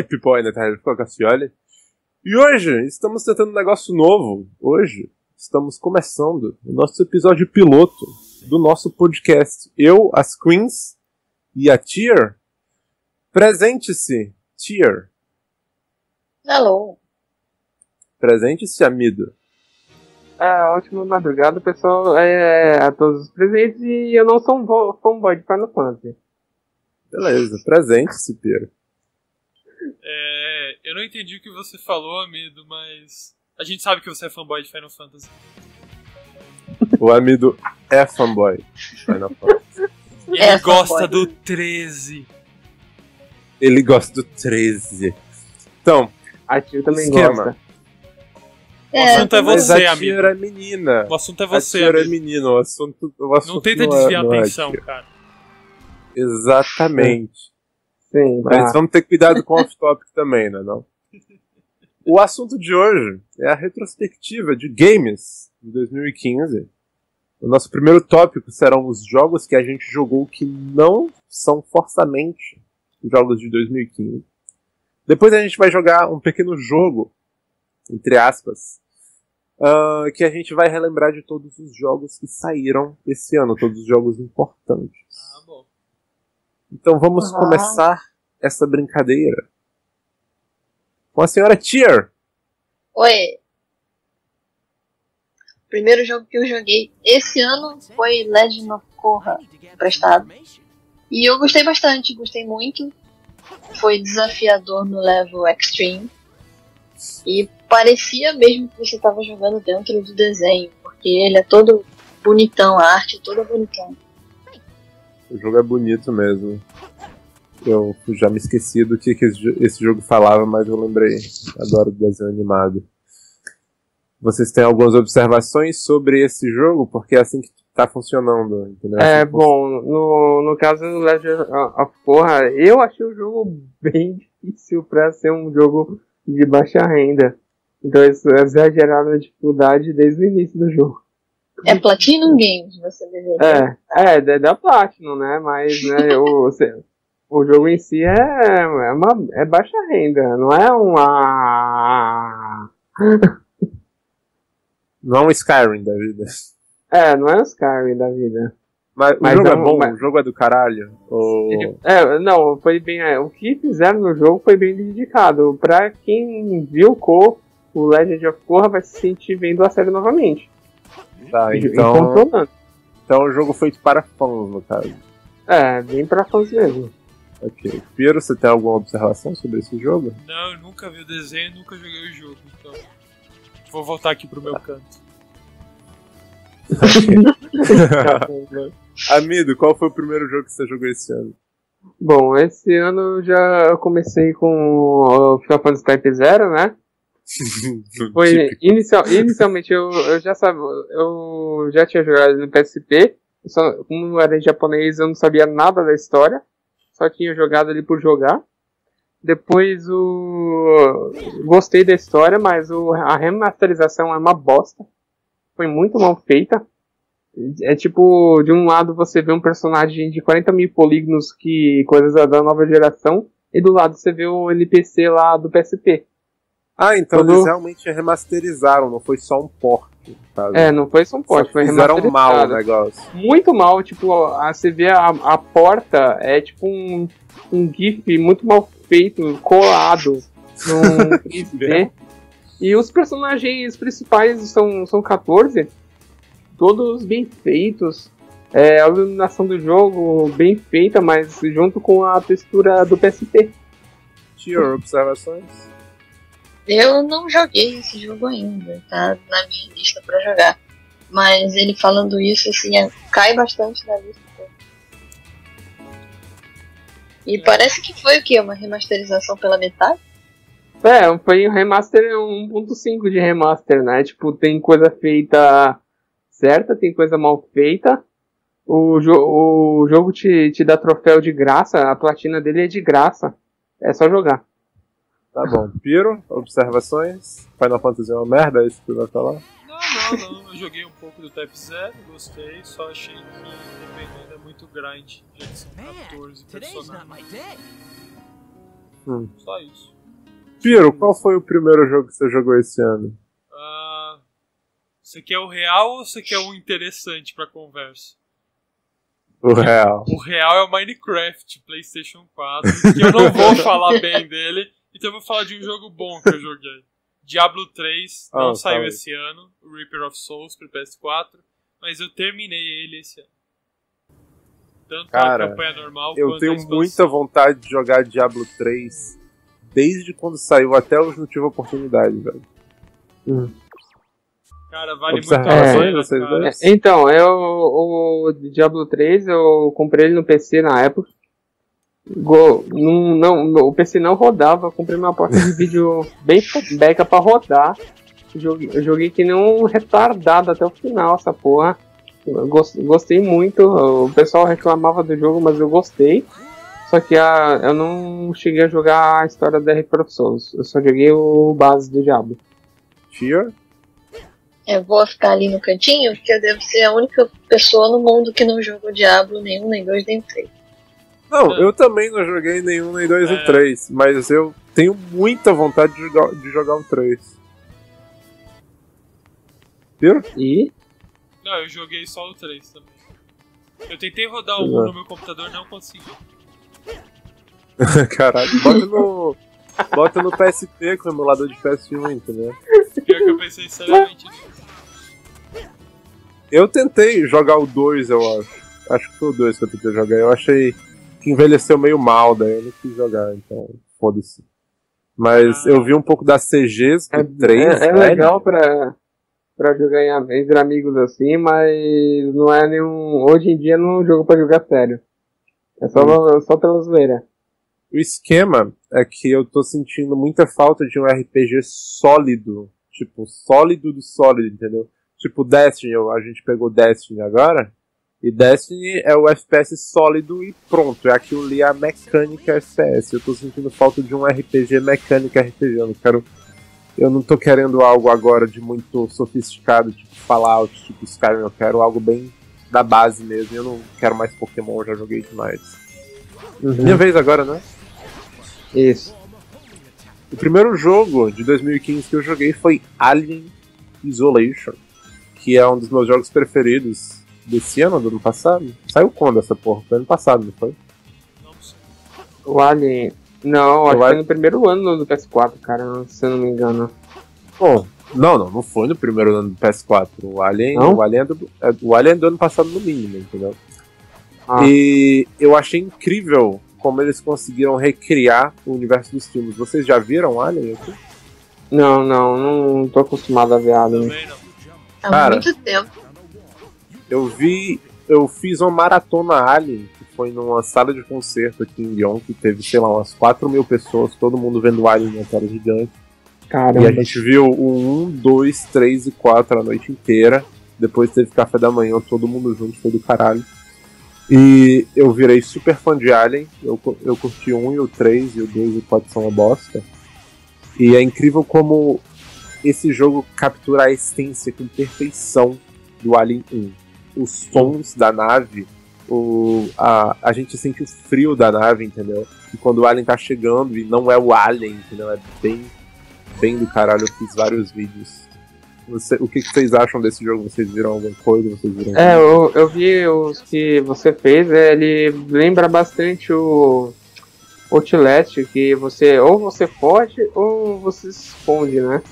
People aí na Terra de Cassioli. E hoje estamos tentando um negócio novo. Hoje estamos começando o nosso episódio piloto do nosso podcast. Eu, as Queens e a Tier. Presente-se, Tier. Hello. Presente-se, Amido. É, ótima madrugada, pessoal, é, a todos os presentes e eu não sou um fanboy de Final Fantasy. Beleza, presente-se, Piero. É, eu não entendi o que você falou, Amido, mas a gente sabe que você é fanboy de Final Fantasy. O Amido é fanboy de Final Fantasy. Ele É gosta fanboy. do 13. Ele gosta do 13. Então, A Tio também Esquema. gosta. O É, assunto é mas você, a amigo. É menina. O assunto é a você, é amigo. menino. O assunto, o assunto Não tenta é- desviar não a é atenção, cara. Exatamente. Sim, Mas tá. vamos ter cuidado com o off-topic também, né? Não? O assunto de hoje é a retrospectiva de games de 2015. O nosso primeiro tópico serão os jogos que a gente jogou que não são forçamente jogos de 2015. Depois a gente vai jogar um pequeno jogo, entre aspas, ah, que a gente vai relembrar de todos os jogos que saíram esse ano, todos os jogos importantes. Ah, bom. Então vamos Ah. começar essa brincadeira com a senhora Tier. Oi. O primeiro jogo que eu joguei esse ano foi Legend of Korra emprestado. E eu gostei bastante, gostei muito. Foi desafiador no level extreme. E parecia mesmo que você estava jogando dentro do desenho, porque ele é todo bonitão, a arte é toda bonitão. O jogo é bonito mesmo. Eu já me esqueci do que, que esse jo- esse jogo falava, mas eu lembrei. Adoro desenho animado. Vocês têm algumas observações sobre esse jogo? Porque é assim que tá funcionando, entendeu? É, Assim bom, no, no caso do Legend of Korra, eu achei o jogo bem difícil pra ser um jogo de baixa renda. Então eles exageraram a dificuldade desde o início do jogo. É Platinum Games, você deveria. É, é, da, da Platinum, né? Mas né, o, o jogo em si é, é, uma, é baixa renda, não é uma. Não é um Skyrim da vida. É, não é o Skyrim da vida. Mas, Mas o jogo é não- bom, mas- o jogo é do caralho. Ou... É, não, foi bem. é, o que fizeram no jogo foi bem dedicado. Pra quem viu Ko, o Legend of Korra vai se sentir vendo a série novamente. Tá, então, então o jogo feito para fãs, no caso. É, bem pra fãs mesmo. Ok. Piero, você tem alguma observação sobre esse jogo? Não, eu nunca vi o desenho, nunca joguei o jogo, então. Vou voltar aqui pro meu canto. Amido, qual foi o primeiro jogo que você jogou esse ano? Bom, esse ano eu já comecei com o Final Fantasy Type Zero, né? Foi Típico. inicial, inicialmente eu, eu já sabia, eu já tinha jogado no PSP, só, como era em japonês eu não sabia nada da história, só tinha jogado ali por jogar. Depois o gostei da história, mas o, a remasterização é uma bosta. Foi muito mal feita. É tipo, de um lado você vê um personagem de 40 mil polígonos que coisas da nova geração, e do lado você vê o NPC lá do PSP. Ah, então Quando- eles realmente remasterizaram, não foi só um port. Sabe? É, não foi só um Só porte, foi fizeram mal o remasterizado. negócio. Muito mal, tipo, a, você vê a, a porta, é tipo um, um GIF muito mal feito, colado num 3D. E os personagens principais são, são 14, todos bem feitos. É, a iluminação do jogo bem feita, mas junto com a textura do PSP. Tier, observações? Eu não joguei esse jogo ainda, tá na minha lista pra jogar. Mas ele falando isso, assim, é- cai bastante na lista. E parece que foi o quê? Uma remasterização pela metade? É, foi um remaster 1.5 de remaster, né? Tipo, tem coisa feita certa, tem coisa mal feita. O, jo o jogo te, te dá troféu de graça, a platina dele é de graça. É só jogar. Tá bom. Piro, observações? Final Fantasy é uma merda, é isso que tu vai falar? Não, não, não. Eu joguei um pouco do Type Zero, gostei, só achei que dependendo é muito grind, já que são 14 Today's not personagens. my day. Hum. Só isso. Piro, qual foi o primeiro jogo que você jogou esse ano? Ah, você quer o real ou você quer o interessante pra conversa? O real. O real é o Minecraft, PlayStation 4, que eu não vou falar bem dele, então eu vou falar de um jogo bom que eu joguei. Diablo 3 não Ah, saiu tá. esse ano, o Reaper of Souls pro PS4, mas eu terminei ele esse ano. Tanto Cara, a campanha normal Eu quanto a tenho muita vontade de jogar Diablo 3 desde quando saiu até hoje não tive oportunidade, velho. Cara, vale muito a pena, vocês cara. dois? Então, eu, o Diablo 3 eu comprei ele no PC na época. Go- não, não, o PC não rodava, eu comprei uma placa de vídeo bem beca pra rodar. Joguei, eu joguei que nem um retardado até o final essa porra. Eu gos- gostei muito, o pessoal reclamava do jogo, mas eu gostei. Só que a, eu não cheguei a jogar a história da Reaper of Souls, eu só joguei o base do Diablo. Fear? Eu vou ficar ali no cantinho, porque eu devo ser a única pessoa no mundo que não jogou Diablo nenhum, nem dois, nem três. Não, É. eu também não joguei nenhum, nem dois, É. nem três. Mas eu tenho muita vontade de jogar, de jogar o 3. Fear? E Não, eu joguei só o 3 também. Eu tentei rodar o 1 Exato. no meu computador não consegui. Caralho, bota no. Bota no PSP com o emulador de PS1, entendeu? Pior que eu pensei seriamente nisso. Eu tentei jogar o 2, eu acho. Acho que foi o 2 que eu tentei jogar. Eu achei que envelheceu meio mal, daí eu não quis jogar, então foda-se. Mas Ah. eu vi um pouco das CGs do É, 3. é, é legal pra, pra jogar em- entre amigos assim, mas não é nenhum. Hoje em dia não é um jogo pra jogar sério. É só, só pela zoeira. O esquema é que eu tô sentindo muita falta de um RPG sólido. Tipo, sólido do sólido, entendeu? Tipo, Destiny, a gente pegou Destiny agora. E Destiny é o FPS sólido e pronto. É aquilo ali, a mecânica FPS. Eu tô sentindo falta de um RPG mecânica RPG. Eu não quero. Eu não tô querendo algo agora de muito sofisticado, tipo Fallout, tipo Skyrim. Eu quero algo bem da base mesmo. Eu não quero mais Pokémon, eu já joguei demais. Minha vez agora, né? Isso. O primeiro jogo de 2015 que eu joguei foi Alien Isolation, que é um dos meus jogos preferidos desse ano, do ano passado. Saiu quando essa porra? Foi ano passado, não foi? Não sei. O Alien. Não, acho que foi no primeiro ano do PS4, cara, se eu não me engano. Bom, não, não, não foi no primeiro ano do PS4. O Alien, Não? o Alien, é do, é- o Alien é do ano passado no mínimo, entendeu? Ah. E eu achei incrível como eles conseguiram recriar o universo dos filmes. Vocês já viram Alien aqui? Não, não, não tô acostumado a ver Alien. Há Cara. muito tempo. Eu vi. Eu fiz uma maratona Alien, que foi numa sala de concerto aqui em Lyon, que teve, sei lá, umas 4 mil pessoas, todo mundo vendo Alien na tela gigante. E Caramba. a gente viu o 1, 2, 3 e 4 a noite inteira. Depois teve café da manhã, todo mundo junto, foi do caralho. E eu virei super fã de Alien. Eu, eu curti o 1 e o 3, e o 2 e o 4 são uma bosta. E é incrível como esse jogo captura a essência com perfeição do Alien 1. Os sons da nave, o, a, a gente sente o frio da nave, entendeu? E quando o Alien tá chegando e não é o Alien, entendeu? É bem, bem do caralho. Eu fiz vários vídeos. Você- o que, que vocês acham desse jogo? Vocês viram alguma coisa? Vocês viram É, eu, eu vi os que você fez, é, ele lembra bastante o Outlast, que você ou você foge ou você se esconde, né?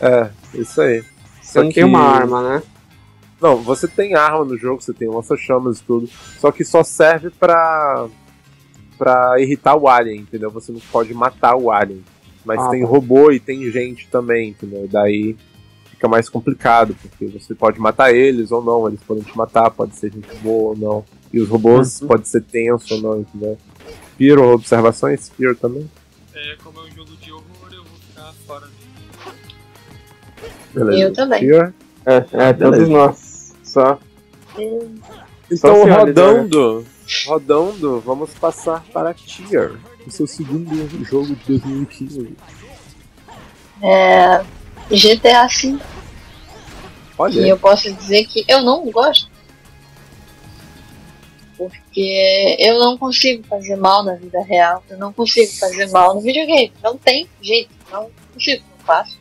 É, isso aí. Você Só não que- tem uma arma, né? Não, você tem arma no jogo, você tem lança-chamas e tudo. Só que só serve pra. pra irritar o alien, entendeu? Você não pode matar o alien. Mas Ah, tem tá. robô e tem gente também, entendeu? Daí fica mais complicado, porque você pode matar eles ou não, eles podem te matar, pode ser gente boa ou não. E os robôs Uhum. pode ser tenso ou não, entendeu? Fear ou observações? Fear também? É, como é um jogo de horror, eu vou ficar fora dele. Beleza. Eu também. Fear? É, é todos nós. Só. Então, Só rodando, rodando, vamos passar para Tier, o seu segundo jogo de 2015. É, GTA V. E Olha, eu posso dizer que eu não gosto. Porque eu não consigo fazer mal na vida real. Eu não consigo fazer mal no videogame. Não tem jeito. Não consigo, não faço.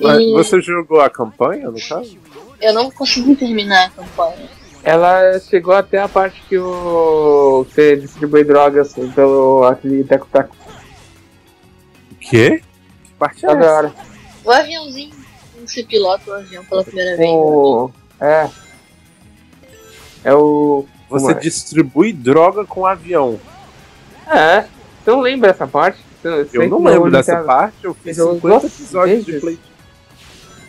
Mas E Você jogou a campanha, no caso? Eu não consegui terminar a campanha. Ela chegou até a parte que o. Você distribui drogas pelo aquele teco-teco. O quê? Que parte é essa? hora. O aviãozinho, você pilota o avião pela primeira vez. O. É. É o. Você é? distribui droga com avião. É. Você não lembra essa parte? Você Eu não lembro dessa parte, eu fiz jogou 50 duas episódios de? Play.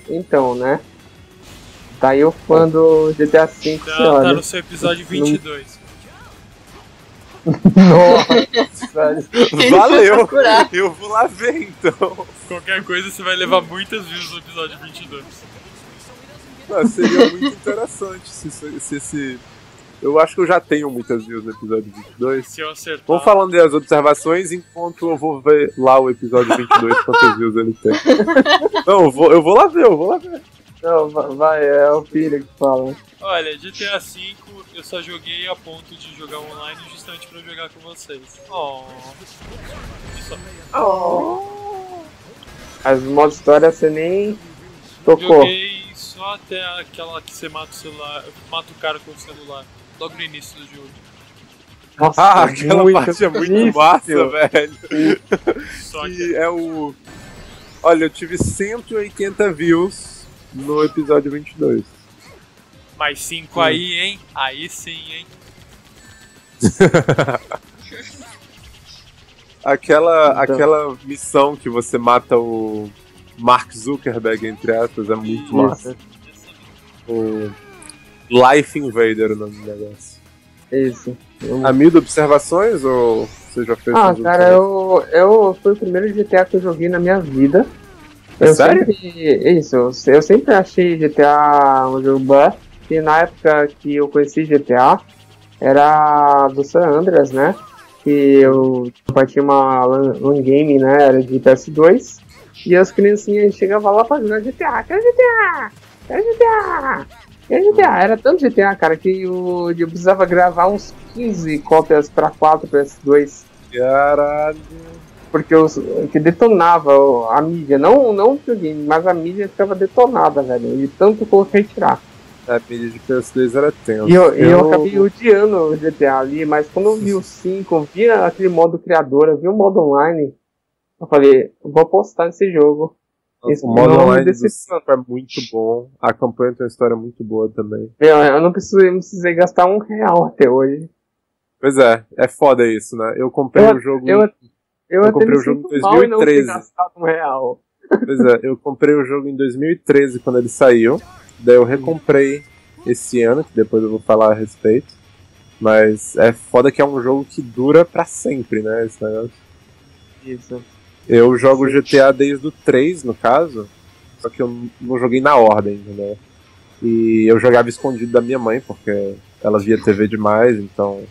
Então, né? Tá aí o fã do GTA V, Tá, senhora. tá no seu episódio 22. Nossa, Valeu! Eu vou lá ver então. Qualquer coisa você vai levar muitas views no episódio 22. Ah, seria muito interessante se, se, se esse. Eu acho que eu já tenho muitas views no episódio 22. Se eu acertar. Vamos falando das observações enquanto eu vou ver lá o episódio 22, quantas views ele tem. Não, eu vou, eu vou lá ver, eu vou lá ver. Não, va- vai, é o filho que fala. Olha, GTA V eu só joguei a ponto de jogar online justamente pra jogar com vocês. Oh. Só- As modo história você nem tocou. Joguei só até aquela que você mata o celular, mata o cara com o celular. Logo no início do jogo. Nossa, Ah, aquela muito parte é muito difícil. massa, velho. Só que Que é o. Olha, eu tive 180 views no episódio 22. mais 5 aí, hein? Aí sim, hein? Aquela, Então. aquela missão que você mata o Mark Zuckerberg, entre aspas, é muito Isso. massa. O Life Invader o nome do negócio. Isso. Amigo, observações ou você já fez Ah, cara, eu, eu foi o primeiro GTA que eu joguei na minha vida. Eu sério? Sempre, isso, eu sempre achei GTA um jogo bom. E na época que eu conheci GTA, era do San Andreas, né? Que eu tinha uma lan game, né? Era de PS2. E as criancinhas chegavam lá jogar GTA. Quero GTA! Quero GTA! Quero GTA! Era tanto GTA, cara, que eu, eu precisava gravar uns 15 cópias pra 4 PS2 Caralho. Porque os, que detonava a mídia, não, não o videogame, mas a mídia ficava detonada, velho, e tanto que eu retirar. A mídia de PS2 era tensa. E eu, e eu acabei odiando o GTA ali, mas quando eu vi o 5, eu vi aquele modo criador, eu vi o modo online, eu falei, eu vou apostar nesse jogo. Esse o modo online. 5 é muito bom. A campanha tem uma história muito boa também. Meu, eu não precisei, não precisei gastar um real até hoje. Pois é, é foda isso, né? Eu comprei Eu- o jogo. Eu, eu, até comprei o jogo em mal em não ter 2013. gastado um real. Pois é, eu comprei o jogo em 2013 quando ele saiu. Daí eu recomprei esse ano, que depois eu vou falar a respeito. Mas é foda que é um jogo que dura pra sempre, né? Esse negócio. Isso. Eu jogo GTA desde o 3, no caso. Só que eu não joguei na ordem, entendeu? E eu jogava escondido da minha mãe, porque ela via TV demais, então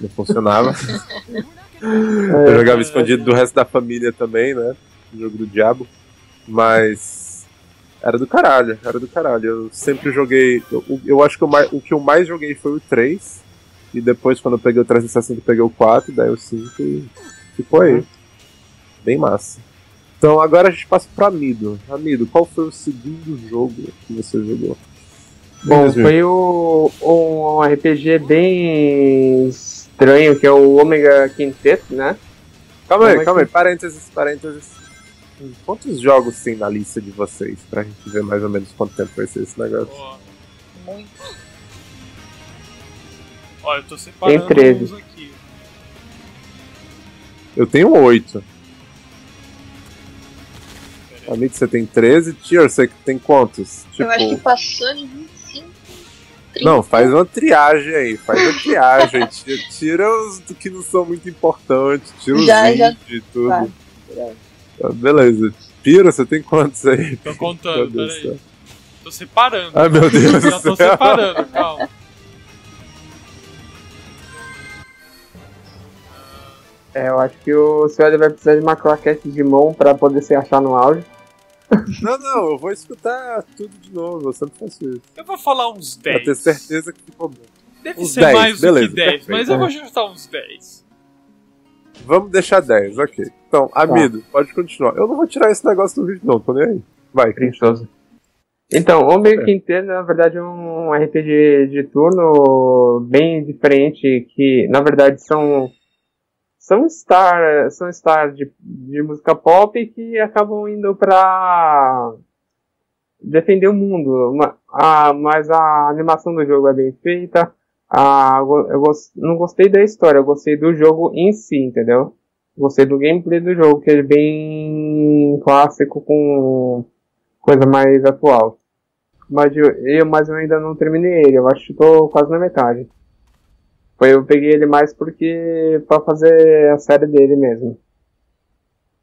não funcionava. Eu jogava escondido do resto da família também, né? O jogo do diabo. Mas. Era do caralho, era do caralho. Eu sempre joguei. Eu, eu acho que o, mais, o que eu mais joguei foi o 3. E depois, quando eu peguei o 360, eu peguei o 4, daí o 5 e ficou aí. Bem massa. Então agora a gente passa pro Amido. Amido, qual foi o segundo jogo que você jogou? Bom, foi o, um RPG bem estranho, que é o Omega Quintet, né? Calma aí, é calma aí, parênteses, parênteses. Quantos jogos tem na lista de vocês? Pra gente ver mais ou menos quanto tempo vai ser esse negócio. Muito. ó, eu tô separando Tem 13. uns aqui. Eu tenho 8. Amigo, você tem 13. Tier, você tem quantos? Eu acho que Tipo. Não, faz uma triagem aí, faz uma triagem. tira, tira os do que não são muito importantes, tira os Já, já. e tudo. Tá. Ah, beleza. Pira, você tem quantos aí? Tô contando, peraí. Tô separando. Ai, meu Deus Já tô céu. separando, calma. É, eu acho que o senhor vai precisar de uma claquete de mão pra poder se achar no áudio. Não, não, eu vou escutar tudo de novo, eu sempre faço isso. Eu vou falar uns Pra 10. ter certeza que ficou bom. Deve Uns ser 10, mais beleza, do que 10, perfeito. mas eu vou chutar uns 10. Vamos deixar 10, ok. Então, Amido, pode continuar. Eu não vou tirar esse negócio do vídeo, não, tô nem aí. Vai, Preguiçoso. Então, o meio que inteiro, na verdade, é um RPG de turno bem diferente, que na verdade são são star, são stars de, de música pop que acabam indo pra defender o mundo. Mas a animação do jogo é bem feita. Eu gos- não gostei da história, eu gostei do jogo em si, entendeu? Gostei do gameplay do jogo, que é bem clássico com coisa mais atual. Mas eu, mas eu ainda não terminei ele, eu acho que tô quase na metade. Foi, eu peguei ele mais porque pra fazer a série dele mesmo.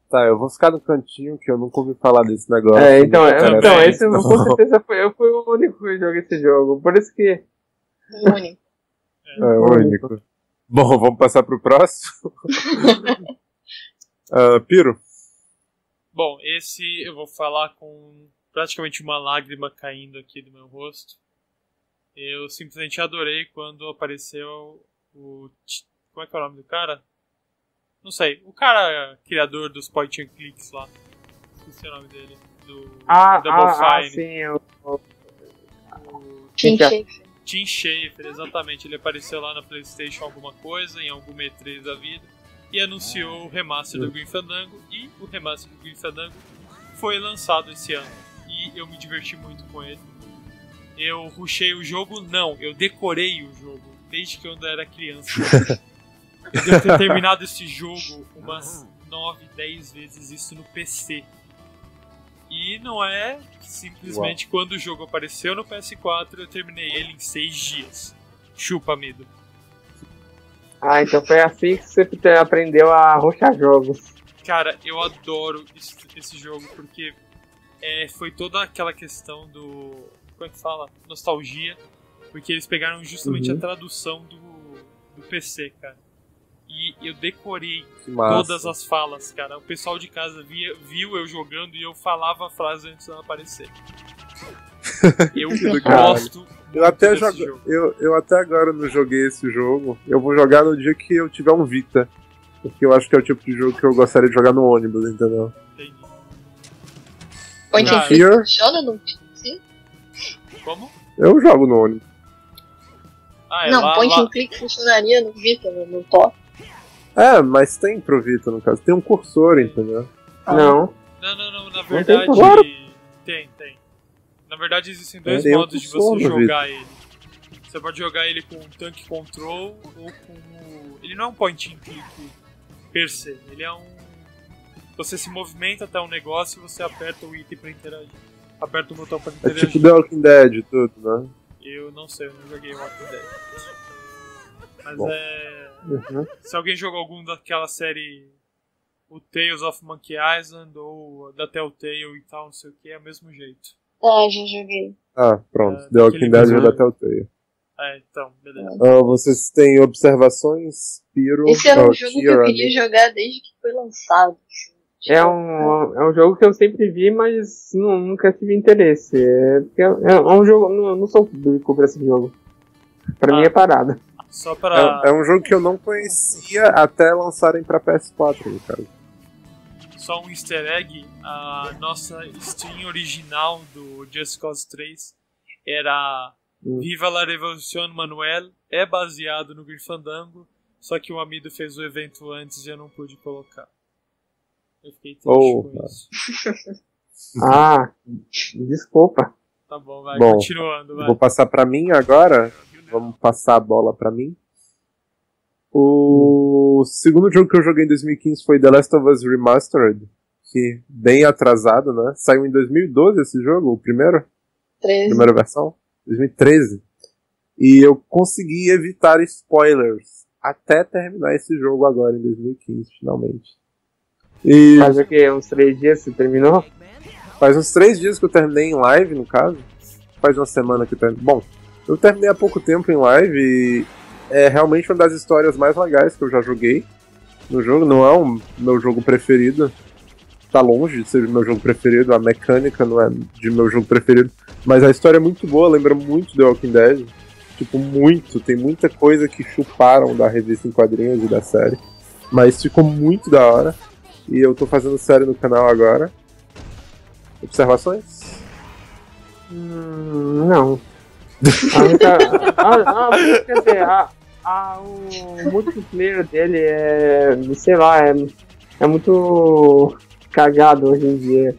Tá, eu vou ficar no cantinho que eu nunca ouvi falar desse negócio. É, então, Não eu- interessa. então esse eu- com Então, certeza foi, eu fui o único que joguei esse jogo. Por isso que. Único. É, o único. Bom, vamos passar pro próximo. Ah, Piro, Bom, esse eu vou falar com praticamente uma lágrima caindo aqui do meu rosto. Eu simplesmente adorei quando apareceu o. Como é que é o nome do cara? Não sei. O cara criador dos point and clicks lá. Esqueci o nome dele. Do Ah, Double ah, ah Fine. sim, eu, O Tim. Schafer. Tim Schafer, exatamente. Ele apareceu lá na PlayStation alguma coisa, em alguma E3 da vida, e anunciou o remaster do Green Fandango. E o remaster do Green Fandango foi lançado esse ano. E eu me diverti muito com ele. Eu rushei o jogo? Não, eu decorei o jogo, desde que eu ainda era criança. eu devo ter terminado esse jogo umas 9, 10 vezes, isso no PC. E não é simplesmente quando o jogo apareceu no PS4 eu terminei ele em 6 dias. Chupa, amido. Ah, então foi assim que você te- aprendeu a roxar jogos. Cara, eu adoro esse, esse jogo porque é, foi toda aquela questão do. Como é que fala? Nostalgia. Porque eles pegaram justamente Uhum. a tradução do, do PC, cara. E eu decorei todas as falas, cara. O pessoal de casa via, viu eu jogando e eu falava a frase antes dela aparecer. Eu gosto. Eu até, jogo, eu, eu até agora não joguei esse jogo. Eu vou jogar no dia que eu tiver um Vita. Porque eu acho que é o tipo de jogo que eu gostaria de jogar no ônibus, entendeu? Entendi. Point and click funciona no Sim? Como? Eu jogo no ônibus. Ah, é Não, lá, point lá. and click funcionaria no Vita, no, no top. É, mas tem pro Vita, no caso. Tem um cursor, entendeu? Ah. Não. Não, não, não, na tem verdade. claro. Tem, tem. Na verdade existem dois Tem um modos de você jogar ele. Você pode jogar ele com o Tank Control ou com o. Ele não é um point and click per se, ele é um. Você se movimenta até um negócio e você aperta o item pra interagir. Aperta o botão pra É interagir. tipo The Walking Dead e tudo, né? Eu não sei, eu não joguei o Walking Dead. Mas Bom. é. Uhum. Se alguém jogou algum daquela série. O Tales of Monkey Island ou da Telltale e tal, não sei o que, é o mesmo jeito. Ah, já joguei. Ah, pronto. É, The Walking Dead é da Telltale. É, então, beleza. Ah, vocês têm observações, Piro? Esse era um jogo que eu queria jogar desde que foi lançado. assim. É um, é um jogo que eu sempre vi, mas nu- nunca tive interesse. É, é é um jogo. Não, não sou público pra esse jogo. Pra Ah. mim é parada. Só pra. É, é um jogo que eu não conhecia até lançarem pra PS4, no caso. Só um easter egg: a nossa Steam original do Just Cause 3 era Hum. Viva la Revolution Manuel, é baseado no Grifandango, só que o Amido fez o evento antes e eu não pude colocar. Eu fiquei triste Oh, com isso. Ah, desculpa. Tá bom, vai, Bom, continuando, vai. Vou passar pra mim agora. Vamos passar a bola pra mim. O segundo jogo que eu joguei em 2015 foi The Last of Us Remastered, que bem atrasado, né? Saiu em 2012 esse jogo, o primeiro, 13. primeira versão, 2013. E eu consegui evitar spoilers até terminar esse jogo agora em 2015, finalmente. E Faz o quê? Uns três dias você terminou? Faz uns três dias que eu terminei em live, no caso. Faz uma semana que eu terminei. Bom, eu terminei há pouco tempo em live e é realmente uma das histórias mais legais que eu já joguei no jogo. Não é o meu jogo preferido. Tá longe de ser o meu jogo preferido. A mecânica não é de meu jogo preferido. Mas a história é muito boa, lembra muito The Walking Dead. Tipo, muito. Tem muita coisa que chuparam da revista em quadrinhos e da série. Mas ficou muito da hora. E eu tô fazendo série no canal agora. Observações? Hum, não. A única- ah, ah, quer dizer, a- a- o multiplayer dele é. sei lá, é, é muito cagado hoje em dia.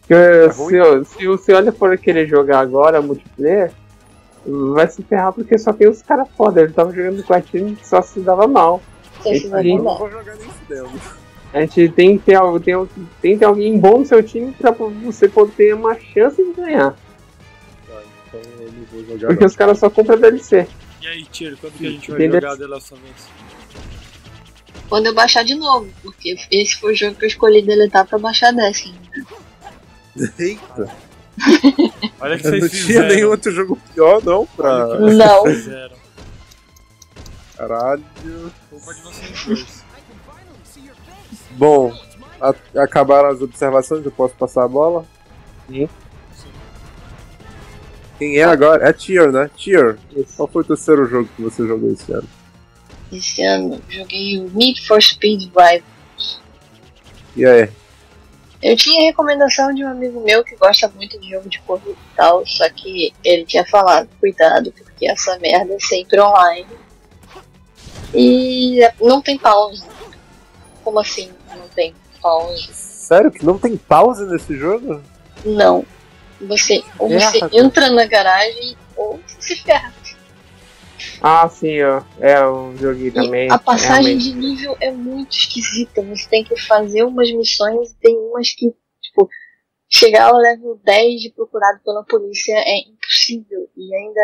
Porque se, eu- se você olha for querer jogar agora multiplayer, vai se ferrar porque só tem os caras foda. Ele tava jogando com a time que só se dava mal. Se. Eu não mudar. vou jogar nem fudendo. A gente tem que ter, algo- tem, tem que ter alguém bom no seu time pra você poder ter uma chance de ganhar. Tá, então eu não vou jogar. Porque não. os caras só compram DLC. E aí, Tiro, quando que a gente vai jogar The Last of Us? Quando eu baixar de novo, porque esse foi o jogo que eu escolhi deletar pra baixar Destiny. Eita, Olha que eu não vocês tinha fizeram. nenhum outro jogo pior, não, pra. vocês Não. Caralho. Culpa de vocês dois. Bom, a- acabaram as observações, eu posso passar a bola? Sim. Quem é agora? É Tier, né? Tier. Isso. Qual foi o terceiro jogo que você jogou esse ano? Esse ano joguei o Need for Speed Drive. E aí? Eu tinha recomendação de um amigo meu que gosta muito de jogo de corrida e tal, só que ele tinha falado, cuidado, porque essa merda é sempre online. E não tem pause. Como assim tem pause? Sério que não tem pause nesse jogo? Não. Você, ou você entra na garagem ou você se ferra. Ah, sim, ó. É, eu joguei E também. a passagem realmente. de nível é muito esquisita. Você tem que fazer umas missões e tem umas que, tipo, chegar ao level 10 de procurado pela polícia é impossível. E ainda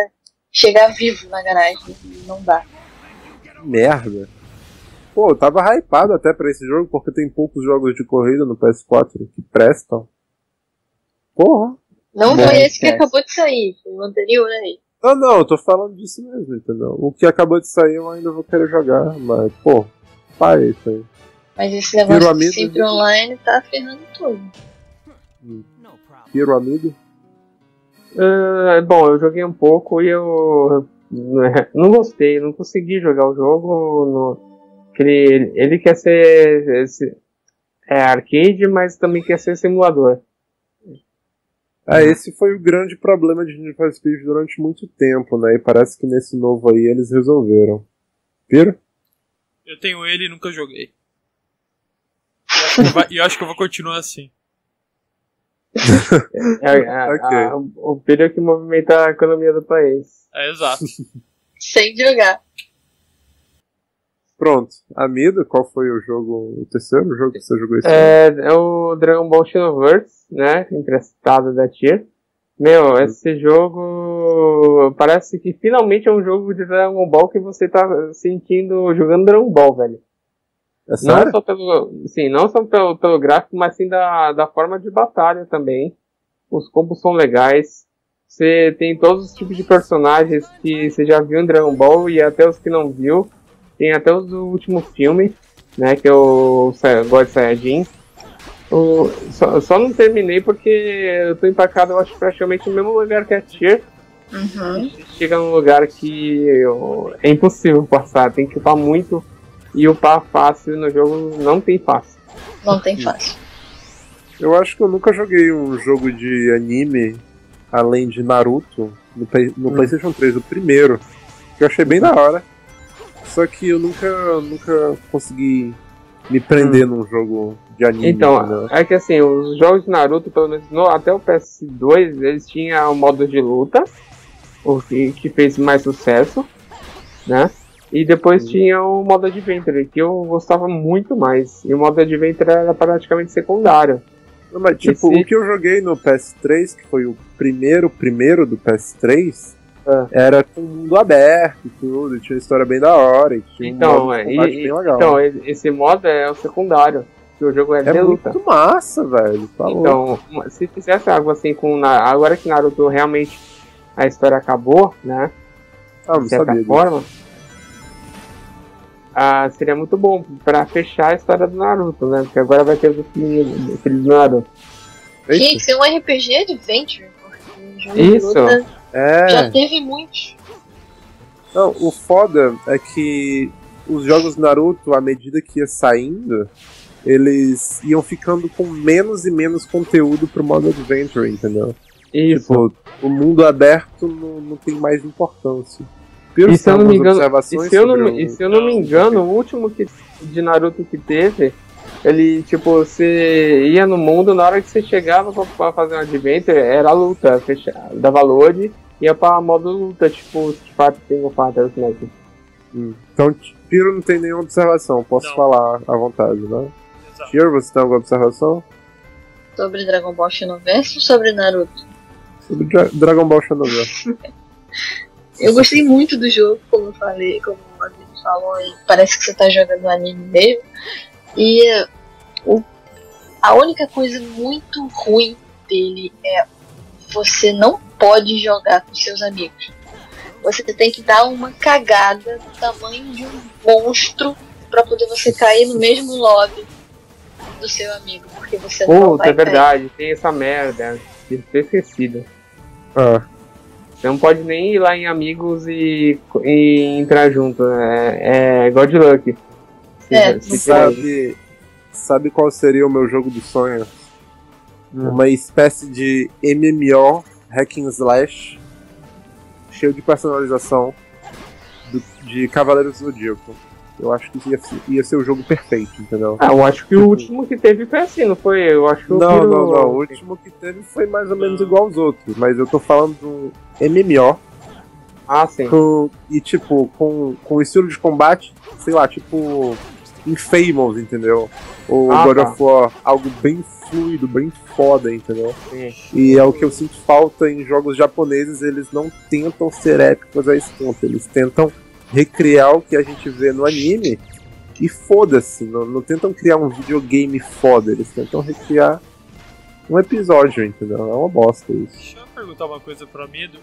chegar vivo na garagem não dá. Merda. Pô, eu tava hypado até pra esse jogo, porque tem poucos jogos de corrida no PS4 que prestam. Porra. Não foi esse que acabou de sair, foi o anterior aí. Não, não, eu tô falando disso mesmo, entendeu? O que acabou de sair eu ainda vou querer jogar, mas, pô, para isso aí. Mas esse negócio de sempre online tá ferrando tudo. Piro amigo? Ah, bom, eu joguei um pouco e eu né, não gostei, não consegui jogar o jogo. No, que ele, ele quer ser esse, é arcade, mas também quer ser simulador. É, esse foi o grande problema de Need for Speed durante muito tempo, né? E parece que nesse novo aí eles resolveram. Piro? Eu tenho ele e nunca joguei. E acho acho que eu vou continuar assim. É, é, Ok. a- o período que movimenta a economia do país. É exato. Sem jogar. Pronto. Amido, qual foi o jogo, o terceiro jogo que você jogou esse ano? É, é o Dragon Ball Xenoverse, né? Emprestado da Tier. Meu, esse jogo parece que finalmente é um jogo de Dragon Ball que você tá sentindo jogando Dragon Ball, velho. É Não sério? só pelo, sim, não só pelo, pelo gráfico, mas sim da, da forma de batalha também. Os combos são legais. Você tem todos os tipos de personagens que você já viu em Dragon Ball e até os que não viu. Tem até os do último filme, né, que é o Sa- God Saiyajin. O, só, só não terminei porque eu tô empacado, eu acho, praticamente no mesmo lugar que a Tier. Uhum. Chega num lugar que eu- é impossível passar, tem que upar muito. E upar fácil no jogo não tem fácil. Não tem fácil. Eu acho que eu nunca joguei um jogo de anime além de Naruto no, Play- no Hum. PlayStation 3, o primeiro. Que eu achei bem da hora. Só que eu nunca, nunca consegui me prender num jogo de anime. Então, entendeu? é que assim, os jogos de Naruto, pelo menos no- até o PS2, eles tinham o modo de luta, o que, que fez mais sucesso, né? E depois tinha o modo Adventure, que eu gostava muito mais. E o modo Adventure era praticamente secundário. Não, mas, tipo, esse- o que eu joguei no PS3, que foi o primeiro, primeiro do PS3, Ah. era com mundo aberto e tudo, tinha uma história bem da hora, e tinha um Então, modo é, e- combate bem legal. então esse modo é o secundário, que o jogo é, é de luta. muito massa, velho. Tá louco. Então, se fizesse algo assim com. Agora que Naruto realmente a história acabou, né? ah, não De certa sabia. disso. forma. Ah, seria muito bom pra fechar a história do Naruto, né? Porque agora vai ter o filho do Naruto. Que ser um RPG Adventure, porque o jogo de Isso. luta já É, teve muitos. Não, o foda é que os jogos Naruto, à medida que ia saindo, eles iam ficando com menos e menos conteúdo pro modo adventure, entendeu? Isso. Tipo, o mundo aberto não, não tem mais importância. E se eu não me engano, e observações se eu não, o- e se eu não me engano, o último que, de Naruto que teve, ele, tipo, você ia no mundo, na hora que você chegava pra, pra fazer um adventure, era a luta, fecha, dava load, ia pra modo luta, tipo, Fighter, King of Fighters, né? Hum. Então, Piro não tem nenhuma observação, posso Não. falar à vontade, né? Exato. Piro, você tem alguma observação? Sobre Dragon Ball Xenoverse ou sobre Naruto? Sobre Dra- Dragon Ball Xenoverse. Eu gostei muito do jogo, como eu falei, como o amigo falou, e parece que você tá jogando anime mesmo. E o- a única coisa muito ruim dele é você não pode jogar com seus amigos. Você tem que dar uma cagada do tamanho de um monstro pra poder você cair no mesmo lobby do seu amigo, porque você não Puta, vai é verdade, tem essa merda, isso foi esquecido. Ah, Você não pode nem ir lá em amigos e, e entrar junto, é, é God Luck. É, isso. sabe, sabe qual seria o meu jogo dos sonhos? Hum. Uma espécie de MMO hack and slash cheio de personalização do- de Cavaleiros do Zodíaco. Eu acho que isso ia, ser- ia ser o jogo perfeito, entendeu? Ah, eu acho que o último que teve foi assim, não foi? Eu acho que Não, não, não. O último que teve foi mais ou menos igual aos outros, mas eu tô falando de um MMO Ah, sim. com, e tipo, com, com estilo de combate, sei lá, tipo Infamous, entendeu? Ou Ah, God tá. of War, algo bem fluido, bem foda, entendeu? sim. E é o que eu sinto falta em jogos japoneses, eles não tentam ser épicos a esse ponto, eles tentam recriar o que a gente vê no anime e foda-se, não, não tentam criar um videogame foda, eles tentam recriar um episódio, entendeu? É uma bosta isso. Deixa eu perguntar uma coisa pro Amido.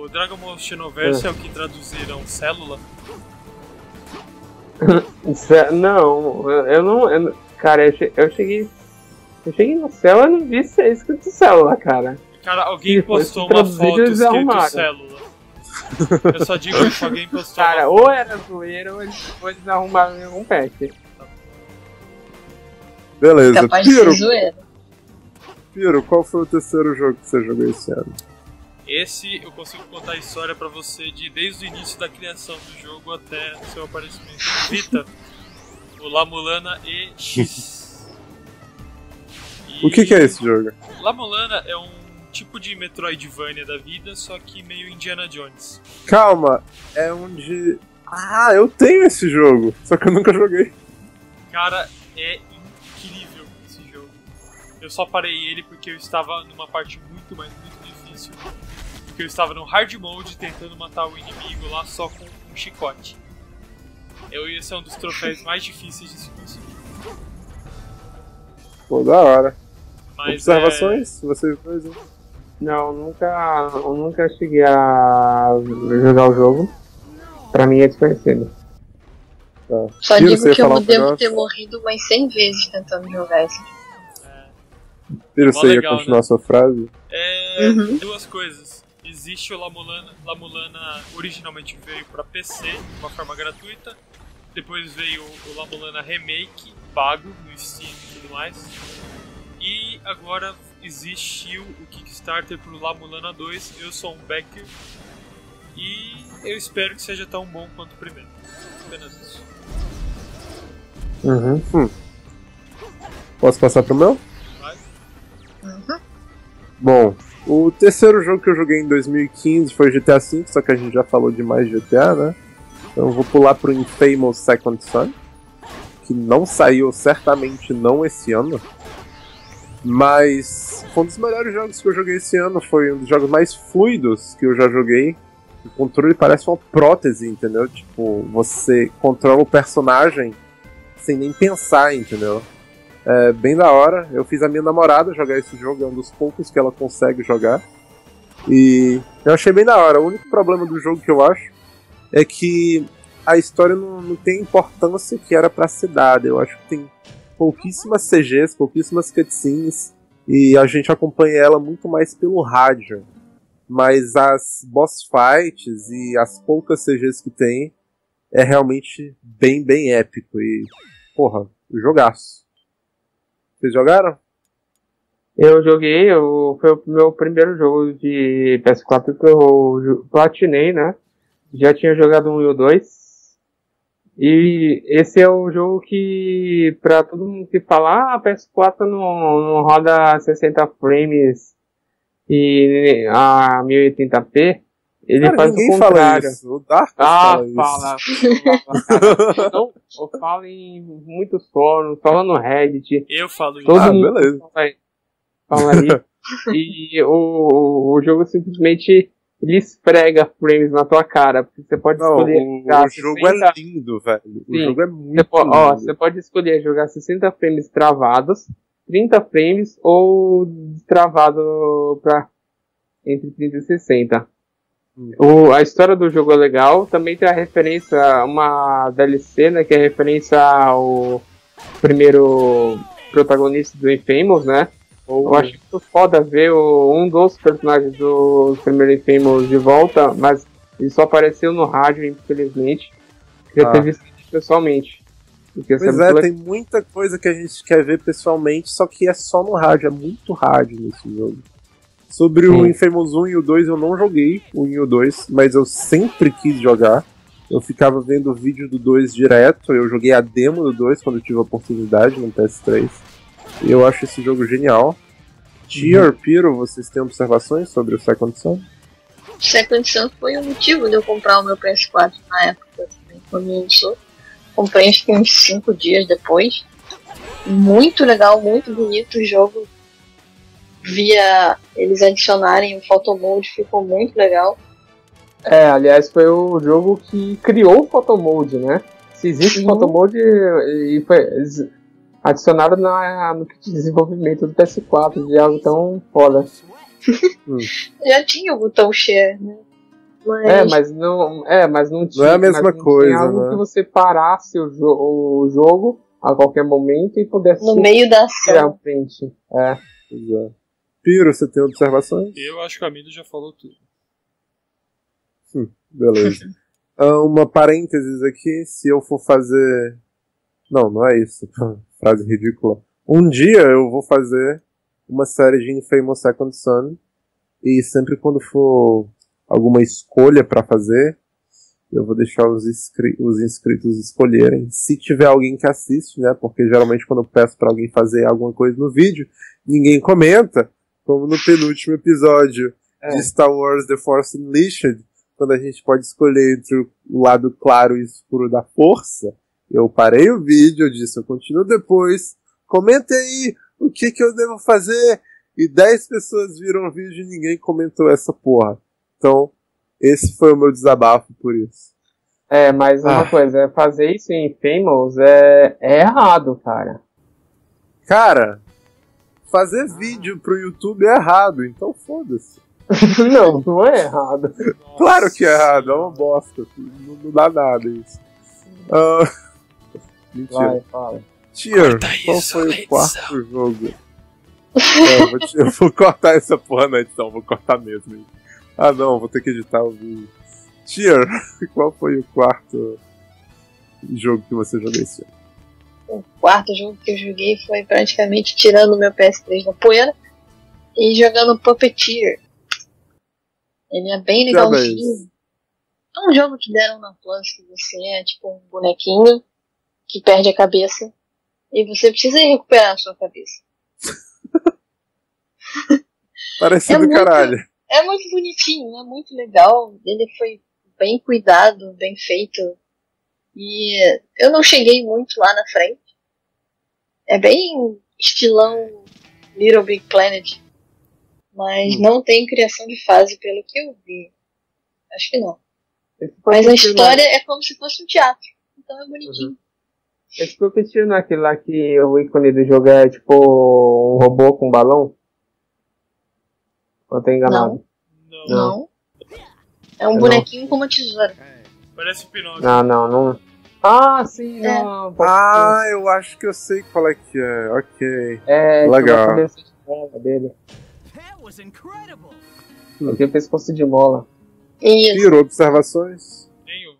O Dragon Ball Xenoverse é o que traduziram célula? Cé- Não, eu não. eu cara, eu, che- eu cheguei. Eu cheguei no céu e não vi isso escrito célula, cara. Cara, alguém postou uma foto escrito célula. Eu só digo que alguém postou Cara, uma ou era zoeira ou eles, ou eles arrumaram em algum patch. Beleza, Capaz de Piro, ser zoeira. Piro, qual foi o terceiro jogo que você jogou esse ano? Esse eu consigo contar a história pra você de desde o início da criação do jogo até seu aparecimento. Vita, o La Mulana EX. E O que, que é esse jogo? La Mulana é um tipo de Metroidvania da vida, só que meio Indiana Jones. Calma, é onde. Ah, eu tenho esse jogo, só que eu nunca joguei. Cara, é incrível esse jogo. Eu só parei ele porque eu estava numa parte muito, mas muito difícil. Porque eu estava no hard mode tentando matar o inimigo lá só com um chicote. Eu ia ser um dos troféus mais difíceis de se conseguir. Pô, da hora. Mas Observações? Vocês dois, hein? Não, nunca, eu nunca cheguei a jogar o jogo. Pra mim é desconhecido. Tá. Só digo que eu devo ter morrido umas 100 vezes tentando jogar esse. Piro, Mó você ia continuar né? sua frase? É, é Uhum. duas coisas. Existe o La Mulana. La Mulana originalmente veio para PC de uma forma gratuita. Depois veio o La Mulana Remake, pago no Steam e tudo mais. E agora existiu o Kickstarter pro La Mulana 2. Eu sou um backer. E eu espero que seja tão bom quanto o primeiro. Apenas isso. Uhum. Posso passar pro meu? Vai. Uhum. Bom, o terceiro jogo que eu joguei em 2015 foi GTA V, só que a gente já falou demais de GTA, né? Então eu vou pular pro Infamous Second Son, que não saiu certamente não esse ano, mas foi um dos melhores jogos que eu joguei esse ano, foi um dos jogos mais fluidos que eu já joguei. O controle parece uma prótese, entendeu? Tipo, você controla o personagem sem nem pensar, entendeu? É bem da hora. Eu fiz a minha namorada jogar esse jogo, é um dos poucos que ela consegue jogar. E eu achei bem da hora. O único problema do jogo que eu acho é que a história não, não tem importância que era pra dada. Eu acho que tem pouquíssimas CGs, pouquíssimas cutscenes, e a gente acompanha ela muito mais pelo rádio. mas as boss fights e as poucas CGs que tem é realmente bem, bem épico. E, porra, jogaço. Vocês jogaram? Eu joguei, eu, foi o meu primeiro jogo de PS4 que eu platinei, né? Já tinha jogado um e o dois. E esse é o jogo que, pra todo mundo que fala, ah, PS4 não, não roda 60 frames e a 1080p, ele Cara, faz o ninguém fala contrário. isso. O Dark Ah, fala, isso. fala. Então, eu falo em muitos fóruns, falo no Reddit, Eu falo isso. todo Ah, mundo beleza. fala, fala ali. e o, o jogo simplesmente ele esfrega frames na tua cara, porque você pode Não, escolher o, jogar o jogo 60 é lindo, velho. O Sim. jogo é Você muito ó, lindo. você pode escolher jogar 60 frames travados, 30 frames ou travado para entre 30 e 60. O, a história do jogo é legal, também tem a referência, uma DLC, né, que é referência ao primeiro protagonista do Infamous, né? Eu acho muito foda ver o- um dos personagens do primeiro Infamous de volta, mas ele só apareceu no rádio, infelizmente. Queria Ah. ter visto pessoalmente. Porque Pois é, pessoa- tem muita coisa que a gente quer ver pessoalmente, só que é só no rádio, é muito rádio nesse jogo. Sobre o Sim. Infamous 1 e o 2, eu não joguei o 1 e o 2, mas eu sempre quis jogar. Eu ficava vendo o vídeo do 2 direto, eu joguei a demo do 2 quando eu tive a oportunidade no PS3. E eu acho esse jogo genial. Tier, Piro, vocês têm observações sobre o Second Son? Second Sun foi o motivo de eu comprar o meu PS4 na época, também, quando lançou. Comprei acho que uns 5 dias depois. Muito legal, muito bonito o jogo. Via eles adicionarem o Photo Mode, ficou muito legal. É, aliás, foi o jogo que criou o Photomode, né? Se existe Sim. Photomode e foi adicionado na, no kit de desenvolvimento do PS4 de algo tão foda. Já tinha o botão share, né? Mas, É, mas não, é, mas não tinha. é a mesma não coisa, Tinha algo né? que você parasse o, jo o jogo a qualquer momento e pudesse no meio da ir à ação. frente. É. É. Piro, você tem observações? Eu acho que a Mido já falou tudo. Beleza. Ah, uma parênteses aqui, se eu for fazer. Não, não é isso. Frase ridícula. Um dia eu vou fazer uma série de Infamous Second Son. E sempre quando for alguma escolha pra fazer, eu vou deixar os, inscri- os inscritos escolherem. Se tiver alguém que assiste, né? Porque geralmente quando eu peço pra alguém fazer alguma coisa no vídeo, ninguém comenta. Como no penúltimo episódio É. de Star Wars The Force Unleashed, quando a gente pode escolher entre o lado claro e escuro da força, eu parei o vídeo, eu disse, eu continuo depois, comente aí o que, que eu devo fazer, e 10 pessoas viram o vídeo e ninguém comentou essa porra. Então, esse foi o meu desabafo por isso. É, mas uma Ah. coisa, é fazer isso em Famous é, é errado, cara. Cara, fazer vídeo pro YouTube é errado, então foda-se. não, não é errado. Claro que é errado, é uma bosta, não, não dá nada isso. Ah, mentira. Vai, fala. Tier, Corta qual isso foi o edição. quarto jogo? É, eu, vou te- eu vou cortar essa porra na edição, vou cortar mesmo. hein. Ah não, vou ter que editar o vídeo. Tier, qual foi o quarto jogo que você jogou esse ano? O quarto jogo que eu joguei foi praticamente tirando o meu PS3 da poeira e jogando Puppeteer. Ele é bem legalzinho. É um jogo que deram na Plus que você é tipo um bonequinho que perde a cabeça e você precisa recuperar a sua cabeça. Parecido É muito- caralho. É muito bonitinho, é muito legal. Ele foi bem cuidado, bem feito. E eu não cheguei muito lá na frente. É bem estilão Little Big Planet. Mas Hum. não tem criação de fase pelo que eu vi. Acho que não. Mas a história é como se fosse um teatro. Então é bonitinho. não- Esse Puppeteer não é aquele lá que o ícone do jogo é tipo um robô com balão? Ou eu tô enganado? Não. Não. É um Não. bonequinho com uma tesoura. Parece o Pinóquio. Não, não, não. Ah, sim, É. não. Ah, eu acho que eu sei qual é que é. Ok. É, legal. de bola dele. That was incredible. Eu tenho pescoço de mola. Isso. Piro, observações? Nenhum.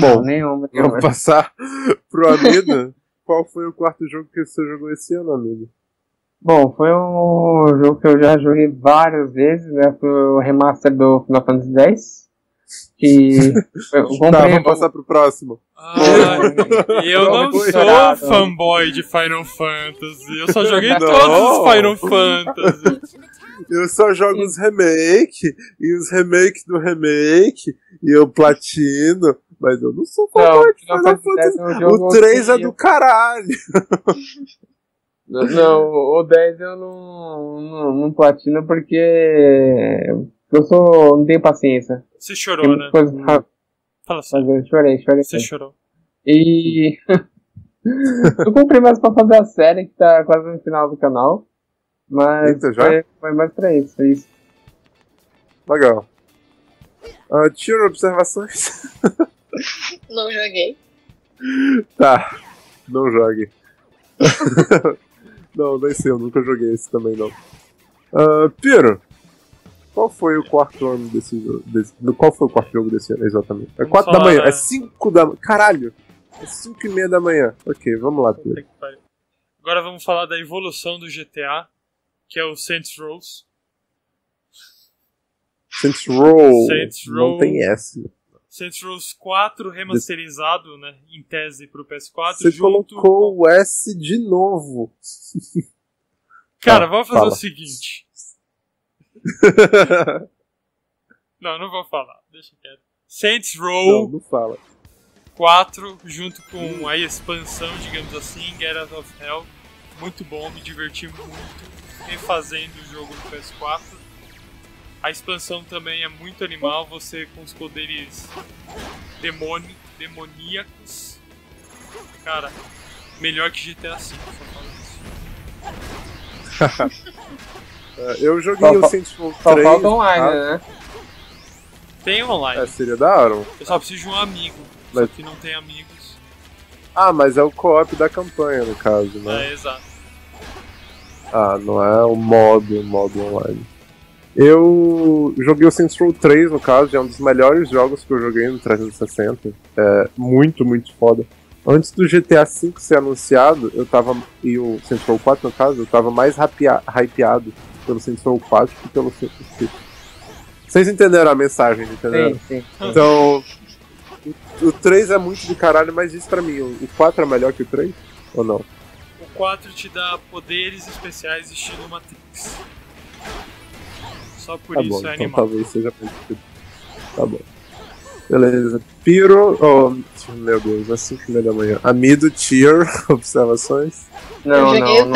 Bom, nenhuma. vamos passar pro Amido. Qual foi o quarto jogo que você jogou esse ano, amigo? Bom, foi um jogo que eu já joguei várias vezes, né? Foi o remaster do Final Fantasy X. Que eu Tá, vamos passar pro próximo. Ai, eu não sou fanboy de Final Fantasy. Eu só joguei Não. todos os Final Fantasy. Eu só jogo os remake, e os remake do remake, e eu platino, mas eu não sou Não, fanboy de Final Fantasy é O 3 é do caralho. Não, o 10 eu não, não, não platino porque eu sou. não tenho paciência. Você chorou, né? coisas pra Fala sério. fazer. Chorei, chorei. Você chorou. E. eu comprei mais pra fazer a série que tá quase no final do canal. Mas Eita, já? foi, foi mais pra isso. é isso. Legal. Uh, tira observações. Não joguei. Tá, não jogue. não, nem sei, eu nunca joguei esse também não. Piro, qual foi o quarto ano desse jogo? Desse, qual foi o quarto jogo desse ano, exatamente? É Vamos 4 da manhã, né? é 5 da Caralho! É 5 e meia da manhã. Ok, vamos lá, pariu. Agora vamos falar da evolução do GTA, que é o Saints Row. Saints Row. Saints Não Row. tem S. Saints Row 4 remasterizado, né, em tese pro PS4. Você junto colocou o S de novo. Cara, Tá, vamos fazer fala. o seguinte. Não, não vou falar. Deixa quieto. Saints não, Row não fala. 4, junto com a expansão, digamos assim, Get Out of Hell. Muito bom, me diverti muito refazendo o jogo no PS4. A expansão também é muito animal, você com os poderes demônio, demoníacos. Cara, melhor que GTA V, só falo isso. É, Eu joguei Só o Saints Row 3. Só falta online, tá? né? Tem online, É, seria da hora. eu só preciso de um amigo, Mas- só que não tem amigos. Ah, mas é o co-op da campanha, no caso, né? É, exato. Ah, não é o modo, o modo online. Eu joguei o Saints Row 3, no caso, é um dos melhores jogos que eu joguei no 360. É muito, muito foda. Antes do GTA V ser anunciado, eu tava. E o Saints Row 4, no caso, eu tava mais hypea- hypeado pelo 4 que pelo Row 5. Vocês entenderam a mensagem, entenderam? Sim, sim. Então, o, o 3 é muito de caralho, mas diz pra mim, o, o 4 é melhor que o 3? Ou não? O 4 te dá poderes especiais estilo Matrix. Só por Tá isso bom, é então animal. talvez seja. Tá bom. Beleza. Piro. Oh, meu Deus, às 5 da manhã. Amido, Tier, observações. Não, eu joguei não, o não.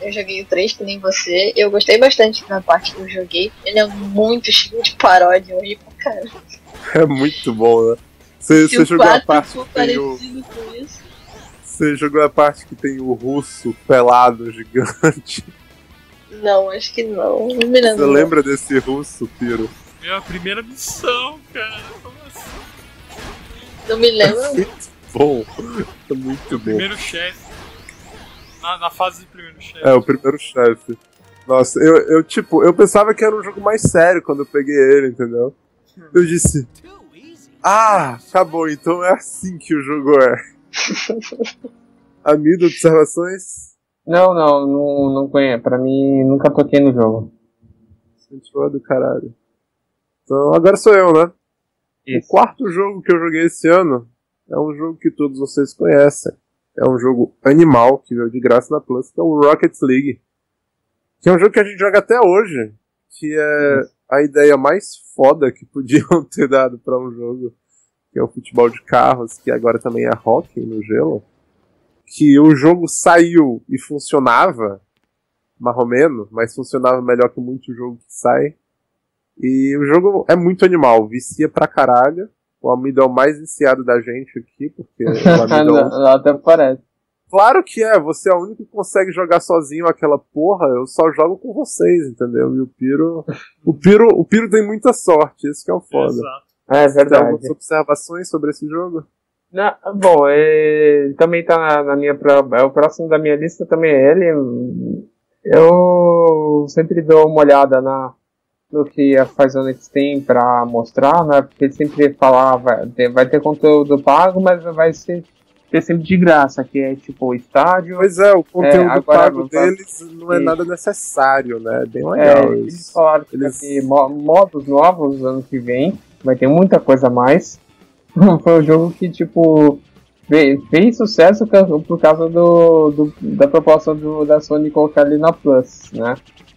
3. Eu joguei o 3 que nem você. Eu gostei bastante da parte que eu joguei. Ele é muito cheio de paródia, eu ri pra caramba. É muito bom, né? Você, Se você jogou a 4 parte que tem o. parecido com isso. Você jogou a parte que tem o russo pelado gigante. Não, acho que não. Não me lembro. Você lembra desse russo, Piro? Meu, a primeira missão, cara. Como assim? Não me lembro. Muito bom. É muito bom. primeiro chefe. Na, na fase do primeiro chefe. É, o primeiro chefe. Nossa, eu, eu, tipo, eu pensava que era um jogo mais sério quando eu peguei ele, entendeu? Eu disse, ah, tá bom, então é assim que o jogo é. Amido, observações? Não, não, não, não conheço. Pra mim, nunca toquei no jogo. Sentiu do caralho. Então, agora sou eu, né? O Isso. quarto jogo que eu joguei esse ano é um jogo que todos vocês conhecem. É um jogo animal que veio de graça na Plus, que é o Rocket League. Que é um jogo que a gente joga até hoje. Que é a ideia mais foda que podiam ter dado pra um jogo. Que é o futebol de carros, que agora também é hockey no gelo. Que o jogo saiu e funcionava, marromeno, mas funcionava melhor que muito jogo que sai. E o jogo é muito animal, vicia pra caralho. O Amido é o mais viciado da gente aqui, porque o Amido é um não, não, até parece. Claro que é, você é o único que consegue jogar sozinho aquela porra, eu só jogo com vocês, entendeu? E o Piro. O Piro, o Piro tem muita sorte, esse que é o foda. Exato. É Tem verdade. algumas observações sobre esse jogo? Não, bom, ele também tá na, na minha. É o próximo da minha lista também é ele. Eu sempre dou uma olhada na, no que a Fazonix tem pra mostrar, né? Porque sempre falava, vai ter conteúdo pago, mas vai ser ter sempre de graça, que é tipo estádio. Pois é, o conteúdo é, pago deles não é nada necessário, né? É bem legal. É, eles falaram que eles... ter modos novos ano que vem, vai ter muita coisa a mais. Foi um jogo que, tipo, fez, fez sucesso por causa do, do, da proposta do, da Sony colocar ali na Plus, né?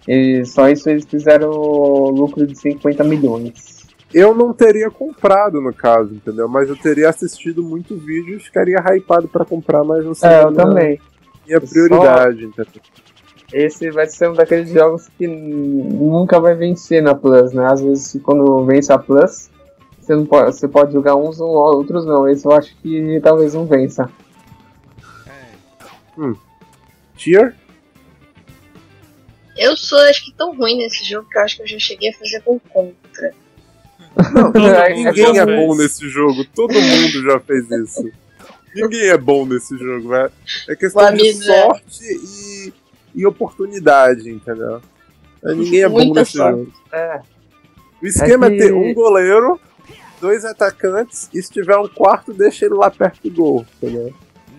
E só isso eles fizeram lucro de 50 milhões eu não teria comprado, no caso, entendeu? Mas eu teria assistido muito vídeo e ficaria hypado para comprar, mas não sei. É, eu também. Minha prioridade, Só... entendeu? Esse vai ser um daqueles jogos que nunca vai vencer na Plus, né? Às vezes, quando vence a Plus, você, não pode, você pode jogar uns ou outros não. Esse eu acho que talvez não vença. Hum. Tier? Eu sou, acho que tão ruim nesse jogo que eu acho que eu já cheguei a fazer com contra. Não, ninguém é bom nesse jogo. Todo mundo já fez isso. Ninguém é bom nesse jogo, velho. É questão de sorte e, e oportunidade, entendeu? É, ninguém é bom Muita nesse sorte. jogo. É. O esquema é, que... é, ter um goleiro, dois atacantes, e se tiver um quarto, deixa ele lá perto do gol, entendeu?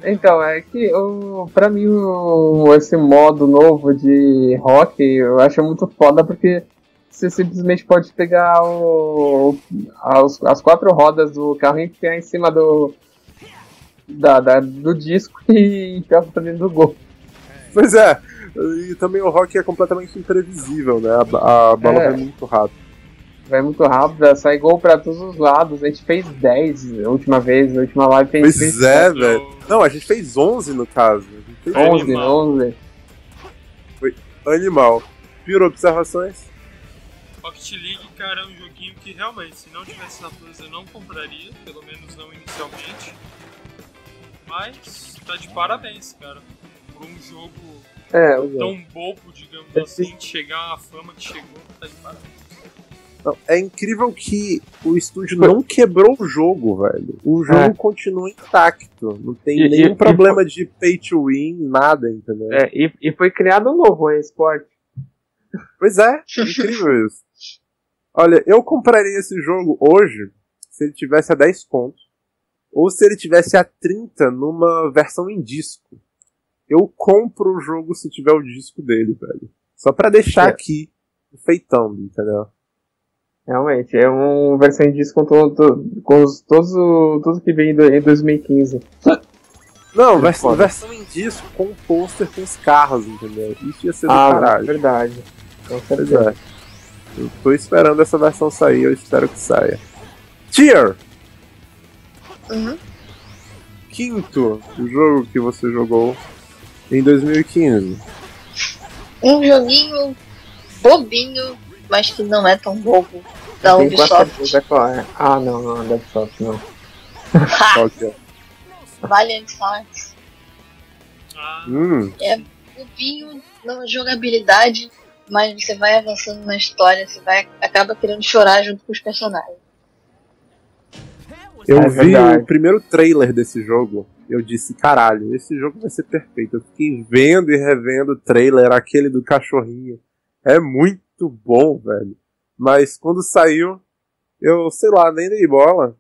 Então, é que o, pra mim o, esse modo novo de rock eu acho muito foda porque você simplesmente pode pegar o, as, as quatro rodas do carro e enfiar em cima do, da, da do disco e enfiar pra dentro do gol. Pois é, e também o rock é completamente imprevisível, né? A, a bola é. vai muito rápido. Vai muito rápido, sai gol pra todos os lados. A gente fez 10 a última vez, a última live fez. Pois é, velho. Não, a gente fez 11 no caso. A gente fez 11, animal. 11. Foi animal. Piro observações? Rocket League, cara, é um joguinho que realmente, se não tivesse na Plus, eu não compraria, pelo menos não inicialmente. Mas tá de parabéns, cara. Por um jogo é, tão bobo, digamos assim, de chegar à fama que chegou, tá de parabéns. Não, é incrível que o estúdio não quebrou o jogo, velho. O jogo é. continua intacto. Não tem e, nenhum e, problema e de pay to win, nada, entendeu? É, e, e foi criado um novo esporte. Pois é, incrível isso. Olha, eu compraria esse jogo hoje se ele tivesse a 10 pontos. Ou se ele tivesse a 30 numa versão em disco. Eu compro o jogo se tiver o disco dele, velho. Só para deixar é. aqui feitando, entendeu? Realmente, é uma versão em disco com, todo, com os, todos tudo que vem em 2015. Não, versão, versão em disco com um pôster com os carros, entendeu? Isso ia ser do ah, caralho. verdade. Com certeza. É. Eu tô esperando essa versão sair, eu espero que saia. Tier! Uhum. Quinto jogo que você jogou em 2015. Um joguinho bobinho, mas que não é tão bobo. Da Ubisoft. É. Ah, não, não, da Ubisoft não. Valiant Hearts. Ah. Hum. É bobinho na jogabilidade mas você vai avançando na história, você vai acaba querendo chorar junto com os personagens. Eu é vi o primeiro trailer desse jogo, eu disse, caralho, esse jogo vai ser perfeito. Eu fiquei vendo e revendo o trailer, aquele do cachorrinho. É muito bom, velho. Mas quando saiu, eu, sei lá, nem dei bola.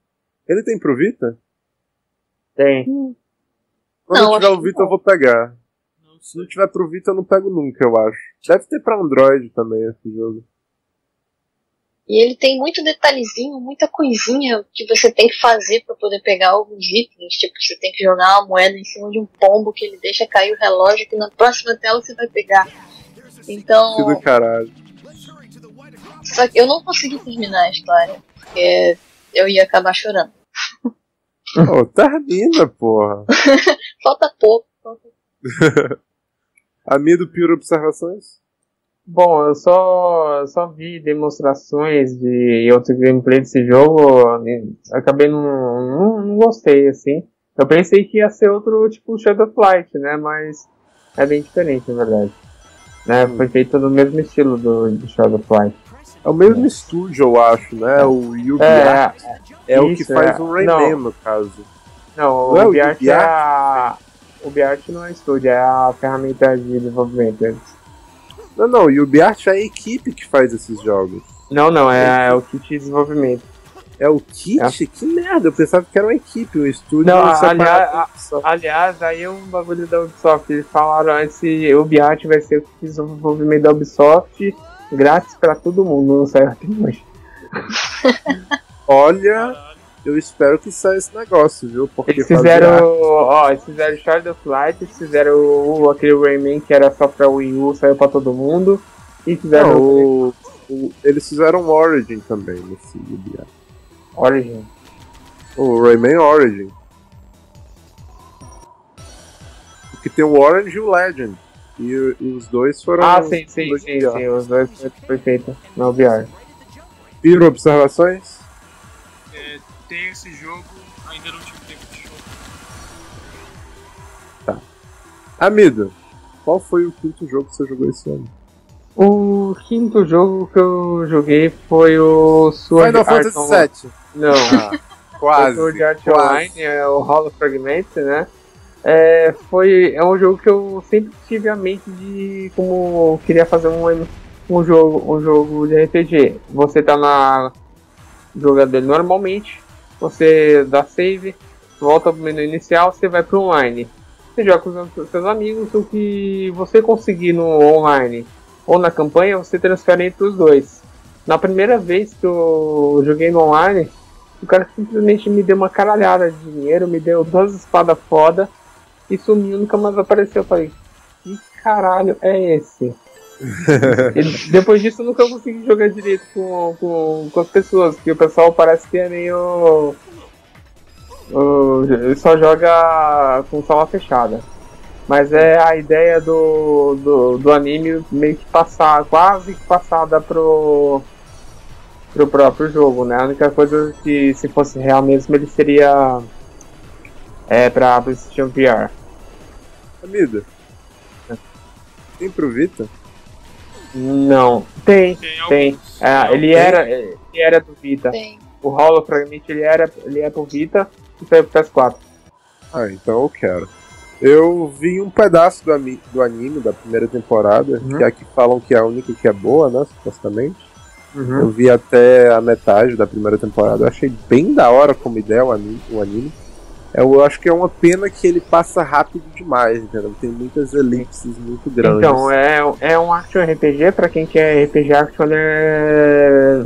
Ele tem pro Vita? Tem. Quando não, tiver o Vita, eu vou pegar. Se não tiver pro Vita, eu não pego nunca, eu acho. Deve ter pra Android também esse jogo. E ele tem muito detalhezinho, muita coisinha que você tem que fazer para poder pegar alguns itens. Tipo, você tem que jogar uma moeda em cima de um pombo que ele deixa cair o relógio que na próxima tela você vai pegar. Então. Que do caralho. Só que eu não consegui terminar a história, porque eu ia acabar chorando. Oh, termina, porra. falta pouco, falta pouco. Amido Pure Observações? Bom, eu só, só vi demonstrações de outro gameplay desse jogo, acabei não, não, não, gostei, assim. Eu pensei que ia ser outro tipo Shadow Flight, né, mas é bem diferente, na verdade. Né, hum. Foi feito no mesmo estilo do, do Shadow Flight. É o mesmo é. estúdio, eu acho, né, o Yubi é, é, o que faz é. o Rayman, no caso. Não, o Yubi é a o BArt não é estúdio, é a ferramenta de desenvolvimento. Não, não, o UbiArt é a equipe que faz esses jogos. Não, não, é, é o kit de desenvolvimento. É o kit? É. Que merda, eu pensava que era uma equipe, um estúdio. Não, aliás, aliás, aí é um bagulho da Ubisoft. Eles falaram esse UbiArt vai ser o kit de desenvolvimento da Ubisoft grátis pra todo mundo, não saiu até hoje. Olha, eu espero que saia esse negócio, viu? Porque eles fizeram, ó, eles fizeram Shard of Light, eles fizeram o, aquele Rayman que era só pra Wii U, saiu pra todo mundo. E fizeram não, o, o, eles fizeram Origin também nesse UbiArt. Origin. O Rayman Origin. Porque tem o Orange e o Legend. E, e os dois foram. Ah, sim, sim, sim, sim, Os dois foram perfeitos no VR. Piro, observações? É, tem esse jogo, ainda não tive tempo de jogar. Tá. Amido, qual foi o quinto jogo que você jogou esse ano? O quinto jogo que eu joguei foi o Sword Final Art Fantasy VII. Não. Ah, quase. O Sword Art quase. Online, é o Hall of Fragments, né? É, foi, é um jogo que eu sempre tive a mente de como queria fazer um, um, jogo, um jogo de RPG. Você tá na dele normalmente, você dá save, volta pro menu inicial, você vai pro online. Você joga com os seus amigos, o que você conseguir no online ou na campanha, você transfere entre os dois. Na primeira vez que eu joguei no online, o cara simplesmente me deu uma caralhada de dinheiro, me deu duas espadas foda e sumiu, nunca mais apareceu. Eu falei, que caralho é esse? e depois disso eu nunca consegui jogar direito com, com, com as pessoas, porque o pessoal parece que é meio. Uh, só joga com sala fechada. Mas é a ideia do, do, do anime meio que passar, quase que passada pro, pro próprio jogo, né? A única coisa que se fosse real mesmo ele seria é pra PlayStation VR. Amida. Tem pro Vita? Não. Tem, tem. tem. É, ele, tem. Era, ele era do Vita. Tem. O Hollow Fragment ele era ele é pro Vita e saiu pro PS4. Ah, então eu quero. Eu vi um pedaço do, do anime da primeira temporada, uhum. que aqui falam que é a única que é boa, né? Supostamente. Uhum. Eu vi até a metade da primeira temporada. Eu achei bem da hora como ideia o anime. O anime. Eu acho que é uma pena que ele passa rápido demais, entendeu? Tem muitas elipses muito grandes. Então, é, é um action RPG, pra quem quer RPG action, é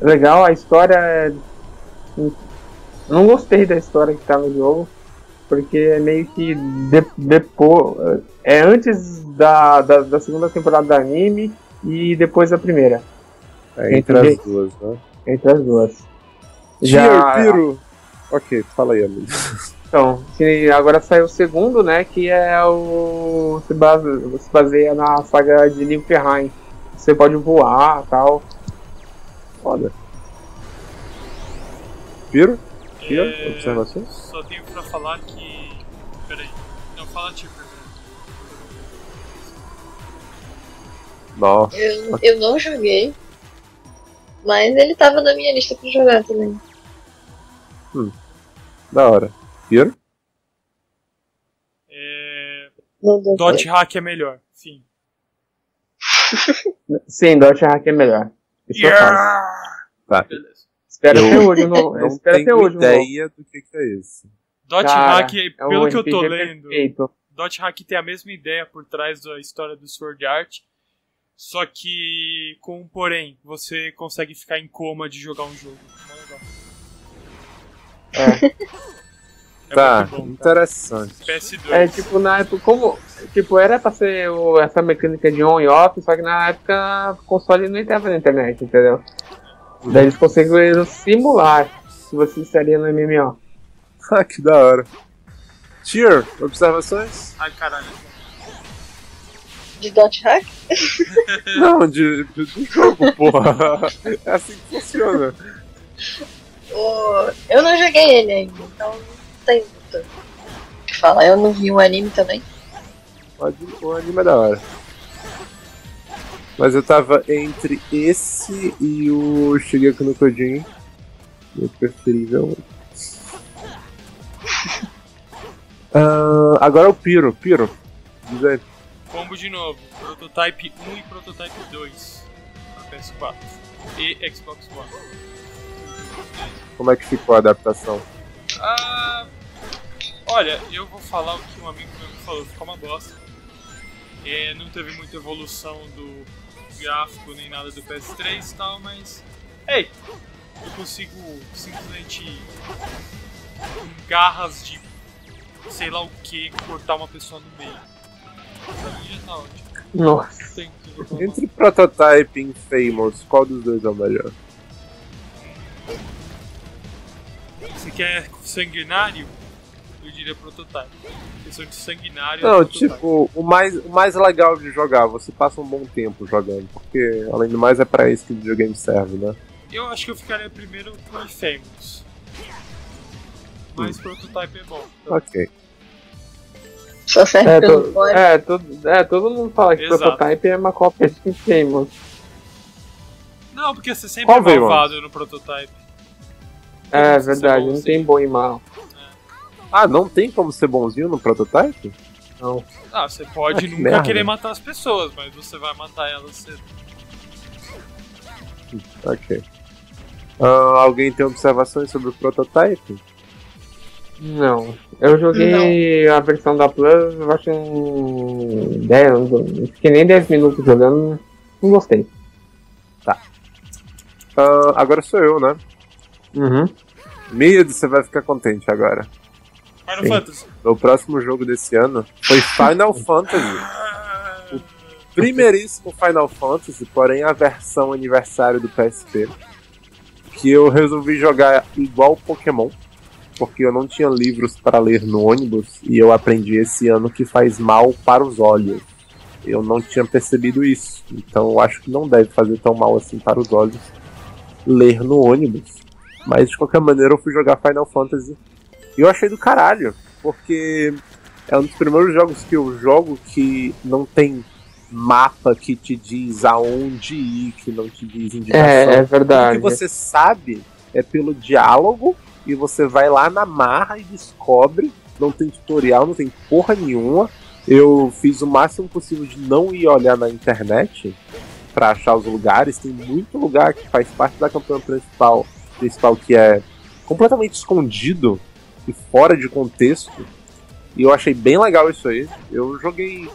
legal. A história é... Não gostei da história que tá no jogo, porque é meio que de, depois... É antes da, da, da, segunda temporada do anime e depois da primeira. É, entre as duas, né? Entre as duas. Já... Piro! Ok, fala aí, amigo. Então, agora saiu o segundo, né? Que é o. Se baseia, se baseia na saga de Nilfheim. Você pode voar tal. Foda. Piro? Piro? É... Observações? Só tenho pra falar que. Peraí. Não, fala tipo. Nossa. Eu, eu não joguei. Mas ele tava na minha lista pra jogar também. Hum. Da hora. Piero? É... Dot hack é melhor, sim. sim, Dot hack é melhor. Isso yeah! Tá. Beleza. Espera até hoje, não. Não espera até hoje, ideia do que, que é isso. Dot Cara, hack, é pelo que eu tô lendo, perfeito. Dot hack tem a mesma ideia por trás da história do Sword Art, só que com um porém, você consegue ficar em coma de jogar um jogo. É. é tá, bom, interessante. PS2. É tipo, na época, como. Tipo, era pra ser o, essa mecânica de on e off, só que na época o console não entrava na internet, entendeu? Uhum. Daí eles conseguiram simular se você estaria no MMO. Ah, que da hora. Tier, observações? Ai, caralho. De dot hack? Não, de, de, de jogo, porra. É assim que funciona. O... Eu não joguei ele ainda, então não tem muito o que falar. Eu não vi o um anime também. O anime é da hora. Mas eu tava entre esse e o Shigeki no Kojin. Meu preferível. uh, agora é o Piro. Piro, diz aí. combo de novo, Prototype 1 e Prototype 2 para PS4 e Xbox One. Como é que ficou a adaptação? Ah, olha, eu vou falar o que um amigo meu me falou, ficou uma bosta. É, não teve muita evolução do gráfico nem nada do PS3 e tal, mas. Ei! Eu consigo simplesmente com garras de sei lá o que cortar uma pessoa no meio. Pra mim já tá. Nossa. Entre Prototype e Infamous, qual dos dois é o melhor? Você quer sanguinário? Eu diria prototype. Questão de sanguinário. é Não, prototype. tipo, o mais, o mais legal de jogar, você passa um bom tempo jogando, porque além do mais é pra isso que o videogame serve, né? Eu acho que eu ficaria primeiro com Infamous. Mas Hum. prototype é bom. Ok. Só serve É, pelo to- fora. é, todo, é, todo mundo fala que Exato. Prototype é uma cópia de Infamous. Não, porque você sempre Qual é malvado no prototype. É Você verdade, não tem bom e mal. Ah, não tem como ser bonzinho no Prototype? Não. Ah, você pode Ah, que nunca merda. querer matar as pessoas, mas você vai matar elas cedo. Ok. Ah, alguém tem observações sobre o Prototype? Não. Eu joguei a versão da Plus, eu acho um 10, não fiquei nem 10 minutos jogando, não gostei. Ah, agora sou eu, né? Uhum. Mid, você vai ficar contente agora. Final Sim. Fantasy. O próximo jogo desse ano foi Final Fantasy. primeiríssimo Final Fantasy, porém a versão aniversário do PSP. Que eu resolvi jogar igual Pokémon, porque eu não tinha livros para ler no ônibus e eu aprendi esse ano que faz mal para os olhos. Eu não tinha percebido isso, então eu acho que não deve fazer tão mal assim para os olhos ler no ônibus. Mas de qualquer maneira eu fui jogar Final Fantasy e eu achei do caralho, porque é um dos primeiros jogos que eu jogo que não tem mapa que te diz aonde ir, que não te diz indicação. É, é verdade. que você sabe é pelo diálogo e você vai lá na marra e descobre. Não tem tutorial, não tem porra nenhuma. Eu fiz o máximo possível de não ir olhar na internet pra achar os lugares. Tem muito lugar que faz parte da campanha principal, principal que é completamente escondido e fora de contexto. E eu achei bem legal isso aí. Eu joguei.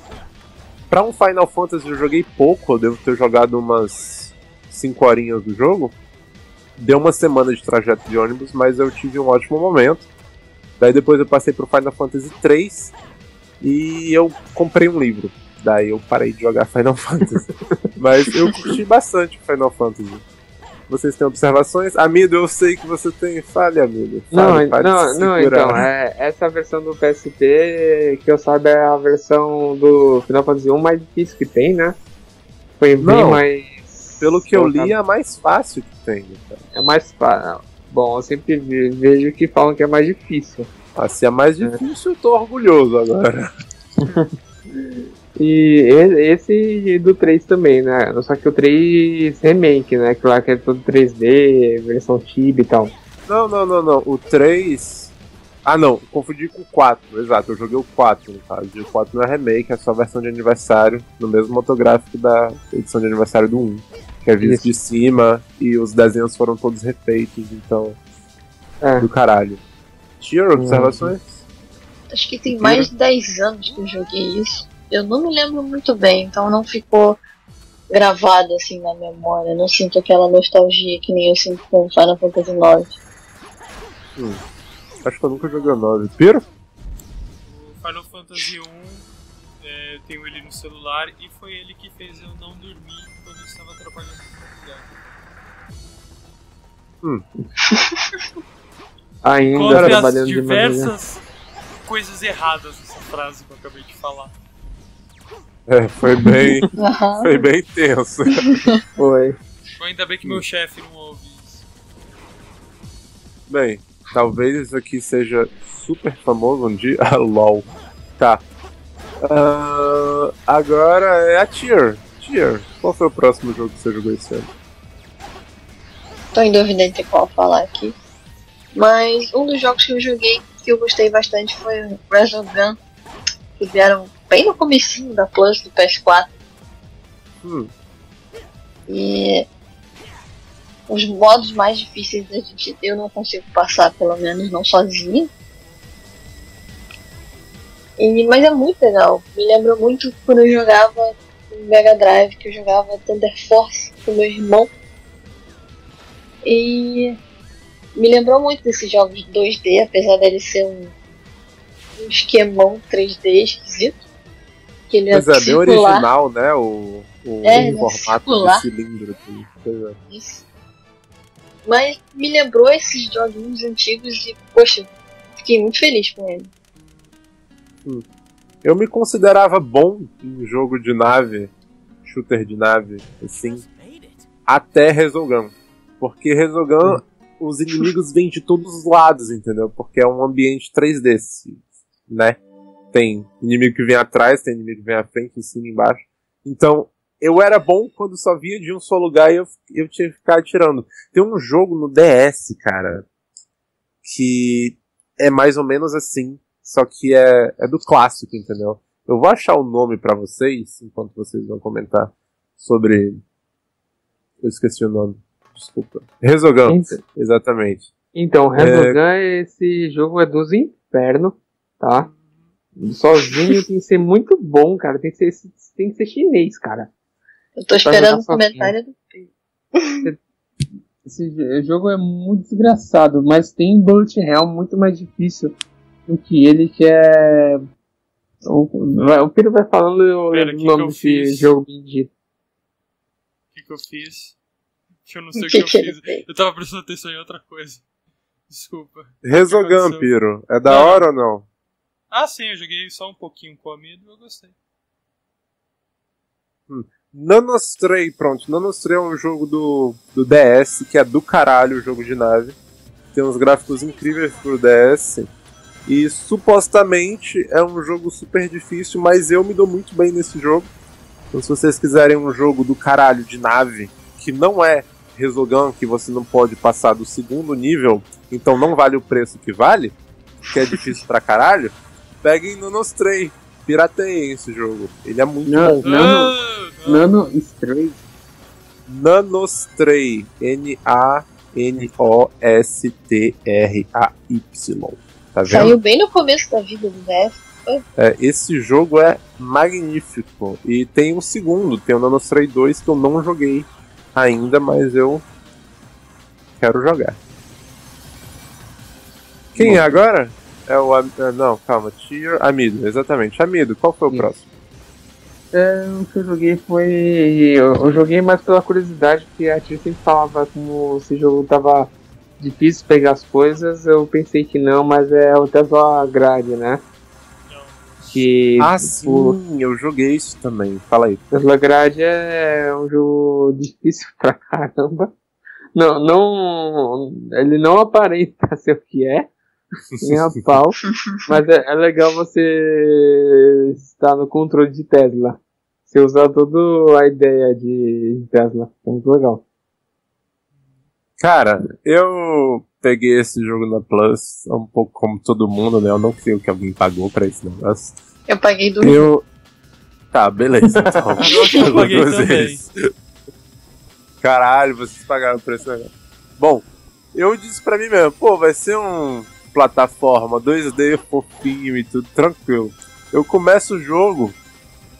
Pra um Final Fantasy eu joguei pouco, eu devo ter jogado umas 5 horinhas do jogo. Deu uma semana de trajeto de ônibus, mas eu tive um ótimo momento. Daí depois eu passei pro Final Fantasy 3 e eu comprei um livro. Daí eu parei de jogar Final Fantasy. mas eu curti bastante Final Fantasy. Vocês têm observações? Amido, eu sei que você tem. Fale, amido. Não, Fale, não, não, segurar. então, é, essa versão do PSP, que eu saiba, é a versão do Final Fantasy 1 mais difícil que tem, né? Foi bem Não, mais. Pelo que eu li, é a mais fácil que tem. Cara. É mais fácil. Bom, eu sempre ve- vejo que falam que é mais difícil. Ah, se é mais difícil, eu tô orgulhoso agora. E esse do 3 também, né? Só que o 3 remake, né? Que lá que é todo 3D, versão Chibi e tal. Não, não, não, não. O 3. Ah, não. Confundi com o 4. Exato, eu joguei o 4 no caso. E o 4 não é remake, é só a versão de aniversário, no mesmo motográfico da edição de aniversário do 1. Que é visto Isso. de cima e os desenhos foram todos refeitos, então. É. Do caralho. Tier, observações? Acho que tem mais de 10 anos que eu joguei isso. Eu não me lembro muito bem, então não ficou gravado assim na memória. Não sinto aquela nostalgia que nem eu sinto com Final Fantasy IX. Acho que eu nunca joguei o 9. Piro? O Final Fantasy 1, é, eu tenho ele no celular e foi ele que fez eu não dormir quando eu estava trabalhando no lugar. Ainda Contra as trabalhando de maneira. diversas coisas erradas nessa frase que eu acabei de falar. É, foi bem. Aham. foi bem tenso. Foi. Ainda bem que meu chefe não ouve isso. Bem, talvez isso aqui seja super famoso um dia. Ah, LOL. Tá. Ah, agora é a Tier. Tier, qual foi o próximo jogo que você jogou esse ano? Tô em dúvida entre qual falar aqui. Mas um dos jogos que eu joguei que eu gostei bastante foi o Resogun. que vieram bem no comecinho da Plus do PS4. Hum. E os modos mais difíceis da gente eu não consigo passar, pelo menos não sozinho. E, mas é muito legal. Me lembra muito quando eu jogava no Mega Drive, que eu jogava Thunder Force com meu irmão. E me lembrou muito desses jogos 2D, apesar dele ser um, um esquemão 3D esquisito. Que ele é, bem original, né? O, o É, formato circular. de cilindro. Assim. Pois é. Isso. Mas me lembrou esses joguinhos antigos e, poxa, fiquei muito feliz com ele. Eu me considerava bom em jogo de nave, shooter de nave, assim, até Resogun. Porque Resogun, os inimigos vêm de todos os lados, entendeu? Porque é um ambiente 3D, se- né? Tem inimigo que vem atrás, tem inimigo que vem à frente, em cima e embaixo. Então, eu era bom quando só via de um só lugar e eu, eu tinha que ficar atirando. Tem um jogo no DS, cara, que é mais ou menos assim, só que é, é do clássico, entendeu? Eu vou achar o nome pra vocês, enquanto vocês vão comentar sobre. Eu esqueci o nome. Desculpa. Resogun, exatamente. então Resogun, esse jogo é dos infernos, tá? Sozinho tem que ser muito bom, cara. Tem que ser, tem que ser chinês, cara. Eu tô esperando o comentário do Pedro. Esse jo- jogo é muito desgraçado, mas tem Bullet Hell muito mais difícil do que ele, que é. O, o Pedro vai falando o Pera, que que nome eu desse fiz? jogo bendito. O que, que eu fiz? Que eu não sei O que, que, eu que fiz. Eu tava prestando atenção em outra coisa. Desculpa. Resogun? Piro. É da hora ou não? Ah, sim, eu joguei só um pouquinho com o amigo e eu gostei. Nanostray, pronto. Nanostray é um jogo do, do DS, que é do caralho o jogo de nave. Tem uns gráficos incríveis pro DS. E supostamente é um jogo super difícil, mas eu me dou muito bem nesse jogo. Então se vocês quiserem um jogo do caralho de nave, que não é Resogun, que você não pode passar do segundo nível, então não vale o preço que vale, que é difícil pra caralho, peguem Nanostray. Pirateiem esse jogo. Ele é muito Não, bom. Nano, Ah, não. Nano Stray. Nanostray. N-A-N-O-S-T-R-A-Y. Tá vendo? Saiu bem no começo da vida do DS. É, esse jogo é magnífico. E tem um segundo, tem o Nanostray 2 que eu não joguei ainda, mas eu quero jogar. Quem é agora? É o. Ah, Não, calma. Tier. Amido, exatamente. Amido, qual foi o Sim. próximo? É, o que eu joguei foi. Eu, eu joguei mais pela curiosidade, porque a tia sempre falava como esse jogo tava difícil pegar as coisas. Eu pensei que não, mas é o Tesla Grade, né? Que Ah, o sim, eu joguei isso também. Fala aí. Tesla Grade é um jogo difícil pra caramba. Não, não. Ele não aparenta ser o que é. Nem a pau. Mas é, é legal você estar no controle de Tesla. Você usar toda a ideia de Tesla. É muito legal. Cara, eu peguei esse jogo na Plus, um pouco como todo mundo, né? Eu não creio que alguém pagou pra esse negócio. Eu paguei do Eu. Tá, beleza, então. Eu paguei Duas também. vezes. Caralho, vocês pagaram por esse negócio. Bom, eu disse pra mim mesmo, pô, vai ser um plataforma 2D fofinho e tudo tranquilo. Eu começo o jogo,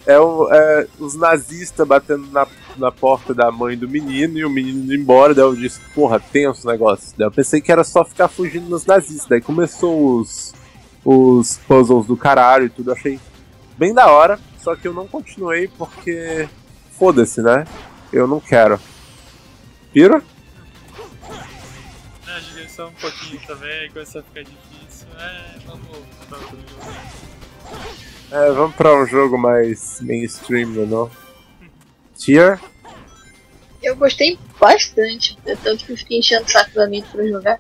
é, o- é os nazistas batendo na, na porta da mãe do menino e o menino indo embora. Daí eu disse, porra, tenso negócio. Daí eu pensei que era só ficar fugindo dos nazistas. Daí começou os, os puzzles do caralho e tudo. Achei bem da hora, só que eu não continuei porque. Foda-se, né? Eu não quero. Piro? Um pouquinho também, começou a ficar difícil. É, vamos pra outro jogo. É, vamos pra um jogo mais mainstream, né, não? Tier? Eu gostei bastante, é tanto que eu fiquei enchendo o saco da mente pra jogar.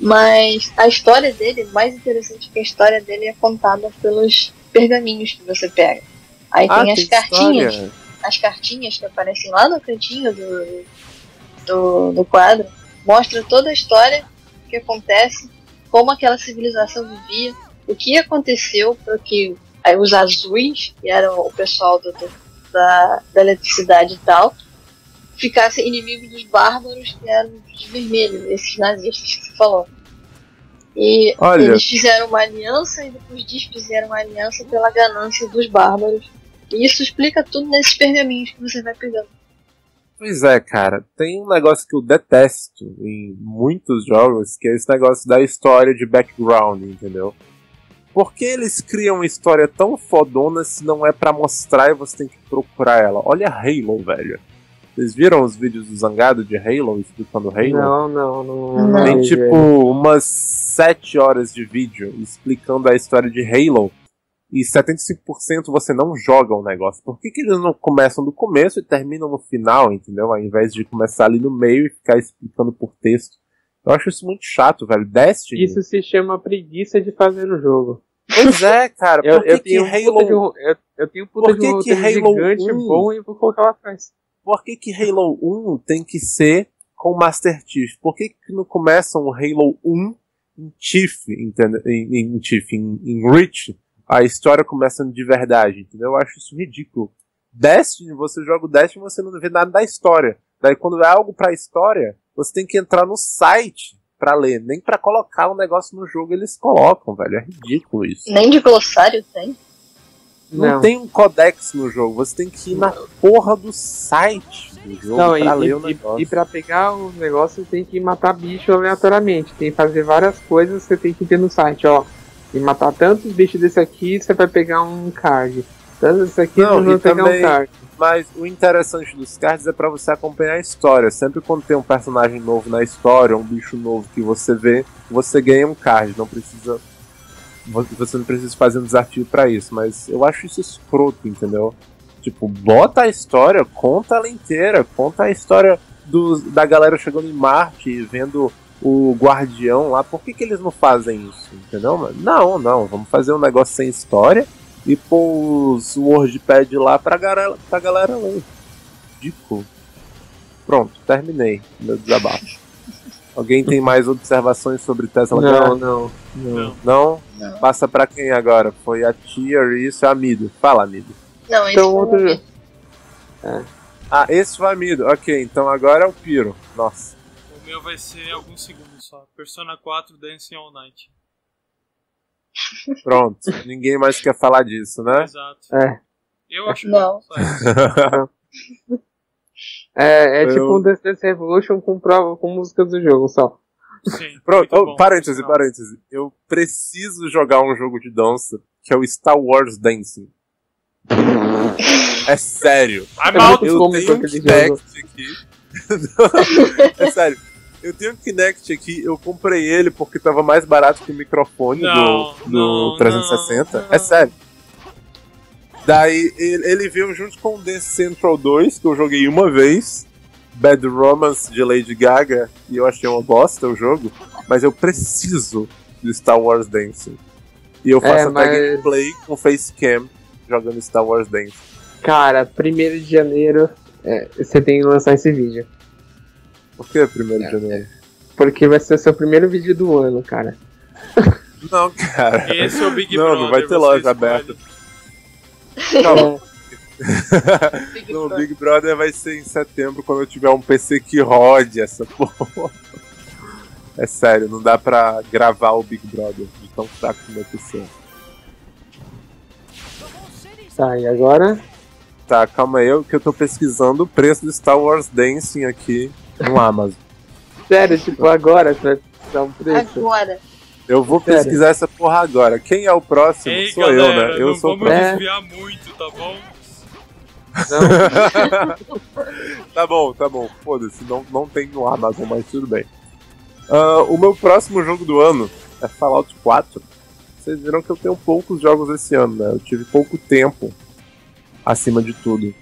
Mas a história dele, mais interessante que a história dele é contada pelos pergaminhos que você pega. Aí tem as cartinhas, história. as cartinhas que aparecem lá no cantinho do, do, do quadro, mostra toda a história que acontece, como aquela civilização vivia, o que aconteceu para que os azuis, que eram o pessoal do, do, da, da eletricidade e tal, ficassem inimigos dos bárbaros, que eram os vermelhos, esses nazistas que você falou. E Olha. eles fizeram uma aliança e depois desfizeram uma aliança pela ganância dos bárbaros. E isso explica tudo nesses pergaminhos que você vai pegando. Pois é, cara. Tem um negócio que eu detesto em muitos jogos, que é esse negócio da história de background, entendeu? Por que eles criam uma história tão fodona se não é pra mostrar e você tem que procurar ela? Olha Halo, velho. Vocês viram os vídeos do Zangado de Halo explicando Halo? Não, não, não. Não. Tem tipo umas 7 horas de vídeo explicando a história de Halo. E 75% você não joga o negócio. Por que, que eles não começam do começo e terminam no final, entendeu? Ao invés de começar ali no meio e ficar explicando por texto. Eu acho isso muito chato, velho. Destiny. Isso se chama preguiça de fazer o jogo. Pois é, cara. Eu, por que eu, que tenho um Halo... de um, eu, eu tenho puta Por de que um que Halo gigante 1? bom e vou colocar lá atrás. Por que, que Halo 1 tem que ser com Master Chief? Por que, que não começa um Halo 1 em Chief, entende? Em, em Chief, em, em Reach? A história começando de verdade, entendeu? Eu acho isso ridículo. Destiny, você joga o Destiny e você não vê nada da história. Daí quando é algo pra história, você tem que entrar no site pra ler. Nem pra colocar um negócio no jogo eles colocam, velho. É ridículo isso. Nem de glossário tem. Não, Não. tem um codex no jogo, você tem que ir na porra do site do jogo Não, e, pra ler o e, negócio. e, e pra pegar os negócios tem que matar bicho aleatoriamente. Tem que fazer várias coisas que você tem que ter no site, ó. E matar tantos bichos desse aqui, você vai pegar um card. Tantos desse aqui, Não, você vai pegar também- um card. Mas o interessante dos cards é pra você acompanhar a história. Sempre quando tem um personagem novo na história, um bicho novo que você vê, você ganha um card. Não precisa. Você não precisa fazer um desafio pra isso. Mas eu acho isso escroto, entendeu? Tipo, bota a história, conta ela inteira, conta a história dos, da galera chegando em Marte e vendo o Guardião lá. Por que, que eles não fazem isso? Entendeu? Não, não. Vamos fazer um negócio sem história e pôr os WordPad lá pra galera, pra galera ler. Ridículo. Pronto, terminei meu desabafo. Alguém tem mais observações sobre Tesla? Não, não, não. Não. Não? Passa pra quem agora? Foi a Tia, isso e a Amido. Fala, Amido. Não, esse Então, foi outro- o vídeo. Ah, esse foi Amido. Ok, então agora é o Piro. Nossa. O meu vai ser alguns segundos só. Persona 4 Dancing All Night. Pronto. Ninguém mais quer falar disso, né? Exato. É. Eu acho Não. bom. É, é Eu- tipo um Dance Dance Revolution com, prova, com músicas do jogo só. Sim. Pronto, oh, bom, parêntese, sinal. parêntese. Eu preciso jogar um jogo de dança que é o Star Wars Dancing. É sério. I'm É out! Eu tenho um aqui. é sério. Eu tenho um Kinect aqui, eu comprei ele porque tava mais barato que o microfone Não, do, do não, 360. não, É sério. Daí ele, veio junto com o Dance Central 2, que eu joguei uma vez. Bad Romance de Lady Gaga, e eu achei uma bosta o jogo. Mas eu preciso de Star Wars Dancing. E eu faço É, até mas- gameplay com facecam jogando Star Wars Dancing. Cara, 1 de janeiro é, você tem que lançar esse vídeo. Por que primeiro de janeiro? Porque vai ser o seu primeiro vídeo do ano, cara. Não, cara. Esse é o Big Não, Brother. não vai ter loja escolhe. aberta. Não, Big Não, o Brother. Big Brother vai ser em setembro quando eu tiver um PC que rode essa porra. É sério, não dá pra gravar o Big Brother de tão fraco que meu PC. é. tá, e agora? Tá, calma aí, que eu tô pesquisando o preço do Star Wars Dancing aqui no Amazon. Sério, tipo, agora você vai dar um preço? Agora. Eu vou Sério? pesquisar essa porra agora. Quem é o próximo? Ei, sou galera, eu, né? Eu não sou o vamos próximo. É. desviar muito, tá bom? Não? tá bom, tá bom. Foda-se, não, não tem no Amazon, mas tudo bem. Ah, o meu próximo jogo do ano é Fallout 4. Vocês viram que eu tenho poucos jogos esse ano, né? Eu tive pouco tempo, acima de tudo,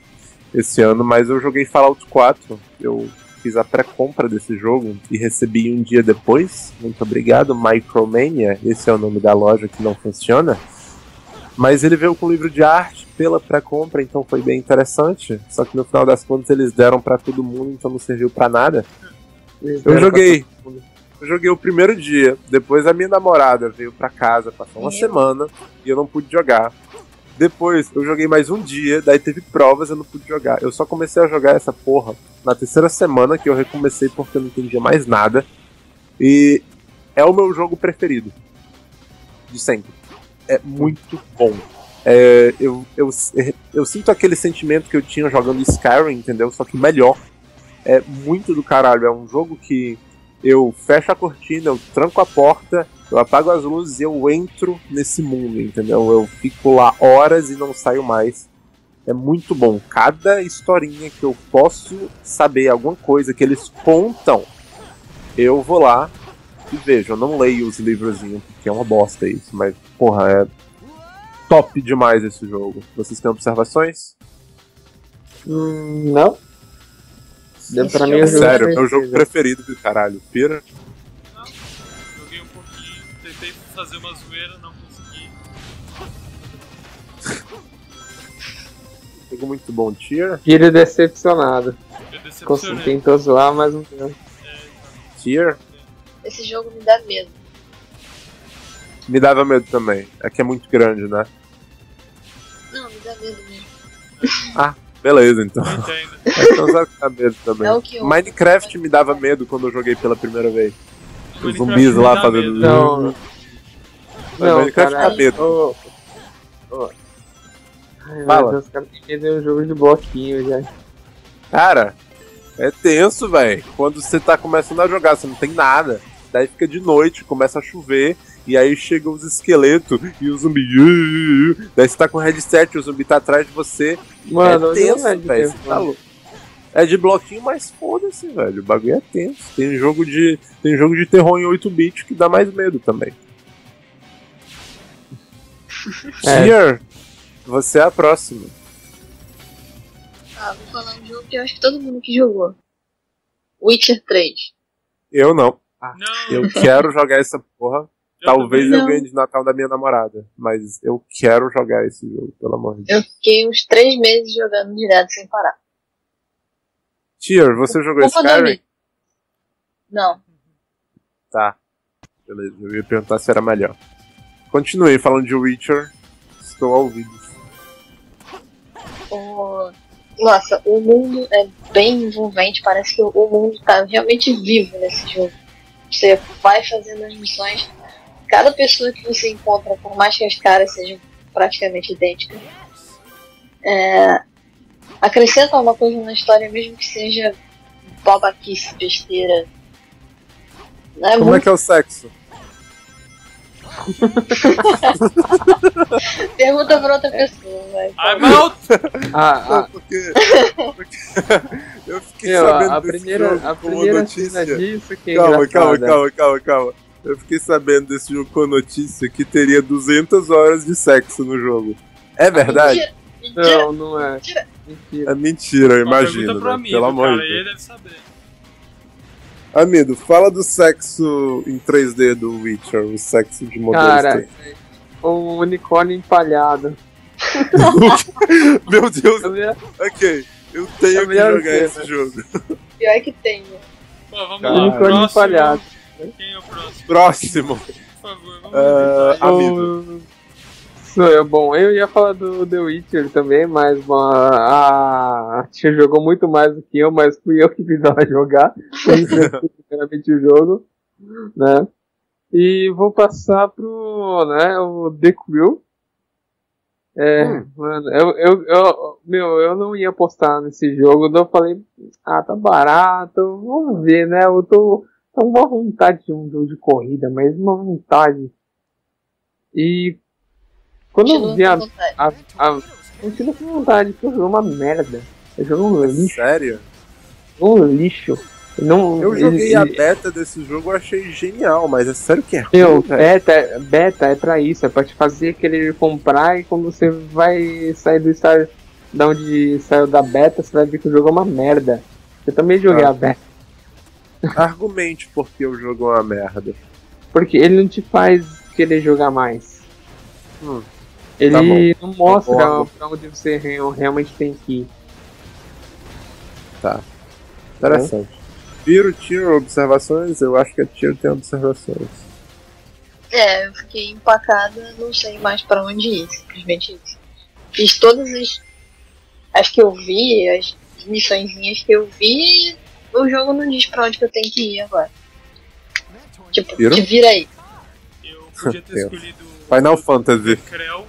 esse ano, mas eu joguei Fallout 4. Eu fiz a pré-compra desse jogo e recebi um dia depois. Muito obrigado, Micromania. Esse é o nome da loja que não funciona. Mas ele veio com livro de arte pela pré-compra, então foi bem interessante. Só que no final das contas eles deram pra todo mundo, então não serviu pra nada. Eu joguei. Eu joguei o primeiro dia, depois a minha namorada veio pra casa, passou uma semana e eu não pude jogar. Depois eu joguei mais um dia, daí teve provas, eu não pude jogar. Eu só comecei a jogar essa porra na terceira semana que eu recomecei porque eu não entendia mais nada. E é o meu jogo preferido. De sempre. É muito bom. É, eu, eu, eu sinto aquele sentimento que eu tinha jogando Skyrim, entendeu? Só que melhor. É muito do caralho. É um jogo que eu fecho a cortina, eu tranco a porta, eu apago as luzes e eu entro nesse mundo, entendeu? Eu fico lá horas e não saio mais. É muito bom. Cada historinha que eu posso saber alguma coisa que eles contam, eu vou lá e vejo. Eu não leio os livrozinhos, porque é uma bosta isso, mas, porra, é top demais esse jogo. Vocês têm observações? Hum, não. Pra mim, é Sério, meu jogo preferido. do caralho. Pira? Não, joguei um pouquinho, tentei fazer uma zoeira, não consegui. Jogo muito bom. Tier? Filho decepcionado. Eu Consegui, tentou zoar, mas não deu. É, Tier? Esse jogo me dá medo. Me dava medo também. É que é muito grande, né? Não, me dá medo mesmo. Beleza, então. Então sabe que dá medo também. É o que eu. Minecraft me dava medo quando eu joguei pela primeira vez. Os zumbis lá fazendo. medo. Não. Mas Não, Minecraft cara. dá medo. Ô, ô. Ai, Fala. Deus, cara, tem que ter um jogo de bloquinho já. Cara, é tenso, velho. Quando você tá começando a jogar, você não tem nada. Daí fica de noite, começa a chover. E aí chegam os esqueletos e o zumbi. Daí você tá com o headset, o zumbi tá atrás de você. Mano, é tenso, é de velho. tempo, tá louco. É de bloquinho, mas foda-se, velho. O bagulho é tenso. Tem jogo de, tem jogo de terror em 8-bit que dá mais medo também. É. Você é a próxima. Ah, vou falar um jogo que eu acho que todo mundo que jogou. Witcher 3. Eu não. Não, Eu quero jogar essa porra. Talvez também eu Não. ganhe de Natal da minha namorada. Mas eu quero jogar esse jogo, pelo amor de Deus. Eu fiquei uns três meses jogando direto sem parar. Tier, você jogou do Skyrim? Não. Tá. Beleza, eu ia perguntar se era melhor. Continue falando de Witcher. Estou ao ouvido. O... Nossa, o mundo é bem envolvente. Parece que o mundo tá realmente vivo nesse jogo. Você vai fazendo as missões. Cada pessoa que você encontra, por mais que as caras sejam praticamente idênticas, é... acrescenta uma coisa na história, mesmo que seja babaquice, besteira. Não é Como é muito... que é o sexo? Pergunta pra outra pessoa, vai. I'm out! Ah, ah, porque, porque eu fiquei meu, sabendo a primeira, a primeira notícia. disso que é Calma, calma, calma, calma, calma. Eu fiquei sabendo desse jogo com a notícia que teria 200 horas de sexo no jogo. É verdade? Mentira, mentira. Não, não é. Mentira. Mentira. É mentira, eu Uma imagino. né? Pelo amor de Deus. ele deve saber. Amigo, fala do sexo em 3D do Witcher, o sexo de modelo. Cara, o unicórnio empalhado. Meu Deus, Eu ia- ok. Eu tenho É que jogar ser, esse né? jogo. Pior que tem, né? Pô, vamos Cara. lá. Unicórnio Próximo. empalhado. Quem é o próximo? Próximo. Por favor, vamos evitar. Amigo. O- Sou eu. Bom, eu ia falar do The Witcher também, mas bom, a a tia jogou muito mais do que eu, mas fui eu que fiz ela jogar. Primeiramente o jogo, né? E vou passar pro, né, o The Crew. É, Hum. mano, eu, eu, eu, meu, eu não ia apostar nesse jogo, daí eu falei, ah, tá barato, vamos ver, né? Eu tô, com uma vontade de um jogo de corrida, mas uma vontade. E quando eu Continua vi a, a, a continua com vontade, porque o jogo é uma merda. O jogo é um lixo, Sério? um lixo. Não, Eu ele- joguei a ele- beta desse jogo, eu achei genial, mas é sério que é ruim, Meu, beta, beta é pra isso, é pra te fazer querer comprar e quando você vai sair do estágio da onde saiu da beta, você vai ver que o jogo é uma merda. Eu também joguei Ah. a beta, Argumente porque o jogo é uma merda. porque ele não te faz querer jogar mais. Hum, Ele não mostra pra onde você re- realmente tem que ir. interessante. Viro, tiro, observações? Eu acho que a tiro tem observações. É, eu fiquei empacada, não sei mais pra onde ir, simplesmente isso. fiz todas as, as que eu vi, as missõezinhas que eu vi, o jogo não diz pra onde que eu tenho que ir agora. Tipo, Viram? te vira aí. Eu podia ter escolhido Final Fantasy. Creu,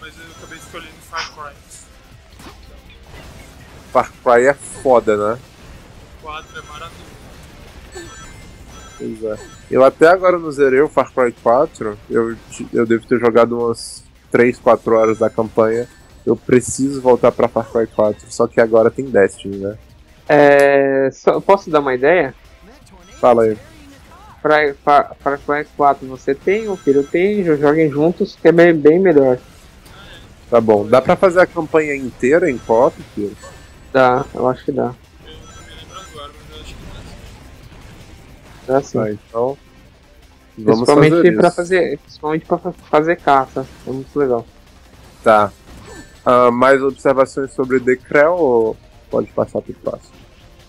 mas eu acabei escolhendo Far Cry. Far Cry é foda, né? 4 é maravilhoso. Pois é. Eu até agora não zerei o Far Cry 4. Eu, eu devo ter jogado umas 3, 4 horas da campanha. Eu preciso voltar pra Far Cry 4. Só que agora tem Destiny, né? É, só- posso dar uma ideia? Fala aí. Far, Far, Far Cry 4 você tem, o filho tem, jo- joguem juntos, que é bem, bem melhor. Tá bom. Dá pra fazer a campanha inteira em co filho? Dá, eu acho que dá. Eu não me lembro agora, mas eu acho que não Dá sim. Tá, então. Vamos principalmente fazer pra fazer. Principalmente pra fa- fazer caça. É muito legal. Tá. Ah, mais observações sobre The Creu ou pode passar pro próximo?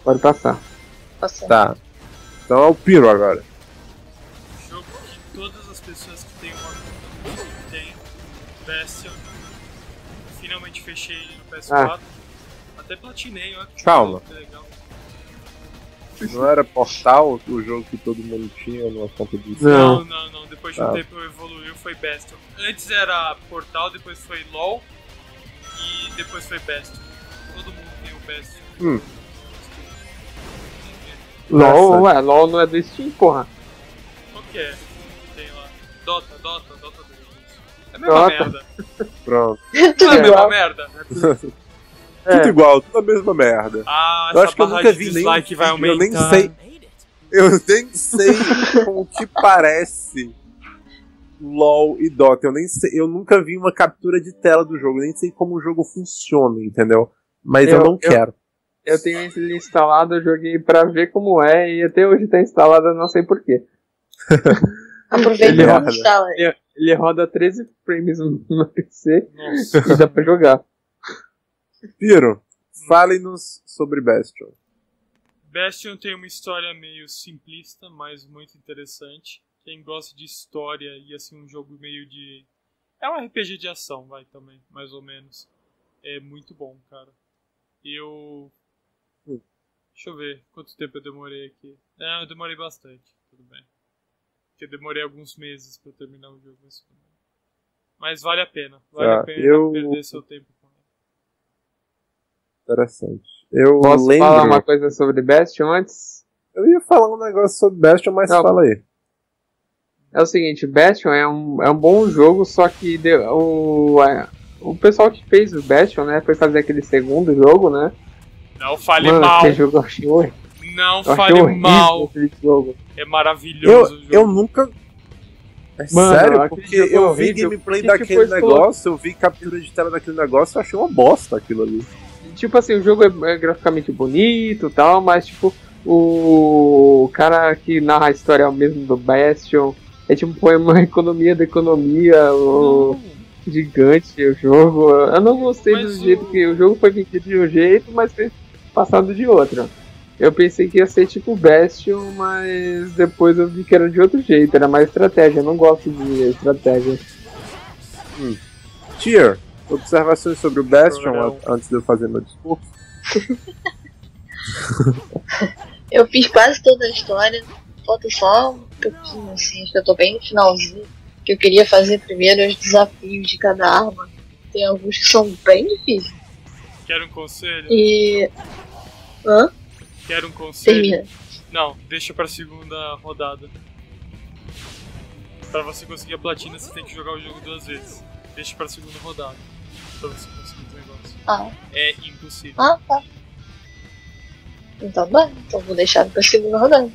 Pode passar. Nossa, Tá. Então é o Piro agora. jogo que todas as pessoas que têm uma conta têm. Bastion. Finalmente fechei ele no PS4. Até platinei, ó. que Calma. que legal. Não era Portal o jogo que todo mundo tinha numa conta de. Não. Não, não, não. Depois de um Tá. tempo evoluiu, foi Bastion. Antes era Portal, depois foi LOL. E depois foi Bastion. Todo mundo tem. Hum. LOL, ué, LOL não é do Steam, porra. Qual que é? Tem lá. Dota, Dota, Dota 2. É a mesma Dota. merda. Pronto. Não é a Tudo mesma igual. merda? É. Tudo igual, tudo a mesma merda. Ah, Eu acho que eu nunca vi nenhum dislike vai vídeo, eu nem aumentar. sei. Eu nem sei com o que parece LOL e Dota. Eu nem sei, eu nunca vi uma captura de tela do jogo, nem sei como o jogo funciona, entendeu? Mas eu, Eu- não eu- quero. Eu tenho ele instalado, eu joguei pra ver como é e até hoje tá instalado, eu não sei porquê. aproveita Ele e roda. instala. Ele, ele roda 13 frames no no PC Nossa. e dá pra jogar. Piro, fale-nos sobre Bastion. Bastion tem uma história meio simplista, mas muito interessante. Quem gosta de história e assim um jogo meio de é um RPG de ação, vai também, mais ou menos. É muito bom, cara. Eu Hum. Deixa eu ver quanto tempo eu demorei aqui. É, eu demorei bastante, tudo bem. Porque eu demorei alguns meses pra terminar o jogo, mas tudo bem. Mas vale a pena. Vale Tá, a pena eu- perder seu tempo com ele. Interessante. Eu Posso lembro. falar uma coisa sobre Bastion antes? Eu ia falar um negócio sobre Bastion, mas Não. fala aí. É o seguinte, Bastion é um, é um bom jogo, só que deu- o, o pessoal que fez o Bastion, né, foi fazer aquele segundo jogo, né? Não fale Mano, mal. aquele jogo eu achei horrível. Não Eu achei fale mal. É Eu, maravilhoso o jogo. eu nunca. É Mano, sério? Porque eu vi horrível, gameplay daquele tipo, colo- negócio, eu vi captura de tela daquele negócio, eu achei uma bosta aquilo ali. Tipo assim, o jogo é, é graficamente bonito e tal, mas tipo, o cara que narra a história é o mesmo do Bastion. É tipo, põe uma economia da economia, o gigante, o jogo. Eu não gostei Mas do o- jeito que o jogo foi vendido de um jeito, mas foi passado de outro. Eu pensei que ia ser tipo Bastion, mas depois eu vi que era de outro jeito, era mais estratégia. Eu não gosto de estratégia. Tier, observações sobre o Bastion Não. a- antes de eu fazer meu discurso. Eu fiz quase toda a história. Falta só um pouquinho, assim. Acho que eu tô bem no finalzinho. Que eu queria fazer primeiro os desafios de cada arma. Tem alguns que são bem difíceis. Quero um conselho? E. Hã? Quero um conselho? Termina. Não, deixa pra segunda rodada. Pra você conseguir a platina, você tem que jogar o jogo duas vezes. Deixa pra segunda rodada. Pra você conseguir os negócios. Ah, É impossível. ah, tá. Então tá. Então vou deixar pra segunda rodada.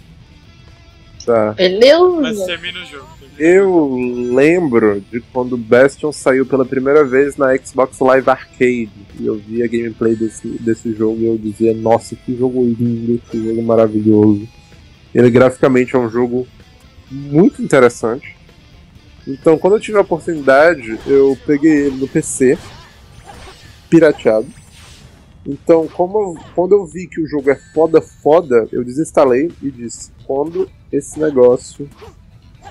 Tá. Mas Beleza? jogo. termina o jogo. Eu lembro de quando o Bastion saiu pela primeira vez na Xbox Live Arcade. E eu vi a gameplay desse, desse jogo e eu dizia, nossa, que jogo lindo, que jogo maravilhoso. Ele graficamente é um jogo muito interessante. Então, quando eu tive a oportunidade, eu peguei ele no PC, pirateado. Então, como eu- quando eu vi que o jogo é foda, foda, eu desinstalei e disse: quando esse negócio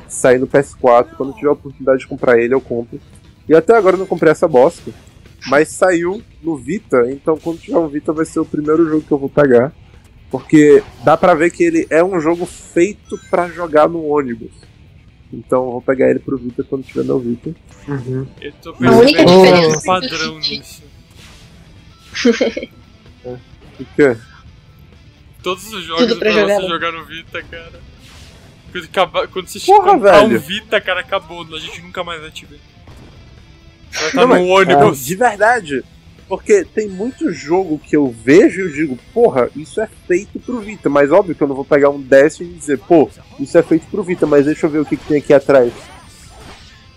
sair no PS4, quando eu tiver a oportunidade de comprar ele, eu compro. E até agora eu não comprei essa bosta. mas saiu no Vita, então quando tiver um Vita vai ser o primeiro jogo que eu vou pegar. Porque dá pra ver que ele é um jogo feito pra jogar no ônibus. Então eu vou pegar ele pro Vita quando tiver meu Vita. Uhum. Eu tô A única percebendo diferença um é padrão eu O quê? Todos os jogos Tudo pra pra, jogar, você jogar no Vita, cara. Quando, acabar, quando você Porra, comprar velho. um Vita, cara, acabou. A gente nunca mais vai te ver. Vai estar Não, no mas- ônibus. De verdade. Porque tem muito jogo que eu vejo e eu digo, porra, isso é feito pro Vita. Mas óbvio que eu não vou pegar um Destiny e dizer, pô, isso é feito pro Vita, mas deixa eu ver o que, que tem aqui atrás.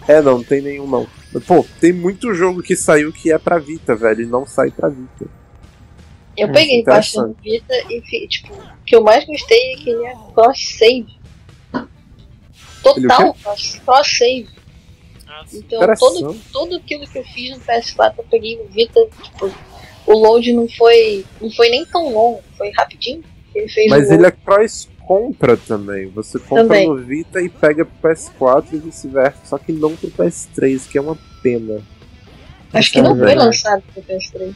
É, não, não tem nenhum não. Pô, tem muito jogo que saiu que é pra Vita, velho, e não sai pra Vita. Eu Hum, peguei interessante. bastante Vita e, tipo, o que eu mais gostei é que ele é cross-save. Total cross- cross-save. Então, todo, tudo aquilo que eu fiz no PS4, eu peguei no Vita, tipo, o load não foi, não foi nem tão longo, foi rapidinho. Ele fez Mas ele é cross-compra também. Você compra Também. no Vita e pega pro PS4 e vice-versa. Só que não pro PS3, que é uma pena. Acho que não É foi lançado pro PS3.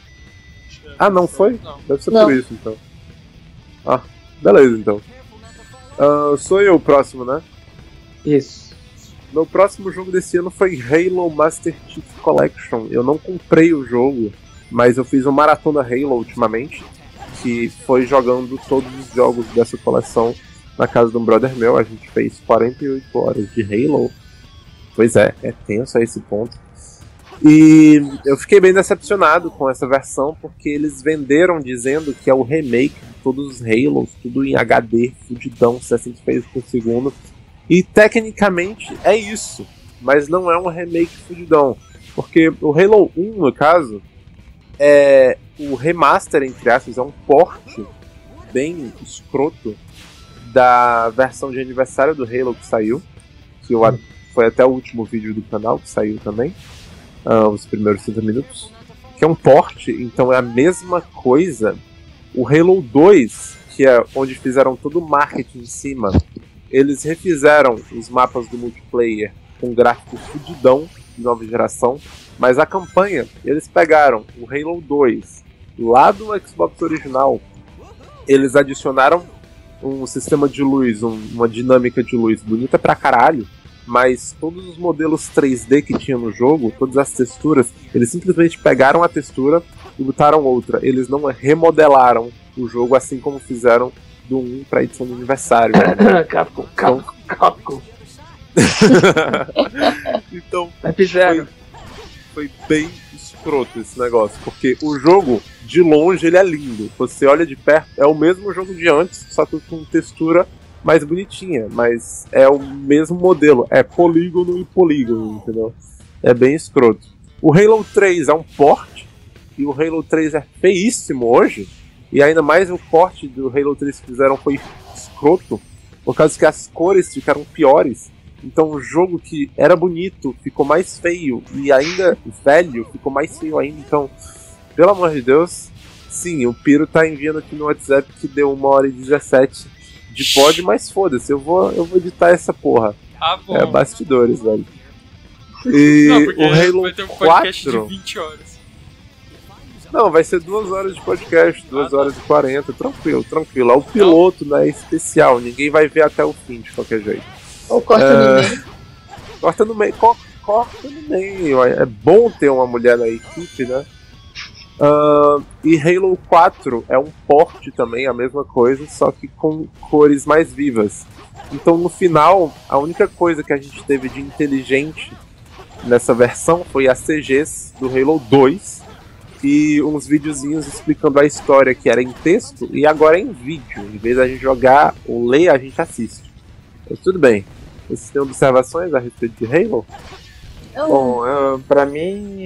Ah, não foi? Não. Deve ser Não. por isso, então. Ah, beleza, então. Ah, sou eu o próximo, né? Isso. Meu próximo jogo desse ano foi Halo Master Chief Collection. Eu não comprei o jogo, mas eu fiz uma maratona Halo ultimamente, que foi jogando todos os jogos dessa coleção na casa de um brother meu. A gente fez 48 horas de Halo. Pois é, é tenso a esse ponto. E eu fiquei bem decepcionado com essa versão, porque eles venderam dizendo que é o remake de todos os Halos, tudo em HD, fudidão, 60 frames por segundo. E tecnicamente é isso, mas não é um remake fudidão. Porque o Halo 1, no caso, é o remaster, entre aspas, é um porte bem escroto da versão de aniversário do Halo que saiu. Que eu, foi até o último vídeo do canal que saiu também. ah, os primeiros 30 minutos. Que é um porte, então é a mesma coisa. O Halo 2, que é onde fizeram todo o marketing em cima, eles refizeram os mapas do multiplayer com gráfico fudidão de nova geração, mas a campanha, eles pegaram o Halo 2 lá do Xbox original, eles adicionaram um sistema de luz, um- uma dinâmica de luz bonita pra caralho, mas todos os modelos 3D que tinha no jogo, todas as texturas, eles simplesmente pegaram a textura e botaram outra. Eles não remodelaram o jogo assim como fizeram do 1 pra edição de aniversário. Capcom, Capcom, Capcom. então fizeram. Foi bem escroto esse negócio, porque o jogo, de longe, ele é lindo. Você olha de perto, é o mesmo jogo de antes, só que com textura mais bonitinha, mas é o mesmo modelo, é polígono e polígono, entendeu? É bem escroto. O Halo 3 é um port, e o Halo 3 é feíssimo hoje, e ainda mais o port do Halo 3 que fizeram foi escroto, por causa que as cores ficaram piores. Então o jogo que era bonito ficou mais feio e ainda velho ficou mais feio ainda. Então, pelo amor de Deus, sim, o Piro tá enviando aqui no WhatsApp que deu uma hora e 17 de pod, mas foda-se, eu vou, eu vou editar essa porra. Ah, bom. É bastidores, velho. E Não, porque o Halo vai ter um podcast 4. de 20 horas. Não, vai ser duas horas de podcast, duas Ah, tá. horas e 40, tranquilo, tranquilo. É o piloto, né? É especial, ninguém vai ver até o fim de qualquer jeito. Ou corta É. no meio. Corta no meio, co- corta no meio. É bom ter uma mulher na equipe, né? Ah, e Halo 4 é um porte também, a mesma coisa, só que com cores mais vivas. Então no final, a única coisa que a gente teve de inteligente nessa versão foi as CGs do Halo 2 e uns videozinhos explicando a história que era em texto e agora é em vídeo. Em vez da gente jogar ou ler, a gente assiste. Mas tudo bem. Vocês têm observações a respeito de Halo? Eu- Bom, eu- pra mim,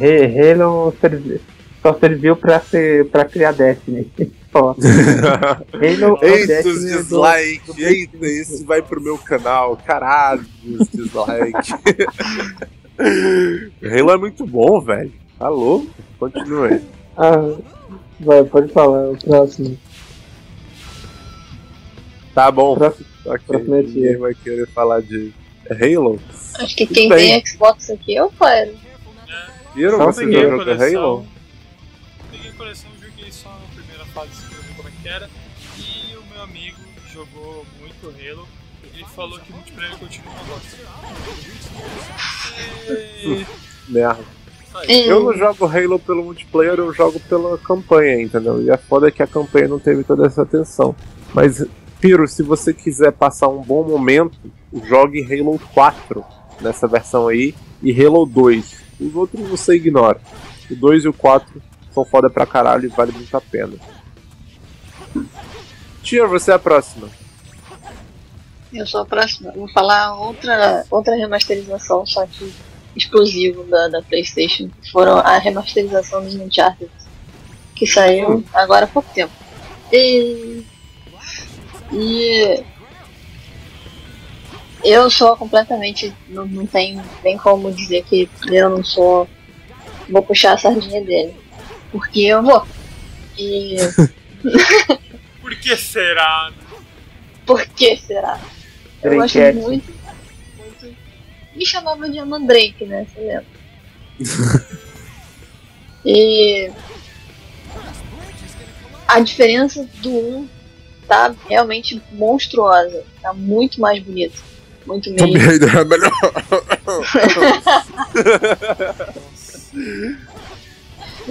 Halo servi- só serviu pra, ser, pra criar Destiny. Só. Halo é o Eita, os dislike! do- Eita, esse vai pro meu canal! Caralho, os dislike! Halo é muito bom, velho. Tá louco? Continue. Ah, vai, pode falar, o próximo. Tá bom. Próximo. Ok, próximo é ninguém vai querer falar de Halo. Acho que quem bem. tem Xbox aqui é o Claro. Viram? Só Você já jogou. Halo? Peguei a coleção, joguei só a primeira fase pra ver como é que era. E o meu amigo jogou muito Halo. Ele falou que o multiplayer continua uma bosta. E... Merda. Hum, Eu não jogo Halo pelo multiplayer, eu jogo pela campanha, entendeu? E a foda é que a campanha não teve toda essa atenção. Mas, Piro, se você quiser passar um bom momento, jogue Halo 4 nessa versão aí e Halo 2. Os outros você ignora. O 2 e o 4 são foda pra caralho e vale muito a pena. Tia, você é a próxima. Eu sou a próxima. Vou falar outra, outra remasterização, só que exclusivo da, da PlayStation. Foram a remasterização dos Uncharted, que saiu agora há pouco tempo. E, e eu sou completamente. Não, não tem nem como dizer que eu não sou. Vou puxar a sardinha dele. Porque eu vou. E Por que será? por que será? Eu gosto Drake muito, muito. Me chamava de Amandrake, né? Você lembra? e a diferença do 1 tá realmente monstruosa. Tá muito mais bonito. Muito Tomb mesmo. Raider é melhor.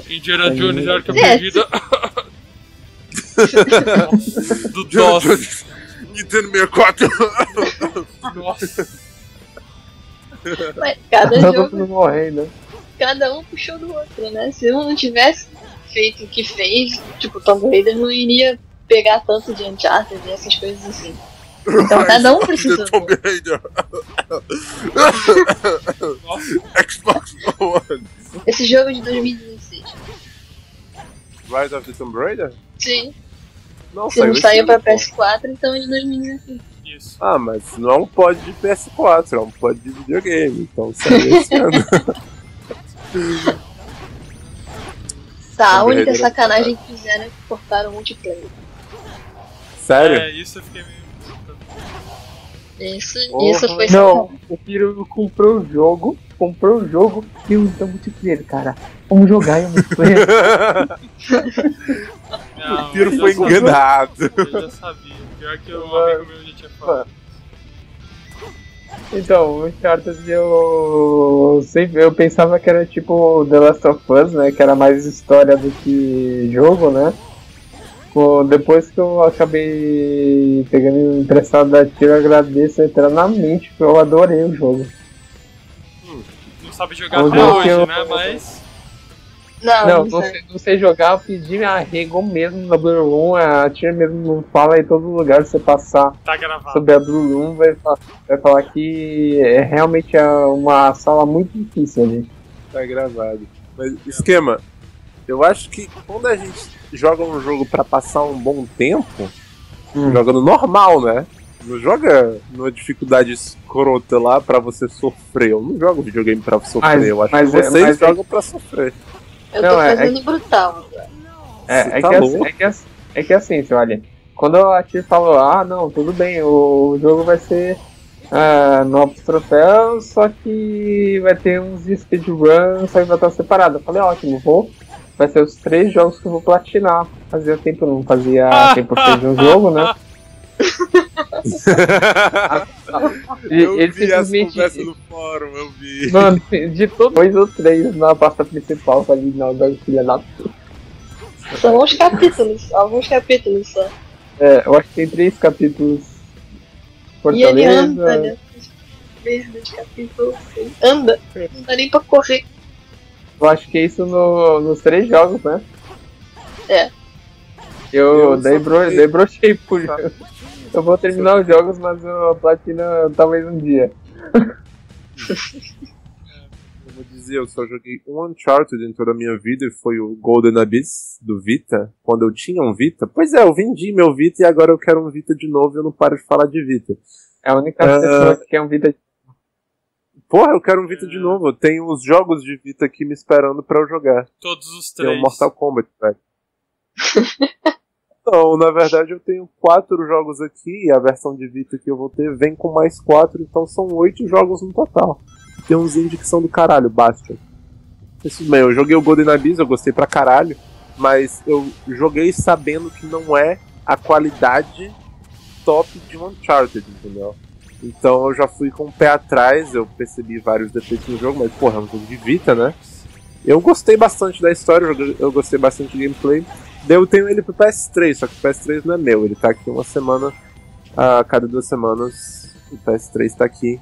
Indiana Jones, Arca É. Perdida. Do DOS. Nintendo 64. Nossa. Mas cada jogo, mundo morrendo. cada um puxou do outro, né? Se um não tivesse feito o que fez, tipo, Tomb Raider não iria pegar tanto de Uncharted e essas coisas assim. Então cada um precisa. Tomb Raider. Nossa. Xbox One. Esse jogo é de 2016. Rise of the Tomb Raider? Sim. Não, Se não esse saiu pra ano, pô. PS4, então é de 2016. Isso. Ah, mas não é um pod de PS4, é um pod de videogame. Então saiu esse ano. Tá, a única é sacanagem que fizeram é que cortaram o multiplayer. Sério? É, isso eu fiquei meio. Isso, isso foi Não, o Piro comprou o jogo, comprou o jogo e usa multiplayer, cara. Vamos jogar em multiplayer. Não, o Piro foi sabia, enganado. Eu já sabia. Pior que um amigo meu já tinha falado. então, o Uncharted eu sempre eu pensava que era tipo The Last of Us, né? Que era mais história do que jogo, né? Co- Depois que eu acabei pegando emprestado da Tiro, eu agradeço eternamente, porque eu adorei o jogo. Não sabe jogar até hoje, eu- né? Mas. Não, Não, não, não sei. sei, não sei jogar, eu pedi minha arrego mesmo na Blue Room, a tia mesmo não fala em todo lugar que você passar Tá gravado. sobre a Blue Room, vai, vai falar que é realmente é uma sala muito difícil ali. Tá gravado. Mas, esquema, eu acho que quando a gente joga um jogo pra passar um bom tempo, Hum. joga no normal, né? Não joga numa dificuldade escrota lá pra você sofrer. Eu não jogo videogame pra sofrer, Mas- eu acho mas que é- vocês mas é- jogam pra sofrer. Eu Não, tô é- fazendo brutal. É, é, tá que, assim, é, que, assim- é que assim, você olha, quando a tia falou, ah não, tudo bem, o jogo vai ser ah, novos troféus, só que vai ter uns speedruns, só que vai estar separado. Eu falei, ótimo, vou. Vai ser os três jogos que eu vou platinar. Fazia tempo não fazia 100% de um jogo, né? E eu ele vi simplesmente- no fórum, eu vi. Mano, de todos dois ou três na pasta principal, falei, não, jogo filha da puta. São uns capítulos, alguns capítulos só. É, eu acho que tem três capítulos. E ele anda, Fortaleza. né? Merda de capítulo. assim. Anda. Não dá nem pra correr. Eu acho que é isso no- nos três jogos, né? É. Eu, Eu só bro, brochei por Eu vou terminar os jogos, mas eu platina talvez um dia. Como eu dizia, eu só joguei um Uncharted em toda a minha vida e foi o Golden Abyss do Vita, quando eu tinha um Vita. Pois é, eu vendi meu Vita e agora eu quero um Vita de novo e eu não paro de falar de Vita. É a única Ah. pessoa que quer um vida. Porra, eu quero um Vita de novo. Eu tenho os jogos de Vita aqui me esperando pra eu jogar. Todos os Tem três. o Mortal Kombat, velho. Não, na verdade eu tenho quatro jogos aqui e a versão de Vita que eu vou ter vem com mais quatro, então são oito jogos no total. Tem uns indie que são do caralho, Bastion. Isso bem, eu joguei o Golden Abyss, eu gostei pra caralho, mas eu joguei sabendo que não é a qualidade top de um Uncharted, entendeu? Então eu já fui com o pé atrás, eu percebi vários defeitos no jogo, mas porra, é um jogo de Vita, né? Eu gostei bastante da história, eu gostei bastante do gameplay. Eu tenho ele pro PS3, só que o PS3 não é meu, ele tá aqui uma semana, a cada duas semanas o PS3 tá aqui.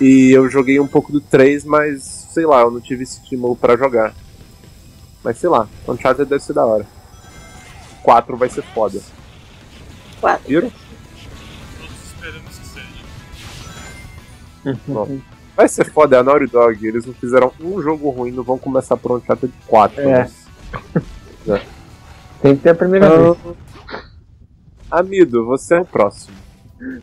E eu joguei um pouco do 3, mas sei lá, eu não tive estímulo para jogar. Mas sei lá, Uncharted deve ser da hora. 4 vai ser foda. 4. Viram? vai ser foda, é a Naughty Dog. Eles não fizeram um jogo ruim, não vão começar por Uncharted 4. É. né? Tem que ter a primeira Ah, vez. Amido, você é o próximo.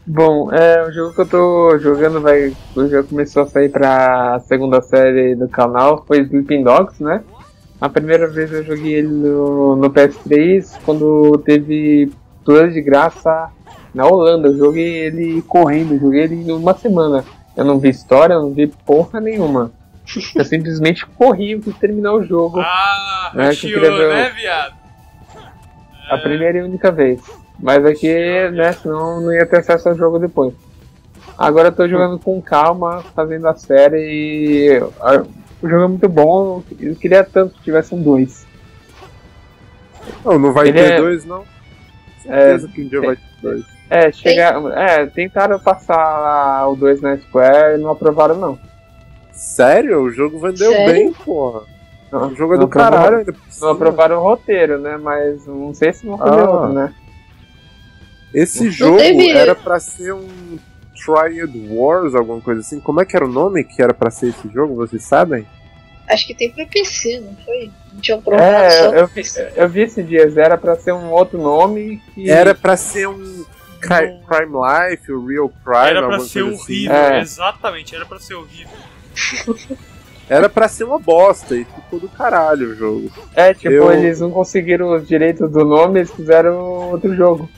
Bom, é, o jogo que eu tô jogando vai. Já começou a sair pra segunda série do canal, foi Sleeping Dogs, né? A primeira vez eu joguei ele no, no PS3 quando teve tudo de graça na Holanda. Eu joguei ele correndo, joguei ele em uma semana. Eu não vi história, eu não vi porra nenhuma. Eu simplesmente corri e quis terminar o jogo. Ah, É, que eu chiou, né, viado? A primeira e única vez. Mas aqui, né, senão não ia ter acesso ao jogo depois. Agora eu tô jogando com calma, fazendo a série e. O jogo é muito bom, eu queria tanto que tivesse um 2. Não, não vai Ele ter é- dois, não? Certeza que um dia vai ter dois. É, chegar. É, tentaram passar o 2 na Square e não aprovaram não. Sério? O jogo vendeu Sério? bem, porra. Não, O jogo é não do caralho aprovaram- ainda por Não aprovaram o roteiro, né? Mas não sei se vão fazer Ah. outro, né? Esse jogo teve- era pra ser um Triad Wars, alguma coisa assim. Como é que era o nome que era pra ser esse jogo? Vocês sabem? Acho que tem pra PC, não foi? Não tinha só É, eu vi, eu vi esses dias, era pra ser um outro nome que. Era pra ser um Cri- Crime Life, o Real Crime, Era pra ser assim. horrível, É. exatamente, era pra ser horrível. Era pra ser uma bosta e ficou do caralho o jogo. É, tipo, Eu- eles não conseguiram os direitos do nome, eles fizeram outro jogo.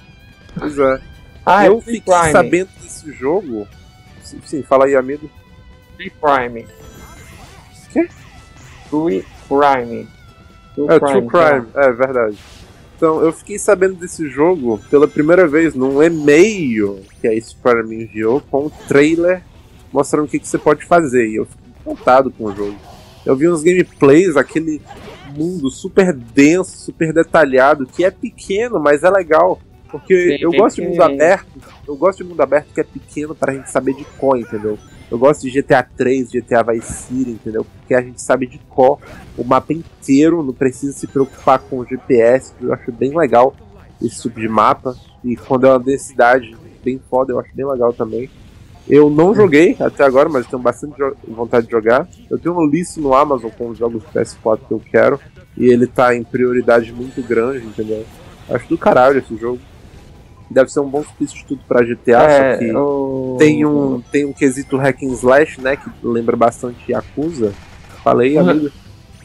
Pois é. Ah, eu é Free fiquei Prime. sabendo desse jogo. Sim, sim, fala aí, amigo. Free Prime. Quê? Free Prime. True É, True tá. Crime, é verdade. Então, eu fiquei sabendo desse jogo pela primeira vez num e-mail que a Square me enviou com um trailer mostrando o que, que você pode fazer. E eu fiquei encantado com o jogo. Eu vi uns gameplays, aquele mundo super denso, super detalhado, que é pequeno, mas é legal. Porque Sim, eu gosto de mundo aberto, eu gosto de mundo aberto que é pequeno pra gente saber de cor, entendeu? Eu gosto de GTA 3, GTA Vice City, entendeu? Porque a gente sabe de cor o mapa inteiro, não precisa se preocupar com o GPS, eu acho bem legal esse tipo de mapa. E quando é uma densidade bem foda, eu acho bem legal também. Eu não joguei até agora, mas tenho bastante vontade de jogar. Eu tenho uma lista no Amazon com os jogos do PS4 que eu quero. E ele tá em prioridade muito grande, entendeu? Acho do caralho esse jogo. Deve ser um bom substituto pra GTA, É, só que o... tem um, tem um quesito hack and slash, né? Que lembra bastante Yakuza. Falei, Uhum. amigo.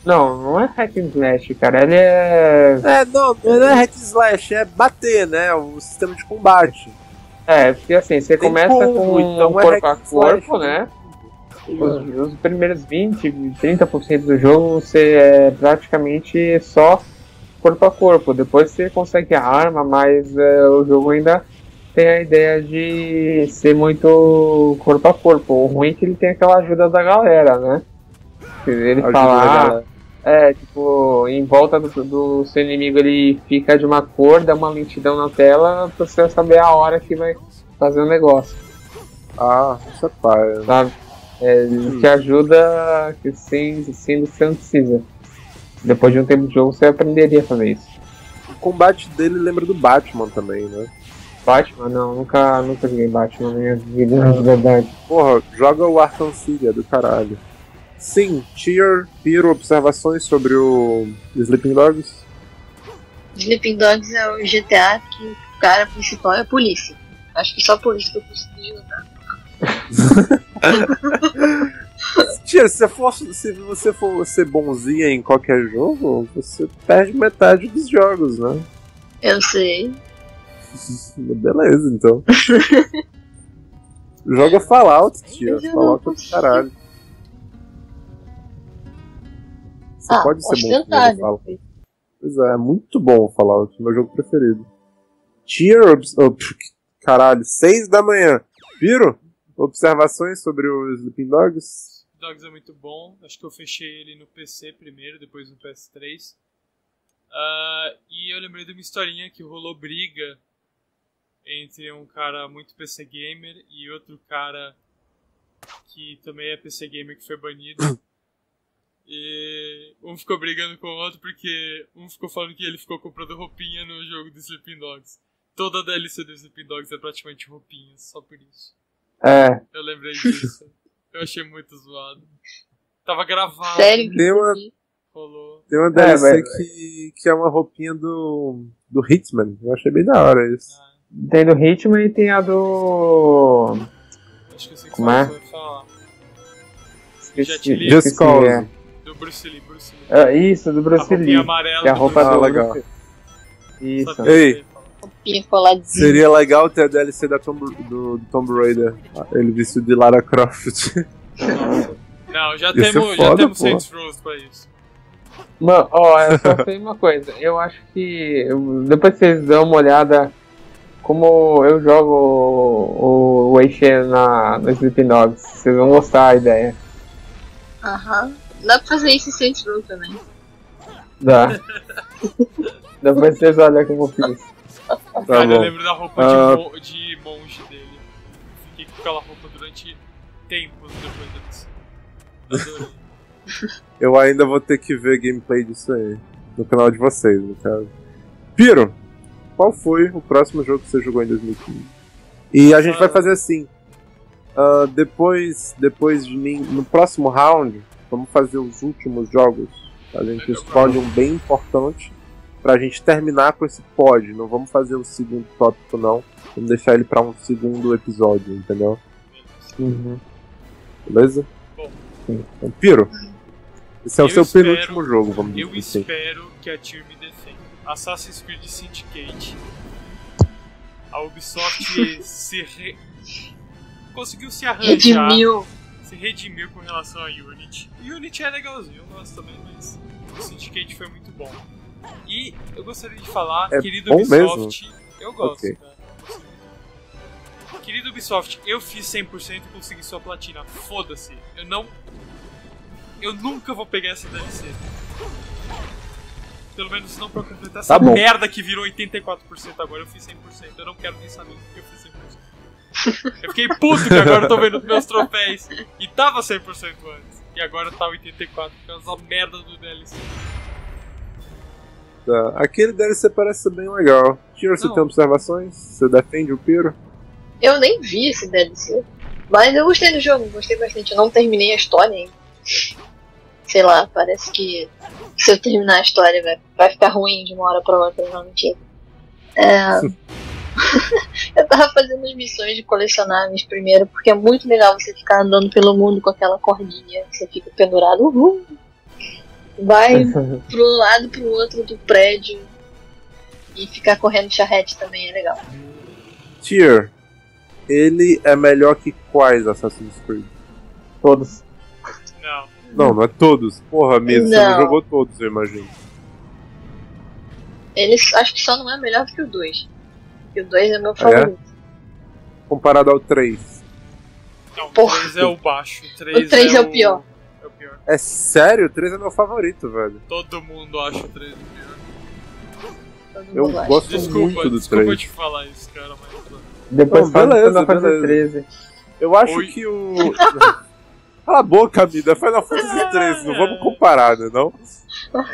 Não, não é hack and slash, cara. Ele é. É, não, não é hack and slash, é bater, né? O sistema de combate. É, porque assim, você Tem começa combo, com então é corpo a corpo, né? Os, os primeiros 20, 30% do jogo você é praticamente só corpo a corpo. Depois você consegue a arma, mas é, o jogo ainda tem a ideia de ser muito corpo a corpo. O ruim é que ele tem aquela ajuda da galera, né? Ele Ajuda fala, ah, é, tipo, em volta do, do seu inimigo ele fica de uma cor, dá uma lentidão na tela pra você saber a hora que vai fazer o negócio, Ah, isso é pai. sabe? É, ele te ajuda que sem, sem você não precisa. Depois de um tempo de jogo você aprenderia a fazer isso. O combate dele lembra do Batman também, né? Batman? Não, nunca, nunca joguei Batman na minha vida, de verdade. Porra, joga o Arkham City, é do caralho. Sim, Tier, Piro, observações sobre o Sleeping Dogs? Sleeping Dogs é o GTA que o cara principal é a polícia. Acho que só por isso que eu consegui jogar. Tia, se, você for, se você for ser bonzinha em qualquer jogo, você perde metade dos jogos, né? Eu sei. Beleza, então. Joga Fallout, tia. Fallout é do caralho. Você ah, pode ser bom tentar. Fallout. Pois é, é muito bom o Fallout, meu jogo preferido. Obs- oh, caralho, 6 da manhã. Piro? Observações sobre o Sleeping Dogs? Dogs é muito bom. Acho que eu fechei ele no PC primeiro, depois no PS3. Ah, e eu lembrei de uma historinha que rolou briga entre um cara muito PC gamer e outro cara que também é PC gamer que foi banido. E um ficou brigando com o outro porque um ficou falando que ele ficou comprando roupinha no jogo do Sleeping Dogs. Toda a DLC do Sleeping Dogs é praticamente roupinhas, só por isso. É, Eu lembrei disso. Eu achei muito zoado. Tava gravado. Sério? Tem uma, Rolou. tem uma É, DLC mas- que, que é uma roupinha do, do Hitman. Eu achei bem da hora isso. Ah, tem do Hitman e tem a do. acho que eu sei que Como é? falar. Esqueci. Just Cause. é. Do Bruce Lee, Bruce Lee. É, isso, do a Bruce roupinha Lee. amarela Que é a do roupa Ah, do Lee. legal. Isso. Ei. Seria legal ter a DLC da Tomb, do, do Tomb Raider. Ele vestido de Lara Croft. Não, já temos, já foda, temos pô. Saints Row pra isso. Mano, ó, eu só sei uma coisa. Eu acho que. Depois vocês dão uma olhada como eu jogo o, o Wei Shen na, no Dogs. Vocês vão gostar da ideia. Aham. Dá pra fazer isso em Saints Row também. Dá. Depois vocês olham como eu fiz. Tá Cara, eu lembro da roupa Ah. de, mo- de monge dele. Fiquei com aquela roupa durante tempos depois disso. Adorei. Eu ainda vou ter que ver gameplay disso aí. No canal de vocês, no caso. Piro, qual foi o próximo jogo que você jogou em 2015? E a gente Ah. vai fazer assim. ah, depois, depois de mim, no próximo round, vamos fazer os últimos jogos. A gente escolhe um bem importante pra gente terminar com esse pod. Não vamos fazer o segundo tópico, não. Vamos deixar ele pra um segundo episódio, entendeu? Uhum. Beleza? Bom. Então, Piro, esse é o Eu seu espero- penúltimo jogo, vamos Eu dizer assim. espero que a Tier me defenda. Assassin's Creed Syndicate. A Ubisoft se re... conseguiu se arranjar, Redimiu. se redimiu com relação a Unity. Unity é legalzinho, eu gosto também, mas o Syndicate foi muito bom. E eu gostaria de falar, É querido Ubisoft, eu gosto, Ok. cara. Querido Ubisoft, eu fiz 100% e consegui sua platina. Foda-se. Eu não. Eu nunca vou pegar essa DLC. Pelo menos não pra completar essa Tá bom. merda que virou 84% agora. Eu fiz 100%. Eu não quero nem saber porque eu fiz 100%. Eu fiquei puto que agora eu tô vendo meus troféus. E tava 100% antes. E agora tá 84% por causa da merda do DLC. Tá. Aquele DLC parece ser bem legal. Tira, você tem observações? Você defende o Piro? Eu nem vi esse DLC. Mas eu gostei do jogo, gostei bastante. Eu não terminei a história ainda. Sei lá, parece que se eu terminar a história vai, vai ficar ruim de uma hora pra outra, não mentira. É... eu tava fazendo as missões de colecionáveis primeiro, porque é muito legal você ficar andando pelo mundo com aquela cordinha, você fica pendurado. Uhul. Vai pro lado pro outro do prédio e ficar correndo charrete também é legal. Tier, ele é melhor que quais Assassin's Creed? Todos. Não. Não, não é todos. Porra, mesmo, você Não. não jogou todos, eu imagino. Eles acho que só não é melhor que o 2. Porque o 2 é meu favorito. Comparado ao 3. Não, o Porra. 3 é o baixo. O 3, O três é o pior. É o pior. É sério? O 3 é meu favorito, velho. Todo mundo acha o 3 o pior. Todo Eu gosto Desculpa, muito do desculpa 3. te falar isso, cara, mas. Depois Não, faz o beleza, Final Fantasy beleza. 13. Eu acho Oi. que o. Cala a boca, Mida. é Final Fantasy 3, não vamos comparar, né? Não?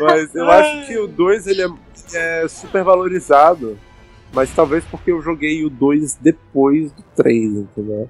Mas eu acho que o 2 ele é, é super valorizado. Mas talvez porque eu joguei o 2 depois do 3, entendeu?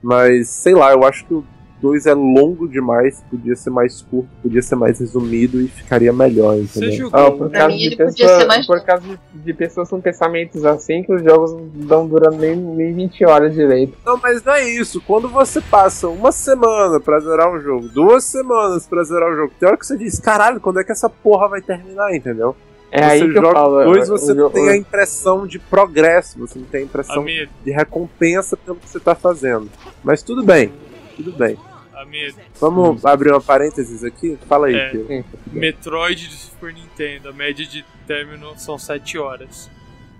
Mas sei lá, eu acho que o 2 é longo demais, podia ser mais curto, podia ser mais resumido e ficaria melhor, Você entendeu? jogou. Ah, por causa mim, de ele podia pessoa- ser mais Por causa de, de pessoas com pensamentos assim que os jogos não estão durando nem, nem 20 horas direito. Não, mas não é isso. Quando você passa uma semana pra zerar um jogo, duas semanas pra zerar o jogo, tem hora que você diz, caralho, quando é que essa porra vai terminar, entendeu? É você aí que eu joga falo. dois, você não tem a impressão de progresso, você não tem a impressão Amir, de recompensa pelo que você tá fazendo. Mas tudo bem, tudo bem. Vamos abrir uma parênteses aqui? Fala aí, É. Metroid de Super Nintendo, a média de término são 7 horas.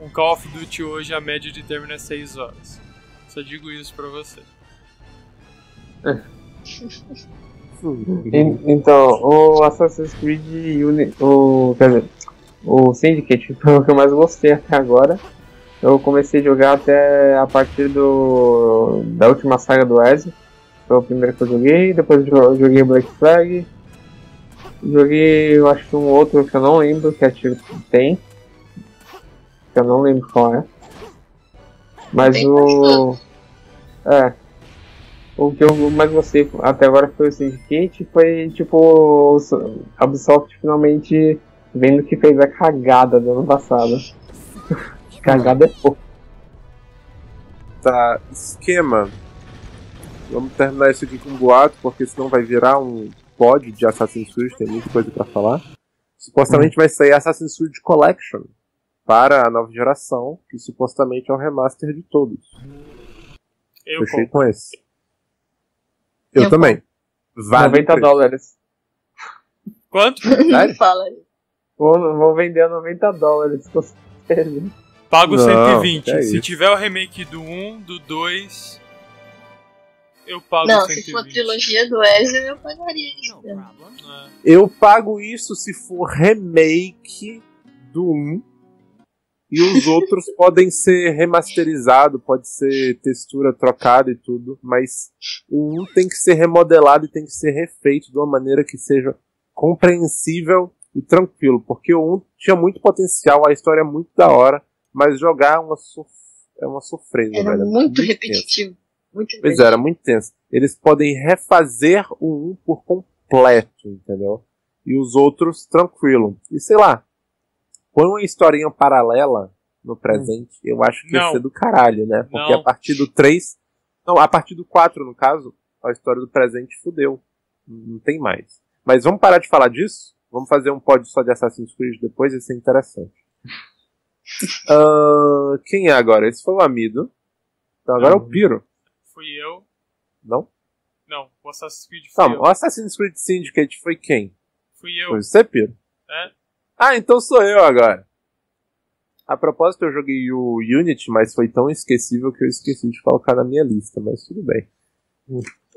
Um Call of Duty hoje, a média de término é 6 horas. Só digo isso pra você. En- Então, o Assassin's Creed Uni, o, quer dizer, o Syndicate foi o que eu mais gostei até agora. Eu comecei a jogar até a partir do da última saga do Ezio. Foi o primeiro que eu joguei, depois jo- joguei Black Flag. Joguei, eu acho que um outro que eu não lembro, que a Tiro tem. Que eu não lembro qual é. Mas Tem o. É. O que eu mais gostei até agora foi o Syndicate foi tipo o- a Ubisoft finalmente vendo que fez a cagada do ano passado. Que cagada é pouco. Tá, esquema. Vamos terminar isso aqui com um boato, porque senão vai virar um pod de Assassin's Creed, tem muita coisa pra falar. Supostamente vai sair Assassin's Creed Collection para a nova geração, que supostamente é o remaster de todos. Eu Fechei compro. com esse. Eu, Eu também. Vale 90 o preço. dólares. Quanto? Sério? Fala aí. Vou, vou vender a 90 dólares com certeza. Pago Não, 120. que é se tiver o remake do 1, do 2, eu pago Não, 120. se for trilogia do Ezio, eu pagaria isso. É. Eu pago isso se for remake do 1. E os outros podem ser remasterizados, pode ser textura trocada e tudo, mas o 1 tem que ser remodelado e tem que ser refeito de uma maneira que seja compreensível e tranquilo, porque o 1 tinha muito potencial, a história é muito da hora, mas jogar é uma, sof é uma sofrência, Era velho. é muito tenso. Muito Pois é, era muito tenso. Eles podem refazer o 1 por completo, entendeu? E os outros tranquilo. E sei lá, põe uma historinha paralela no presente, eu acho que ia Não. ser do caralho, né? Porque Não. a partir do 3. Não, a partir do 4, no caso, a história do presente fudeu. Não tem mais. Mas vamos parar de falar disso? Vamos fazer um pod só de Assassin's Creed depois, isso é interessante. Ahn, quem é agora? Esse foi o Amido. Então agora é o Piro, Fui eu. não? Não, o Assassin's Creed Calma, eu. o Assassin's Creed Syndicate foi quem? Fui eu. Foi você, Piro? É? Ah, então sou eu agora. A propósito, eu joguei o Unity, mas foi tão esquecível que eu esqueci de colocar na minha lista, mas tudo bem.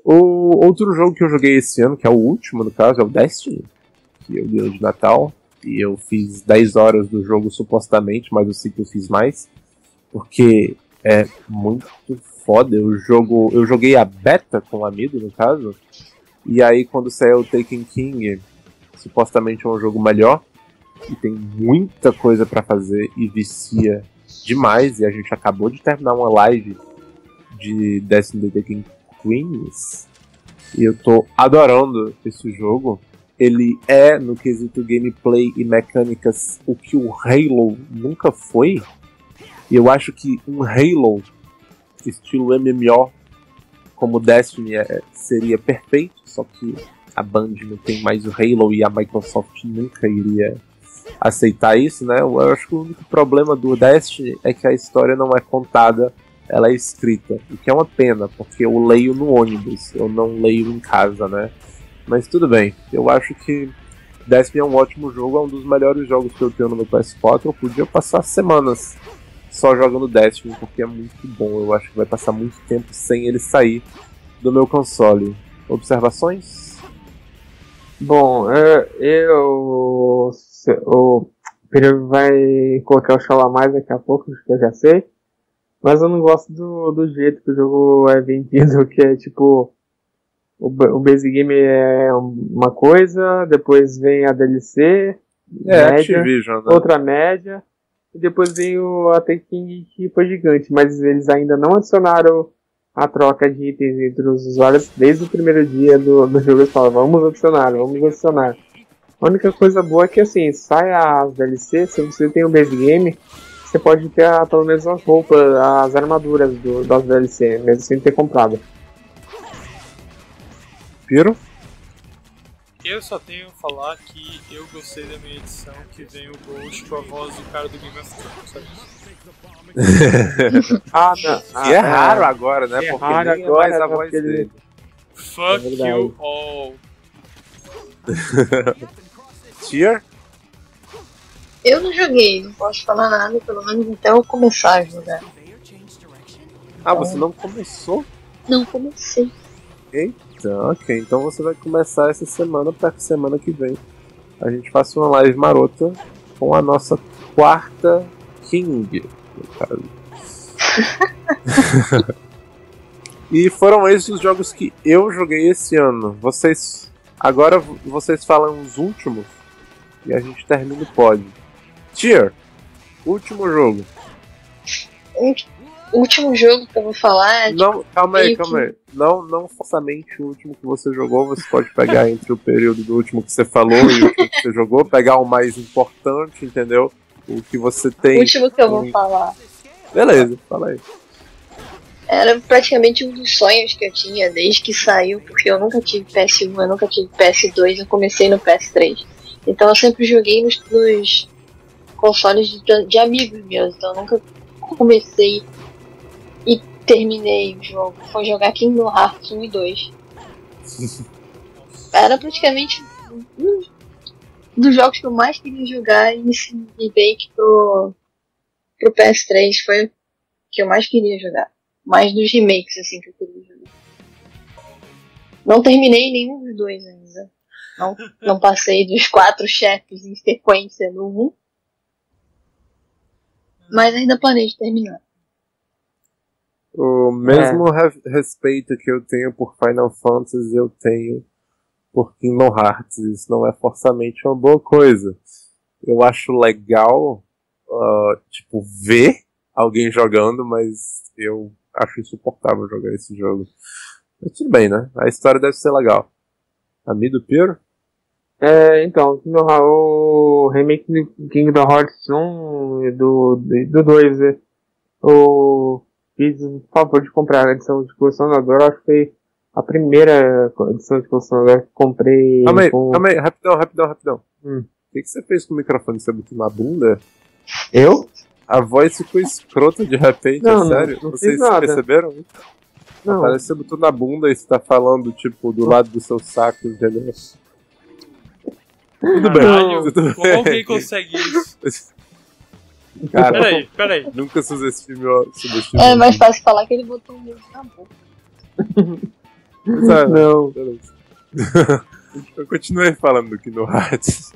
O outro jogo que eu joguei esse ano, que é o último no caso, é o Destiny, que eu ganhei de Natal, e eu fiz 10 horas do jogo supostamente, mas eu sei que eu fiz mais, porque é muito foda. Eu, jogo, eu joguei a beta com um amigo, no caso, e aí quando saiu o Taken King, supostamente é um jogo melhor, e tem muita coisa pra fazer e vicia demais. E a gente acabou de terminar uma live de Destiny The King Queens. E eu tô adorando esse jogo. Ele é, no quesito gameplay e mecânicas, o que o Halo nunca foi. E eu acho que um Halo estilo MMO como Destiny é- seria perfeito, só que a Band não tem mais o Halo e a Microsoft nunca iria aceitar isso, né? Eu acho que o único problema do Destiny é que a história não é contada, ela é escrita, o que é uma pena, porque eu leio no ônibus, eu não leio em casa, né? Mas tudo bem, eu acho que Destiny é um ótimo jogo, é um dos melhores jogos que eu tenho no meu PS4. Eu podia passar semanas só jogando Destiny, porque é muito bom. Eu acho que vai passar muito tempo sem ele sair do meu console. Observações? Bom, é, eu. se- O Pedro vai colocar o Shala mais daqui a pouco, acho que eu já sei. Mas eu não gosto do, do jeito que o jogo é vendido, que é tipo. O base game é uma coisa, depois vem a DLC, É, média, Activision, né? outra média, e depois vem o Attack King que foi gigante, mas eles ainda não adicionaram a troca de itens entre os usuários desde o primeiro dia do, do jogo. Eles falam, vamos adicionar, vamos adicionar. A única coisa boa é que assim, sai as DLC, se você tem o base game, você pode ter ah, pelo menos as roupas, as armaduras do, das DLC, mesmo sem ter comprado. Piro? Eu só tenho a falar que eu gostei da minha edição que vem o Ghost com a voz do cara do Game of Thrones. Ah, não. e é raro agora, né? é porque raro nem agora, mais a voz porque ele- dele. Fuck É you all. Tier? Eu não joguei, não posso falar nada, pelo menos até eu começar a jogar. Ah, você não começou? Não comecei. Então, ok. Então você vai começar essa semana para semana que vem a gente faça uma live marota com a nossa quarta King, no caso. e foram esses os jogos que eu joguei esse ano. Vocês. Agora vocês falam os últimos e a gente termina o pod. Tier, último jogo. O último jogo que eu vou falar é Não, calma aí, calma aí. Não, não forçamente o último que você jogou, você pode pegar entre o período do último que você falou e o último que você jogou, pegar o mais importante, entendeu? O que você o tem. último que eu vou falar. Beleza, fala aí. Era praticamente um dos sonhos que eu tinha desde que saiu, porque eu nunca tive PS1, eu nunca tive PS2, eu comecei no PS3. Então eu sempre joguei nos, nos consoles de, de amigos meus, então eu nunca comecei e terminei o jogo. Foi jogar Kingdom Hearts 1 e 2. Era praticamente um dos jogos que eu mais queria jogar e me remake pro, pro PS3 foi o que eu mais queria jogar mais dos remakes assim que eu queria jogar. Não terminei nenhum dos dois ainda. Não, não passei dos quatro chefes em sequência no 1. Mas ainda planejo terminar. O mesmo re- respeito que eu tenho por Final Fantasy, eu tenho por Kingdom Hearts. Isso não é forçamente uma boa coisa. Eu acho legal, ah, tipo, ver alguém jogando, mas eu acho insuportável jogar esse jogo. Mas tudo bem, né? A história deve ser legal. Amigo Piero? É, então, Kingdom Hearts- o remake do Kingdom Hearts 1 e do, do 2, né? Fiz o favor de comprar a edição de colecionador, acho que foi a primeira edição de colecionador que comprei. Calma aí, com- calma aí, rapidão, rapidão, rapidão. Hum. O que, que você fez com o microfone? Você botou na bunda? Eu? A voz ficou escrota de repente, Não, é não- sério? não fiz Vocês nada. perceberam? Não, Parece que você botou na bunda e você tá falando, tipo, do lado do seu saco, entendeu? Tudo bem, tudo como bem. alguém consegue isso? Cara, Peraí, peraí. nunca subestime o subestime É o- mais fácil falar que ele botou um dedo na boca. Mas, é, não. Eu continuei falando do Kingdom Hearts.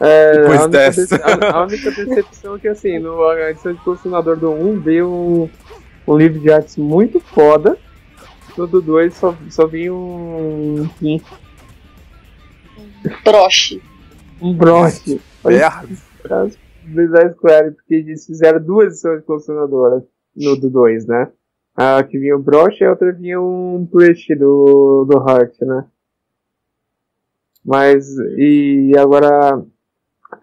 É, Depois a, única dessa. a- a única decepção é que, assim, no a edição de colecionador do 1 veio um, um livro de artes muito foda. No do 2 só, só vinha um, Broche. um broche. Merda. As da Square, porque eles fizeram duas edições de colecionadora no do 2, né? A que vinha o broche e a outra vinha um plush do, do Heart, né? Mas, e agora,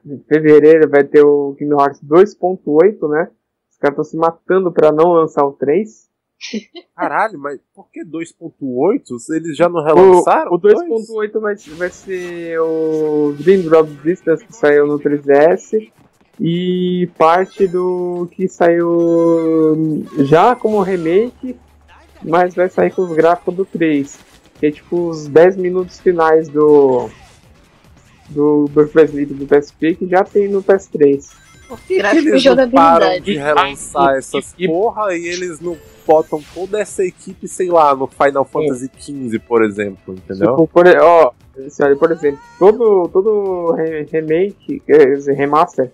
em fevereiro vai ter o Kingdom Hearts 2.8, né? Os caras estão se matando pra não lançar o 3. Caralho, mas por que 2.8? Eles já não O, relançaram? o 2.8 vai, vai ser o Dream Drop Distance que saiu no 3DS e parte do que saiu já como remake, mas vai sair com os gráficos do 3. Que é tipo os 10 minutos finais do do Birthplace Sleep do PSP que já tem no PS3. Por que, que Gráfico eles não param de relançar E- essas e- porra e eles não botam toda essa equipe, sei lá, no Final Fantasy XV, por exemplo, entendeu? Tipo, por, ó, olha, por exemplo, todo, todo re- remake, quer dizer, remaster,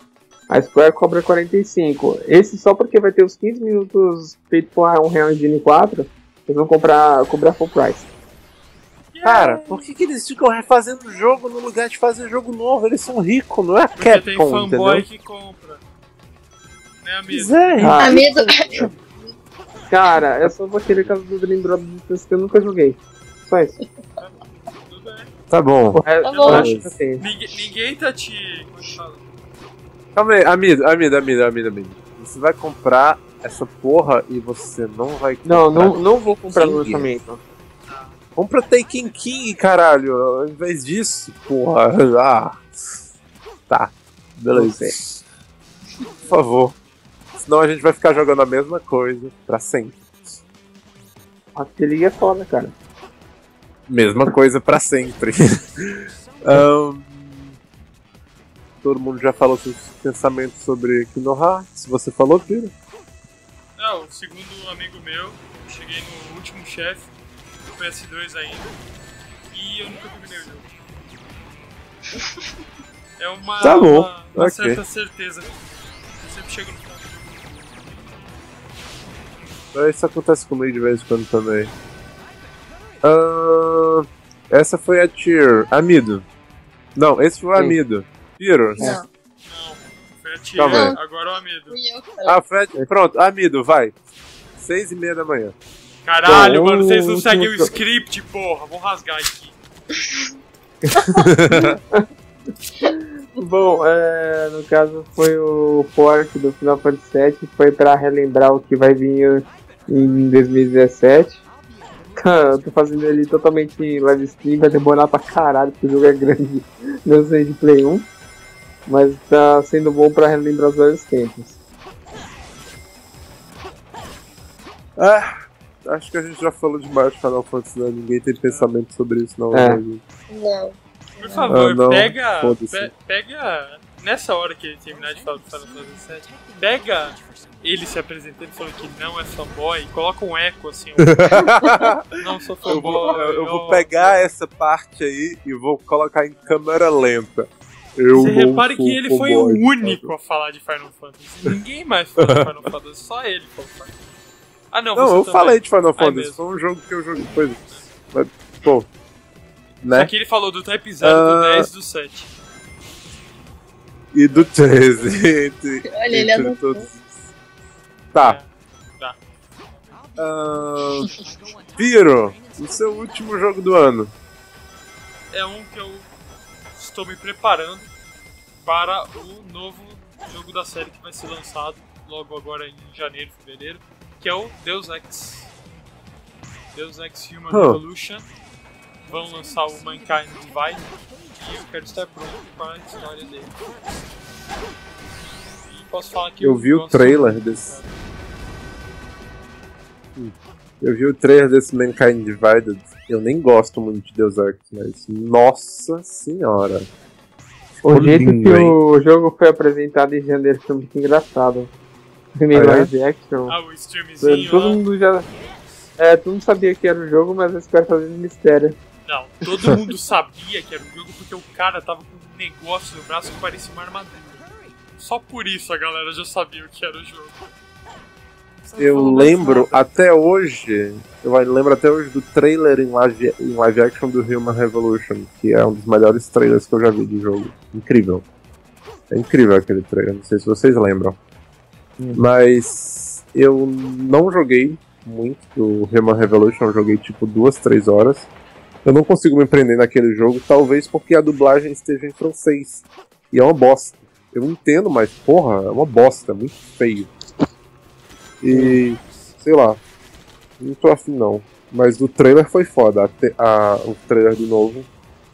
a Square cobra 45. Esse só porque vai ter os 15 minutos feito com a Unreal Engine 4, eles vão comprar, cobrar full price. Cara, por que, que eles ficam refazendo o jogo no lugar de fazer jogo novo? Eles são ricos, não é Porque tem Capcom, fanboy entendeu? que compra. Né, amigo? É, Ah, Amigo, Cara, eu só vou querer caso do Dream Drop Distance que eu nunca joguei. Só isso. Tudo bem. Tá bom. Tá eu bom. acho que eu tenho. Ninguém, ninguém tá te. Como é que fala? Calma aí, amigo, amigo, amigo, amigo, amigo. Você vai comprar essa porra e você não vai comprar. Não, não, não vou comprar no lançamento. Compra Taken King, caralho. Ao invés disso, porra. Ah. Tá. Beleza. Por favor. Senão a gente vai ficar jogando a mesma coisa pra sempre. League é foda, cara. Mesma coisa pra sempre. Ahn, todo mundo já falou seus pensamentos sobre Kinoha? Se você falou, Pira? Não, o segundo amigo meu, eu cheguei no último chefe, do PS2 ainda, e eu nunca terminei o jogo. É uma, Tá bom, uma, uma ok. certa certeza. Eu sempre chego no final. Isso acontece comigo de vez em quando também. Ahn, essa foi a tier. Amido. Não, esse foi o Sim. Amido. Piro. Não, Não, foi a tia, Tá agora o falei. Ah, Fred. Pronto, Amido, vai. Seis e meia da manhã. Caralho, Bom, mano, vocês não o seguem o script, porra. Vou rasgar aqui. Bom, é, no caso foi o port do Final Fantasy VII, foi pra relembrar o que vai vir em 2017. Cara, eu tô fazendo ele totalmente em live stream, vai demorar pra caralho, porque o jogo é grande, não sei de Play 1. Mas tá sendo bom pra relembrar os velhos tempos. Ah, acho que a gente já falou demais de Final Fantasy, né? Ninguém tem pensamento sobre isso, não. É. né? Não. Por favor, Ah, não, pega, pe- pega. Nessa hora que ele terminar de falar do Final Fantasy VII, pega ele se apresentando falando que não é fanboy, e coloca um eco assim. ó. não sou Eu fanboy. vou, eu vou ó. pegar essa parte aí e vou colocar em câmera lenta. Eu Você não repare que ele foi o único a falar de Final Fantasy. Ninguém mais falou de Final Fantasy, só ele falou. de Final Fantasy. Ah, não, Não, você eu também. falei de Final Fantasy, foi um jogo que eu joguei. Foi, mas, pô. Né? Aqui ele falou do Type 0, do Ah. 10 do 7. E do 13. Entre, Olha, ele entre adotou. todos. Tá. É, tá. Ah, Piro, o seu último jogo do ano. É um que eu estou me preparando para o novo jogo da série que vai ser lançado logo agora em janeiro, fevereiro, que é o Deus Ex. Deus Ex Human Huh. Revolution. Vão lançar o Mankind Divide e eu quero estar pronto para a história dele. E posso falar que Eu vi o trailer desse. cara. Eu vi o trailer desse Mankind Divided. Eu nem gosto muito de Deus Ex, mas. Nossa senhora. O jeito lindo, que hein? o jogo foi apresentado em janeiro foi muito engraçado. Primeiro Ah, é? live action. Ah, o streamzinho Todo mundo já. É, todo mundo sabia que era o jogo, mas eles ficaram fazendo mistério. Não, todo mundo sabia que era um jogo porque o cara tava com um negócio no braço que parecia uma armadura. Só por isso a galera já sabia o que era o jogo. Eu lembro nada. até hoje. Eu lembro até hoje do trailer em live, em live action do Human Revolution, que é um dos melhores trailers que eu já vi do jogo. Incrível. É incrível aquele trailer, não sei se vocês lembram. Mas eu não joguei muito do Human Revolution, eu joguei tipo duas, três horas. Eu não consigo me prender naquele jogo, talvez porque a dublagem esteja em francês. E é uma bosta. Eu entendo, mas porra, é uma bosta, é muito feio. E sei lá, não tô afim não. Mas o trailer foi foda. A a- o trailer do novo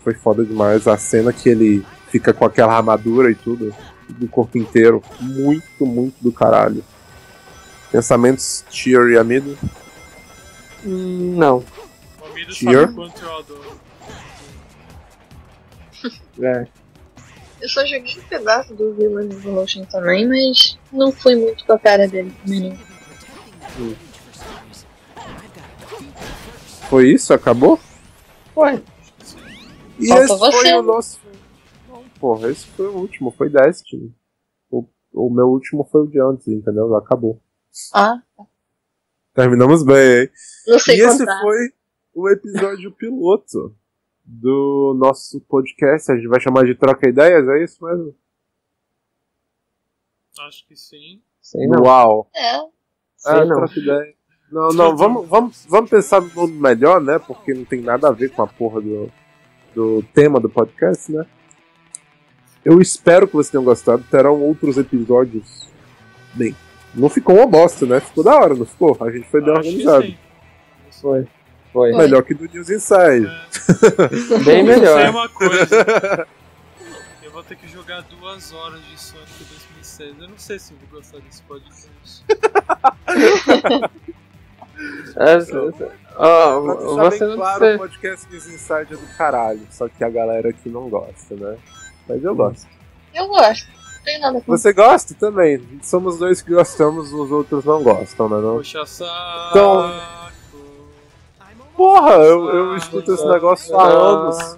foi foda demais. A cena que ele fica com aquela armadura e tudo, do corpo inteiro, muito, muito do caralho. Pensamentos Cheer e Amido? Hum, não. O Amido Cheer. sabe quanto eu adoro. É. Eu só joguei um pedaço do Human Revolution também, mas não fui muito com a cara dele também não. Foi isso? Acabou? Ué, E Falta esse você, foi o nosso. Não, porra, esse foi o último, foi Destiny. O, o meu último foi o de antes, entendeu? Acabou. Ah, Terminamos bem, hein? não sei e esse contar. foi o episódio piloto do nosso podcast. A gente vai chamar de Troca Ideias, é isso mesmo? Acho que sim. sei não. Uau! É, Ah, não. Não, não, vamos, vamos, vamos pensar no nome melhor, né? Porque não tem nada a ver com a porra do, do tema do podcast, né? Eu espero que vocês tenham gostado. Terão outros episódios. Bem, não ficou uma bosta, né? Ficou da hora, não ficou? A gente foi bem Acho que organizado. Foi. Foi. Melhor que do News Inside. Bem Vou dizer melhor. uma coisa. Eu vou ter que jogar duas horas de Sonic 2006. Eu não sei se eu vou gostar desse podcast. É, Pra deixar você bem não claro, o podcast News Inside é do caralho, só que a galera aqui não gosta, né? Mas eu gosto. Eu gosto. Não tem nada com Você gosta também? Somos dois que gostamos, os outros não gostam, né? Não? Puxa saco. Então- Porra, eu, eu escuto esse negócio há anos.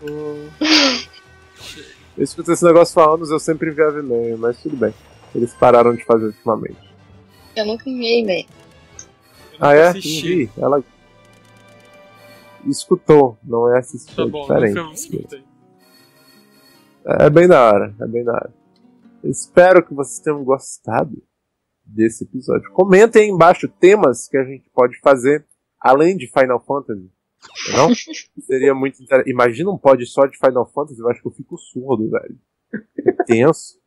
Eu escuto esse negócio há anos, eu sempre enviava e-mail, mas tudo bem. Eles pararam de fazer ultimamente. Eu nunca enviei e-mail. Ah, é? Assisti. Ela escutou, não é assistir. Tá é bom, diferente. nunca escutei. É bem da hora, é bem da hora. Espero que vocês tenham gostado desse episódio. Comentem aí embaixo temas que a gente pode fazer além de Final Fantasy. Não? Seria muito interessante. Imagina um pod só de Final Fantasy, eu acho que eu fico surdo, velho. É tenso.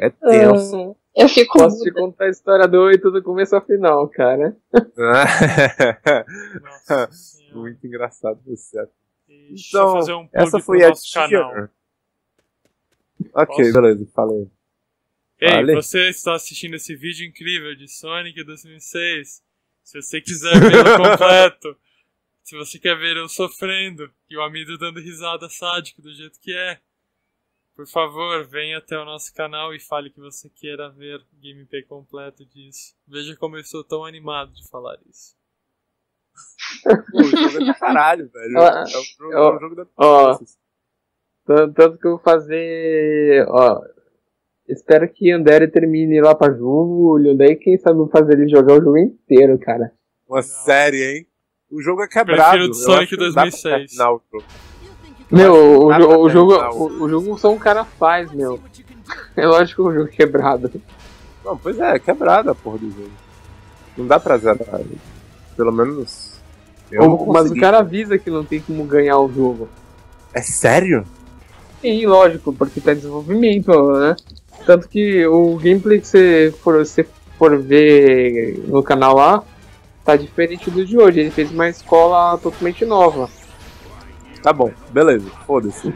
É tenso. Eu fico Posso te contar a história do 8 do começo ao final, cara. muito engraçado você. Deixa eu Então, fazer um essa foi a nosso canal. Ok, Posso? beleza, falei. Ei, Vale. você está assistindo esse vídeo incrível de Sonic 2006. Se você quiser vê-lo completo, se você quer ver eu sofrendo e o amigo dando risada sádico do jeito que é, por favor, venha até o nosso canal e fale que você queira ver o gameplay completo disso. Veja como eu estou tão animado de falar isso. Pô, o jogo é do caralho, velho. Ah, É o jogo, ó, é o jogo da ó. Tanto, que eu vou fazer. Ó. Espero que Andere termine lá pra julho. Daí quem sabe eu vou fazer ele jogar o jogo inteiro, cara. Uma série, hein? O jogo é quebrado. Prefiro o eu Sonic acho que não dá pra 2006. terminar o jogo. Meu, o, o jogo. O, o jogo só um cara faz, meu. É lógico que o jogo é quebrado. Não, pois é, é quebrado a porra do jogo. Não dá pra zerar. Pelo menos. Eu não Mas o cara avisa que não tem como ganhar o jogo. É sério? Sim, lógico, porque tá em desenvolvimento, né? Tanto que o gameplay que você for, você for ver no canal lá tá diferente do de hoje. Ele fez uma escola totalmente nova. Tá bom, beleza. Foda-se.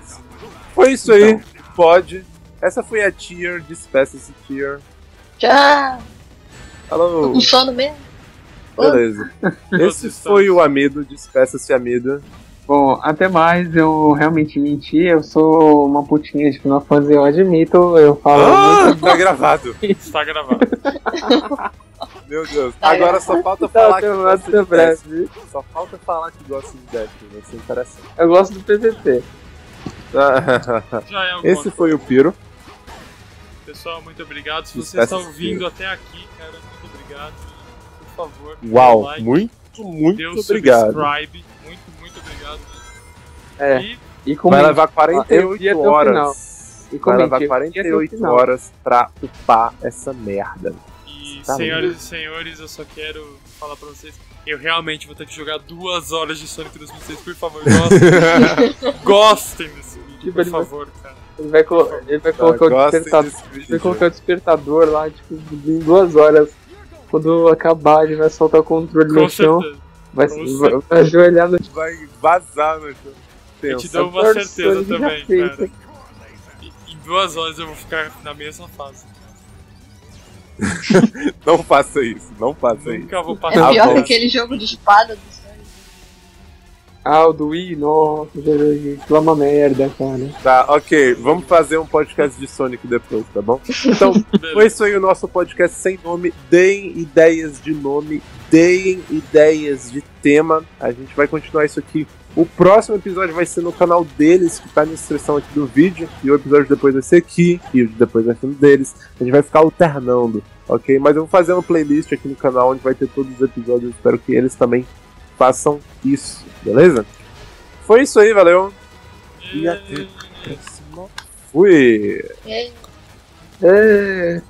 Foi isso aí. Pode. Essa foi a tier. Despeça esse tier. Já! Tô Falou. com sono mesmo. Beleza. Esse foi o Amido. Despeça-se, Amido. Bom, até mais, eu realmente menti, eu sou uma putinha de Final Fantasy, eu admito, eu falo Ah, muito. tá gravado. Está gravado. Meu Deus. Tá Agora só falta Tá, falar que gosta de. Destiny. Só falta falar que gosta de Destiny. Vai ser interessante. Eu gosto do PVP. Já é Esse foi o Piro. Pessoal, muito obrigado. Se você está ouvindo até aqui, cara, muito obrigado. Por favor, Uau, um like, muito, muito o obrigado. subscribe. Muito, muito obrigado. É, E e como Vai levar Ah, eu vi 48 até o final. horas. E Vai levar eu vi até o 48 final. horas pra upar essa merda. Tá senhoras e senhores, eu só quero falar pra vocês. Eu realmente vou ter que jogar duas horas de Sonic 2006. Por favor, gostem, gostem desse vídeo, Tipo, por ele vai- favor, cara. Ele vai, colo- ele vai colocar o gostem despertador. vai colocar o despertador lá, tipo, em duas horas. Quando acabar, ele vai soltar o controle Com no chão. certeza. Vai, Com vai, vai ajoelhar no Vai vazar no chão. Eu te dou uma Sonic certeza já também, cara. Em duas horas eu vou ficar na mesma fase. Não faça isso, não faça isso. Nunca vou É passar Ah, pior bom. que aquele jogo de espada do Sonic. Ah, o do Wii, nossa, aquilo é uma merda, cara. Tá, ok. Vamos fazer um podcast de Sonic depois, tá bom? Então, foi isso aí o nosso podcast sem nome. Deem ideias de nome, deem ideias de tema. A gente vai continuar isso aqui. O próximo episódio vai ser no canal deles, que tá na descrição aqui do vídeo. E o episódio depois vai ser aqui, e o de depois vai ser no deles. A gente vai ficar alternando, ok? Mas eu vou fazer uma playlist aqui no canal onde vai ter todos os episódios. Eu espero que eles também façam isso, beleza? Foi isso aí, valeu. E até a próxima. Fui! É, É,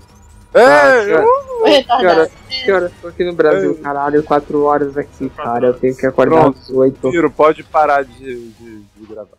É, cara. retardado. Cara, que horas tô aqui no Brasil, É. caralho, 4 horas aqui, cara. Eu tenho que acordar às 8. Tiro, pode parar de, de, de gravar.